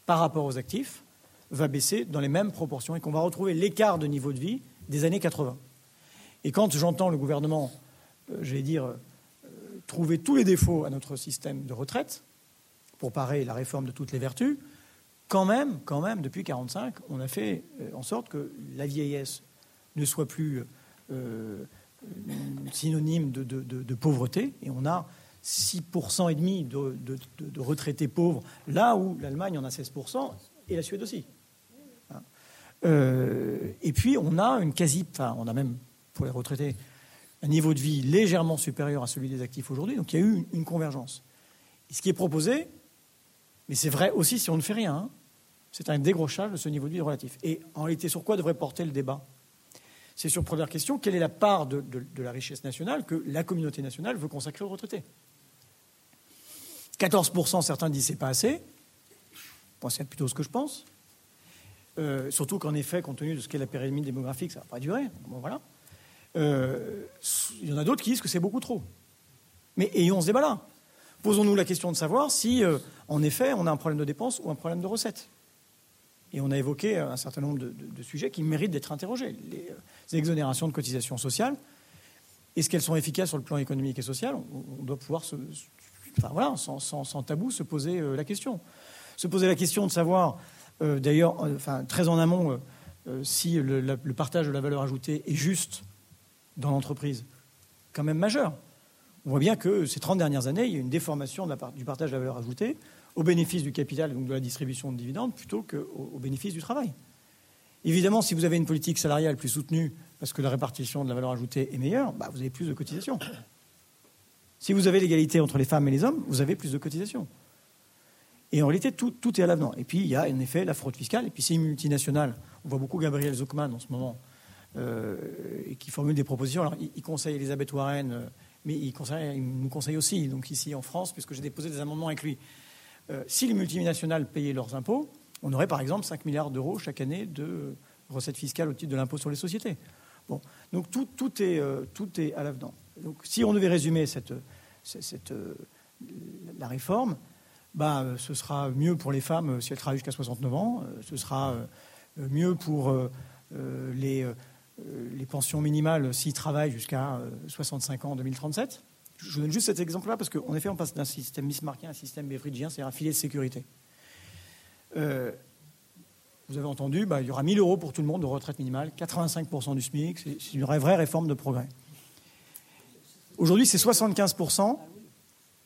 par rapport aux actifs va baisser dans les mêmes proportions et qu'on va retrouver l'écart de niveau de vie des années 80. Et quand j'entends le gouvernement, euh, je vais dire, euh, trouver tous les défauts à notre système de retraite pour parer la réforme de toutes les vertus, quand même, quand même, depuis 1945, on a fait euh, en sorte que la vieillesse ne soit plus synonyme de, pauvreté, et on a 6% et demi de, retraités pauvres, là où l'Allemagne en a 16%, et la Suède aussi. Euh, et puis on a une quasi, enfin on a même pour les retraités un niveau de vie légèrement supérieur à celui des actifs aujourd'hui, donc il y a eu une, convergence. Ce qui est proposé, mais c'est vrai aussi si on ne fait rien, hein, c'est un dégrochage de ce niveau de vie relatif. Et en réalité, sur quoi devrait porter le débat? C'est sur première question, quelle est la part de, la richesse nationale que la communauté nationale veut consacrer aux retraités? 14%, certains disent c'est pas assez. c'est plutôt ce que je pense. Euh, surtout qu'en effet, compte tenu de ce qu'est la pyramide démographique, ça ne va pas durer. Bon, voilà. Euh, il y en a d'autres qui disent que c'est beaucoup trop. Mais ayons ce débat-là. Posons-nous la question de savoir si, euh, en effet, on a un problème de dépenses ou un problème de recettes. Et on a évoqué un certain nombre de, sujets qui méritent d'être interrogés. Les, exonérations de cotisations sociales, est-ce qu'elles sont efficaces sur le plan économique et social? On, doit pouvoir, voilà, sans, tabou, se poser la question. Se poser la question de savoir, d'ailleurs, enfin, très en amont, si le, partage de la valeur ajoutée est juste dans l'entreprise, quand même majeur. On voit bien que ces 30 dernières années, il y a une déformation du partage de la valeur ajoutée au bénéfice du capital donc de la distribution de dividendes plutôt qu'au au bénéfice du travail. Évidemment, si vous avez une politique salariale plus soutenue parce que la répartition de la valeur ajoutée est meilleure, bah, vous avez plus de cotisations. Si vous avez l'égalité entre les femmes et les hommes, vous avez plus de cotisations. Et en réalité, tout, est à l'avenant. Et puis, il y a en effet la fraude fiscale. Et puis, c'est une multinationale. On voit beaucoup Gabriel Zuckman en ce moment, euh, qui formule des propositions. Alors, il, conseille Elisabeth Warren, euh, mais il, nous conseille aussi, donc ici en France, puisque j'ai déposé des amendements avec lui. Euh, si les multinationales payaient leurs impôts, on aurait par exemple 5 milliards d'euros chaque année de recettes fiscales au titre de l'impôt sur les sociétés. Bon, donc tout, est, à l'avenant. Donc si on devait résumer cette, la réforme, bah, ce sera mieux pour les femmes si elles travaillent jusqu'à 69 ans, ce sera mieux pour les, pensions minimales s'ils travaillent jusqu'à 65 ans en 2037. Je vous donne juste cet exemple-là parce qu'en effet, on passe d'un système Bismarckien à un système Beveridgien, c'est-à-dire un filet de sécurité. Euh, Vous avez entendu, bah, il y aura 1000 euros pour tout le monde de retraite minimale, 85% du SMIC, c'est une vraie réforme de progrès. Aujourd'hui, c'est 75%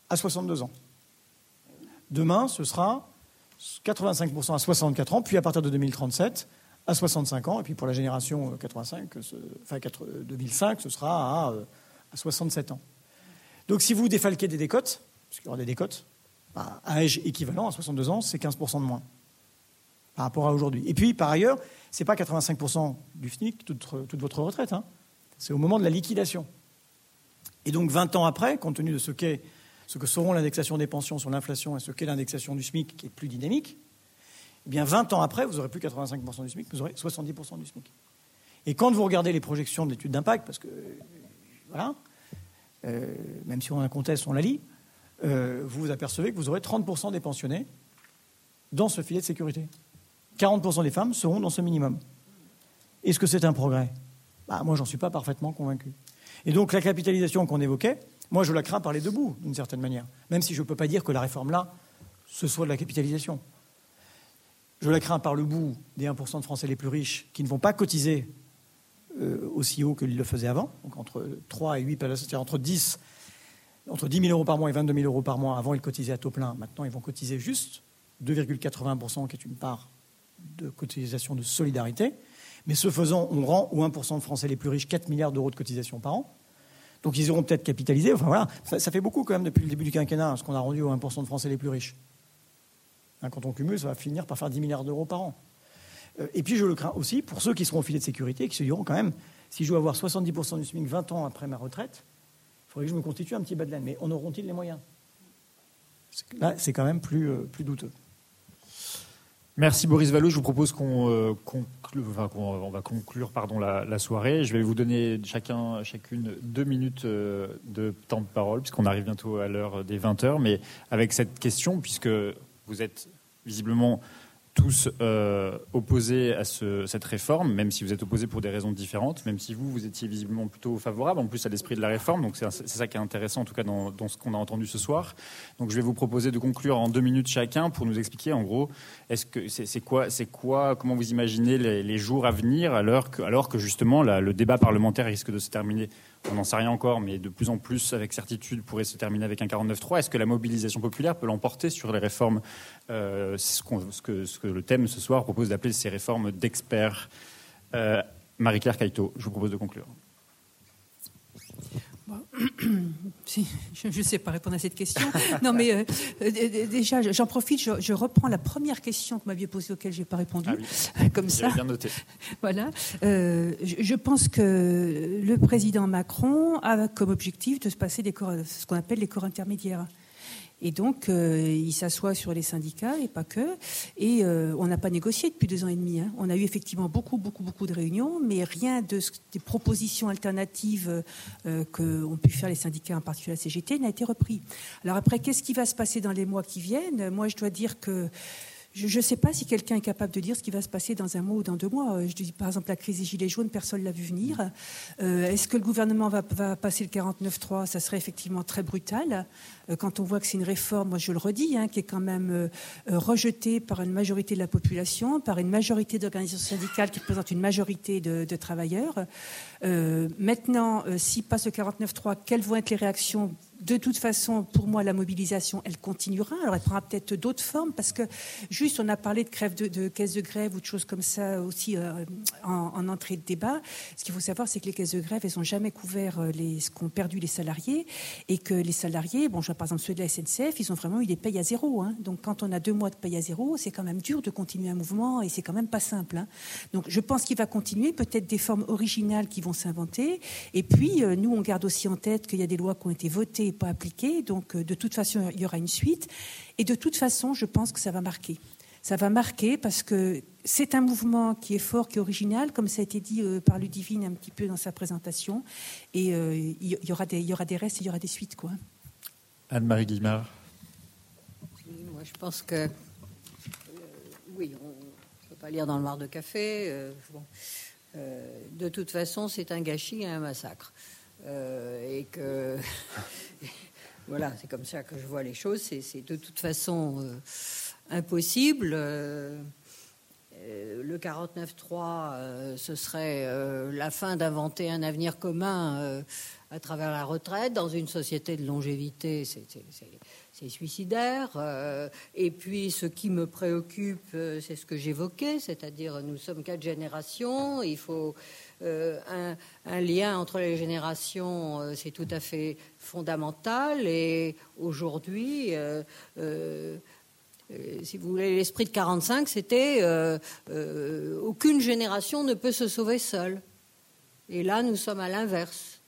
à 62 ans. Demain, ce sera 85% à 64 ans, puis à partir de 2037, à 65 ans, et puis pour la génération 85, enfin 2005, ce sera à, à 67 ans. Donc si vous défalquez des décotes, parce qu'il y aura des décotes, bah, à âge équivalent, à 62 ans, c'est 15% de moins par rapport à aujourd'hui. Et puis, par ailleurs, ce n'est pas 85% du FNIC, toute, votre retraite. Hein. C'est au moment de la liquidation. Et donc, 20 ans après, compte tenu de ce, qu'est, ce que seront l'indexation des pensions sur l'inflation et ce qu'est l'indexation du SMIC, qui est plus dynamique, eh bien, 20 ans après, vous n'aurez plus 85% du SMIC, vous aurez 70% du SMIC. Et quand vous regardez les projections de l'étude d'impact, parce que, voilà, euh, même si on a un conteste, on la lit, euh, vous vous apercevez que vous aurez 30% des pensionnés dans ce filet de sécurité. 40% des femmes seront dans ce minimum. Est-ce que c'est un progrès? Bah, Moi, j'en suis pas parfaitement convaincu. Et donc, la capitalisation qu'on évoquait, moi, je la crains par les deux bouts, d'une certaine manière. Même si je ne peux pas dire que la réforme-là, ce soit de la capitalisation. Je la crains par le bout des 1% de Français les plus riches qui ne vont pas cotiser euh, aussi haut qu'ils le faisaient avant, donc entre 3 et 8, c'est-à-dire entre 10, entre 10 000 euros par mois et 22 000 euros par mois. Avant, ils cotisaient à taux plein. Maintenant, ils vont cotiser juste 2,80%, qui est une part de cotisation de solidarité. Mais ce faisant, on rend aux 1% de Français les plus riches 4 milliards d'euros de cotisation par an. Donc ils auront peut-être capitalisé. Enfin voilà, ça, fait beaucoup quand même depuis le début du quinquennat, ce qu'on a rendu aux 1% de Français les plus riches. Quand on cumule, ça va finir par faire 10 milliards d'euros par an. Euh, et puis je le crains aussi pour ceux qui seront au filet de sécurité, qui se diront quand même, si je veux avoir 70% du SMIC 20 ans après ma retraite, il faudrait que je me constitue un petit bas de laine. Mais en auront-ils les moyens? Là, c'est quand même plus, euh, plus douteux. Merci Boris Vallot. Je vous propose qu'on euh, on va conclure pardon, la, soirée. Je vais vous donner chacun, chacune deux minutes euh, de temps de parole, puisqu'on arrive bientôt à l'heure des 20 heures. Mais avec cette question, puisque vous êtes visiblement tous euh, opposés à cette réforme, même si vous êtes opposés pour des raisons différentes, même si vous, vous étiez visiblement plutôt favorable, en plus à l'esprit de la réforme. Donc c'est ça qui est intéressant, en tout cas dans, ce qu'on a entendu ce soir. Donc je vais vous proposer de conclure en deux minutes chacun pour nous expliquer, en gros, c'est quoi, comment vous imaginez les, jours à venir, alors que justement le débat parlementaire risque de se terminer on n'en sait rien encore, mais de plus en plus, avec certitude, pourrait se terminer avec un 49-3. Est-ce que la mobilisation populaire peut l'emporter sur les réformes euh, ce, que, ce, que, le thème ce soir propose d'appeler ces réformes d'experts. Euh, Marie-Claire Caïto, je vous propose de conclure. je ne sais pas répondre à cette question. Non, mais euh, euh, déjà, j'en profite, je, reprends la première question que vous m'aviez posée, auquel je n'ai pas répondu. Ah Comme ça. bien noté. Voilà. Euh, je, pense que le président Macron a comme objectif de se passer des corps, ce qu'on appelle les corps intermédiaires. Et donc, euh, il s'assoit sur les syndicats et pas que. Et euh, on n'a pas négocié depuis deux ans et demi. Hein. On a eu effectivement beaucoup, beaucoup, beaucoup de réunions, mais rien de des propositions alternatives euh, qu'ont pu faire les syndicats, en particulier la CGT, n'a été repris. Alors après, qu'est-ce qui va se passer dans les mois qui viennent? Moi, je dois dire que je ne sais pas si quelqu'un est capable de dire ce qui va se passer dans un mois ou dans deux mois. Je dis par exemple la crise des Gilets jaunes, personne ne l'a vu venir. Euh, est-ce que le gouvernement va, passer le 49-3 Ça serait effectivement très brutal. Euh, quand on voit que c'est une réforme, moi je le redis, hein, qui est quand même euh, rejetée par une majorité de la population, par une majorité d'organisations syndicales qui représentent une majorité de, de travailleurs. maintenant, s'il passe le 49-3, quelles vont être les réactions de toute façon, pour moi, la mobilisation, elle continuera. Alors, elle prendra peut-être d'autres formes parce que, juste, on a parlé de, grève de, caisses de grève ou de choses comme ça aussi euh, en, entrée de débat. Ce qu'il faut savoir, c'est que les caisses de grève, elles n'ont jamais couvert euh, ce qu'ont perdu les salariés et que les salariés, bon, je vois par exemple ceux de la SNCF, ils ont vraiment eu des payes à zéro. Hein. Donc, quand on a deux mois de paye à zéro, c'est quand même dur de continuer un mouvement et c'est quand même pas simple. Hein. Donc, je pense qu'il va continuer, peut-être des formes originales qui vont s'inventer. Et puis, euh, nous, on garde aussi en tête qu'il y a des lois qui ont été votées pas appliqué. Donc, euh, de toute façon, il y aura une suite. Et de toute façon, je pense que ça va marquer. Ça va marquer parce que c'est un mouvement qui est fort, qui est original, comme ça a été dit euh, par Ludivine un petit peu dans sa présentation. Et euh, il y, aura des, il y aura des restes, il y aura des suites, quoi. Anne-Marie Guimard. moi, je pense que oui, on ne peut pas lire dans le mar de café. de toute façon, c'est un gâchis et un massacre. Euh, et que voilà, c'est comme ça que je vois les choses. C'est de toute façon euh, impossible. Euh, le 49-3, ce serait la fin d'inventer un avenir commun à travers la retraite. Dans une société de longévité, c'est suicidaire. et puis, ce qui me préoccupe, c'est ce que j'évoquais, c'est-à-dire nous sommes quatre générations, il faut un, un, lien entre les générations, c'est tout à fait fondamental. Et aujourd'hui, euh, si vous voulez, l'esprit de 45, c'était euh, euh, aucune génération ne peut se sauver seule. Et là, nous sommes à l'inverse.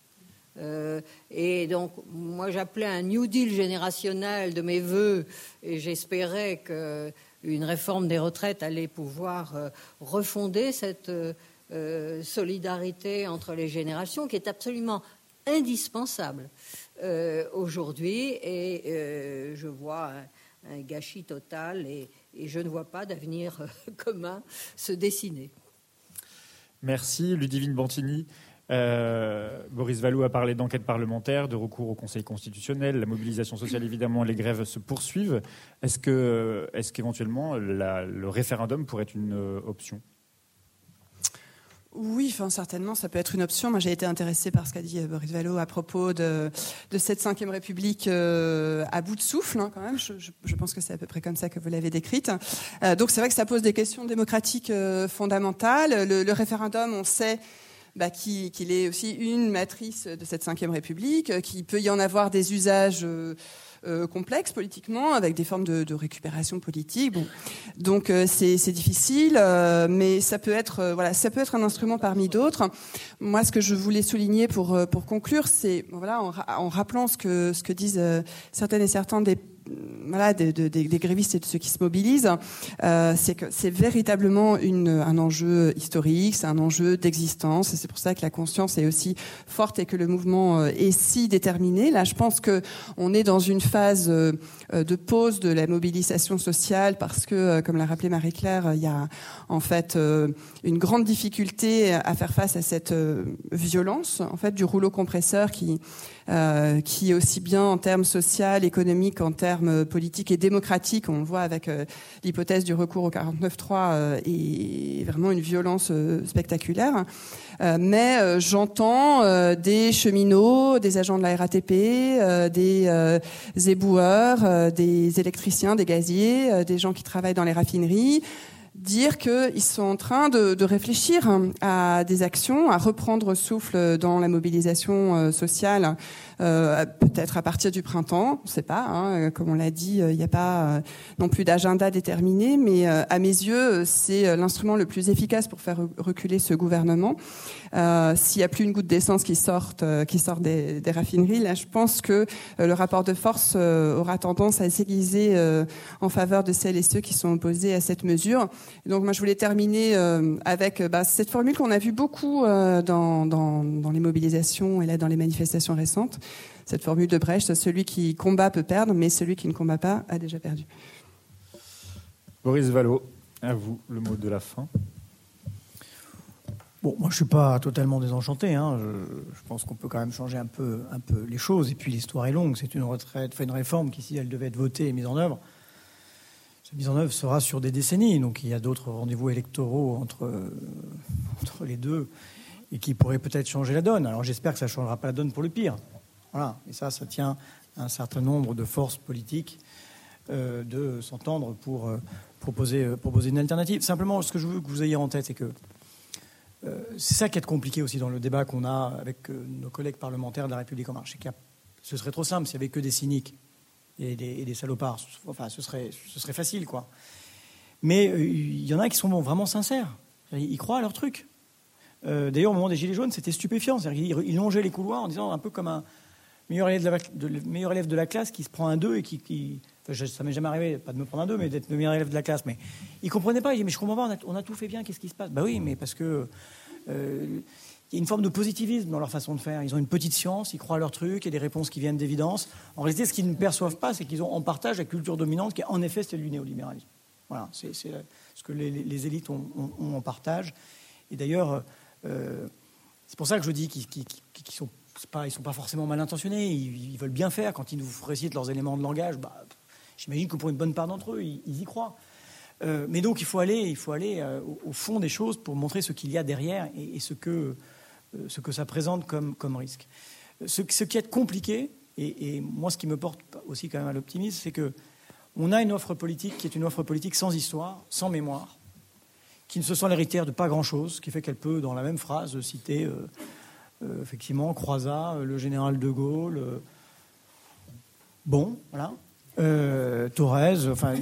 et donc, moi, j'appelais un New Deal générationnel de mes voeux, et j'espérais qu'une réforme des retraites allait pouvoir refonder cette solidarité entre les générations, qui est absolument indispensable aujourd'hui. Et je vois un gâchis total et, je ne vois pas d'avenir commun se dessiner. Merci Ludivine Bantini. Euh, Boris Vallot a parlé d'enquête parlementaire, de recours au Conseil constitutionnel, la mobilisation sociale évidemment, les grèves se poursuivent. Est-ce est-ce qu'éventuellement le référendum pourrait être une euh, option? Oui, certainement, ça peut être une option. Moi, j'ai été intéressée par ce qu'a dit euh, Boris Vallot à propos de, cette cinquième République euh, à bout de souffle, hein, quand même. Je, pense que c'est à peu près comme ça que vous l'avez décrite. Euh, donc, c'est vrai que ça pose des questions démocratiques fondamentales. Le, le, référendum, on sait bah, qu'il est aussi une matrice de cette cinquième République, qu'il peut y en avoir des usages euh, complexe politiquement, avec des formes de, récupération politique. Donc euh, c'est difficile, euh, mais ça peut être voilà, ça peut être un instrument parmi d'autres. Moi, ce que je voulais souligner pour pour conclure, c'est voilà, en, en, rappelant ce que ce que disent certaines et certains des voilà, des, des, grévistes et de ceux qui se mobilisent, euh, c'est que c'est véritablement une, un enjeu historique, c'est un enjeu d'existence, et c'est pour ça que la conscience est aussi forte et que le mouvement euh, est si déterminé. Là, je pense que on est dans une phase euh, de pause de la mobilisation sociale parce que, comme l'a rappelé Marie-Claire, il y a en fait une grande difficulté à faire face à cette violence en fait du rouleau compresseur qui euh, qui aussi bien en termes social, économiques, en termes politiques et démocratiques, on le voit avec euh, l'hypothèse du recours au 49.3, euh, est vraiment une violence spectaculaire. mais j'entends des cheminots, des agents de la RATP, des éboueurs, des électriciens, des gaziers, des gens qui travaillent dans les raffineries, dire qu'ils sont en train de, réfléchir à des actions, à reprendre souffle dans la mobilisation euh, sociale, euh, peut-être à partir du printemps, on ne sait pas. Hein, comme on l'a dit, euh, il n'y a pas non plus d'agenda déterminé, mais à mes yeux, c'est l'instrument le plus efficace pour faire reculer ce gouvernement. S'il n'y a plus une goutte d'essence qui sort, qui des, raffineries, là, je pense que le rapport de force aura tendance à s'aiguiser en faveur de celles et ceux qui sont opposés à cette mesure donc moi je voulais terminer euh, avec euh, bah, cette formule qu'on a vue beaucoup euh, dans, dans, les mobilisations et là dans les manifestations récentes. Cette formule de Brecht, celui qui combat peut perdre, mais celui qui ne combat pas a déjà perdu. Boris Vallot, à vous le mot de la fin. Bon, moi je suis pas totalement désenchanté. Hein. Je, pense qu'on peut quand même changer un peu, un peu les choses. Et puis l'histoire est longue. C'est une retraite, enfin une réforme qui, si elle devait être votée et mise en œuvre, cette mise en œuvre sera sur des décennies, donc il y a d'autres rendez-vous électoraux entre, entre les deux et qui pourraient peut-être changer la donne. Alors j'espère que ça ne changera pas la donne pour le pire. Voilà, et ça, ça tient à un certain nombre de forces politiques euh, de s'entendre pour euh, proposer, euh, proposer une alternative. Simplement, ce que je veux que vous ayez en tête, c'est que c'est ça qui est compliqué aussi dans le débat qu'on a avec nos collègues parlementaires de la République en marche. Ce serait trop simple s'il n'y avait que des cyniques et des, salopards. Enfin, ce serait, facile, quoi. Mais euh, il y en a qui sont vraiment sincères. Ils croient à leur truc. Euh, d'ailleurs, au moment des Gilets jaunes, c'était stupéfiant. Ils, longeaient les couloirs en disant un peu comme un meilleur élève de la, meilleur élève de la classe qui se prend un 2 et qui. enfin, ça m'est jamais arrivé, pas de me prendre un 2, mais d'être le meilleur élève de la classe. Mais ils ne comprenaient pas. Ils disaient Mais je comprends pas, on a, tout fait bien, qu'est-ce qui se passe? Bah oui, mais parce que. Euh, il y a une forme de positivisme dans leur façon de faire. Ils ont une petite science, ils croient à leur truc, il y a des réponses qui viennent d'évidence. En réalité, ce qu'ils ne perçoivent pas, c'est qu'ils ont en partage la culture dominante qui, en effet, c'est du néolibéralisme. Voilà, c'est ce que les, élites ont, en partage. Et d'ailleurs, euh, c'est pour ça que je dis qu'ils ne sont pas, ils sont pas forcément mal intentionnés. Ils, veulent bien faire. Quand ils vous récitent leurs éléments de langage, bah, j'imagine que pour une bonne part d'entre eux, ils, y croient. Euh, mais donc il faut aller, il faut aller euh, au, fond des choses pour montrer ce qu'il y a derrière et, ce, que, euh, ce que ça présente comme, risque. Ce, ce, qui est compliqué, et, moi ce qui me porte aussi quand même à l'optimisme, c'est que on a une offre politique qui est une offre politique sans histoire, sans mémoire, qui ne se sent l'héritière de pas grand-chose, qui fait qu'elle peut, dans la même phrase, citer effectivement Croizat, le général de Gaulle. bon, voilà. Thorez, enfin,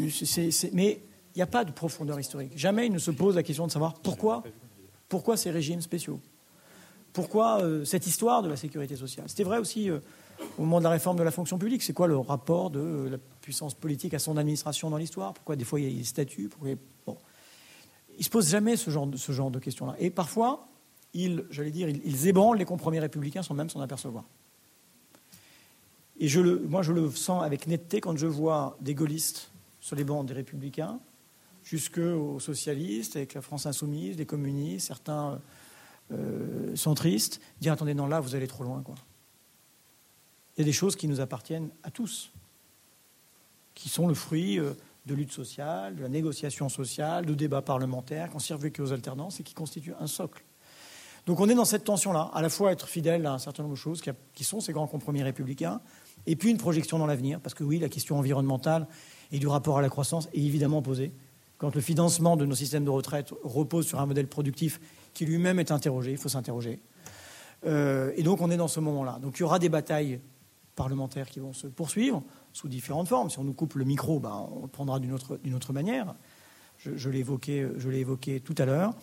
mais il n'y a pas de profondeur historique. Jamais il ne se pose la question de savoir pourquoi, pourquoi ces régimes spéciaux. Pourquoi euh, cette histoire de la sécurité sociale C'était vrai aussi euh, au moment de la réforme de la fonction publique. C'est quoi le rapport de euh, la puissance politique à son administration dans l'histoire? Pourquoi des fois il y a des statuts? Bon. Ils ne se posent jamais ce genre de questions-là. Et parfois, ils, j'allais dire, ils, ébranlent les compromis républicains sans même s'en apercevoir. Et je le, moi, je le sens avec netteté quand je vois des gaullistes sur les bancs des républicains jusqu'aux socialistes, avec la France insoumise, les communistes, certains euh, centristes, dire attendez, non, là, vous allez trop loin. Il y a des choses qui nous appartiennent à tous, qui sont le fruit euh, de lutte sociale, de la négociation sociale, de débats parlementaires, qui ont servi aux alternances et qui constituent un socle. Donc on est dans cette tension-là, à la fois être fidèle à un certain nombre de choses qui sont ces grands compromis républicains, et puis une projection dans l'avenir, parce que oui, la question environnementale et du rapport à la croissance est évidemment posée quand le financement de nos systèmes de retraite repose sur un modèle productif qui lui-même est interrogé, il faut s'interroger. Euh, et donc on est dans ce moment-là. Donc il y aura des batailles parlementaires qui vont se poursuivre sous différentes formes. Si on nous coupe le micro, ben, on le prendra d'une autre, manière. Je, je l'ai évoqué, tout à l'heure.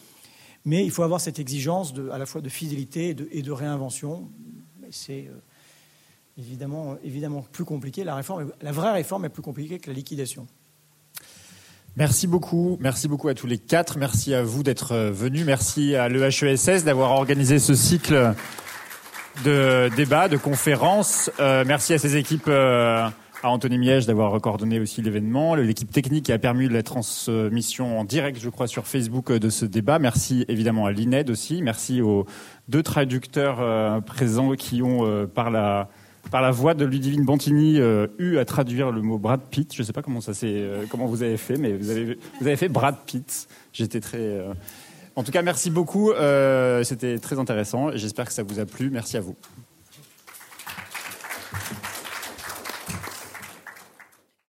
Mais il faut avoir cette exigence à la fois de fidélité et de, réinvention. C'est euh, évidemment, plus compliqué. La, vraie réforme est plus compliquée que la liquidation. Merci beaucoup. Merci beaucoup à tous les quatre. Merci à vous d'être euh, venus. Merci à l'EHESS d'avoir organisé ce cycle de débats, de conférences. Euh, merci à ses équipes, à Anthony Miège d'avoir coordonné aussi l'événement, l'équipe technique qui a permis la transmission en direct, je crois, sur Facebook de ce débat. Merci évidemment à l'INED aussi. Merci aux deux traducteurs présents qui ont, par la par la voix de Ludivine Bontini, euh, eu à traduire le mot Brad Pitt. Je ne sais pas comment, ça euh, comment vous avez fait, mais vous avez, vous avez fait Brad Pitt. J'étais très. Euh, en tout cas, merci beaucoup. C'était très intéressant. J'espère que ça vous a plu. Merci à vous.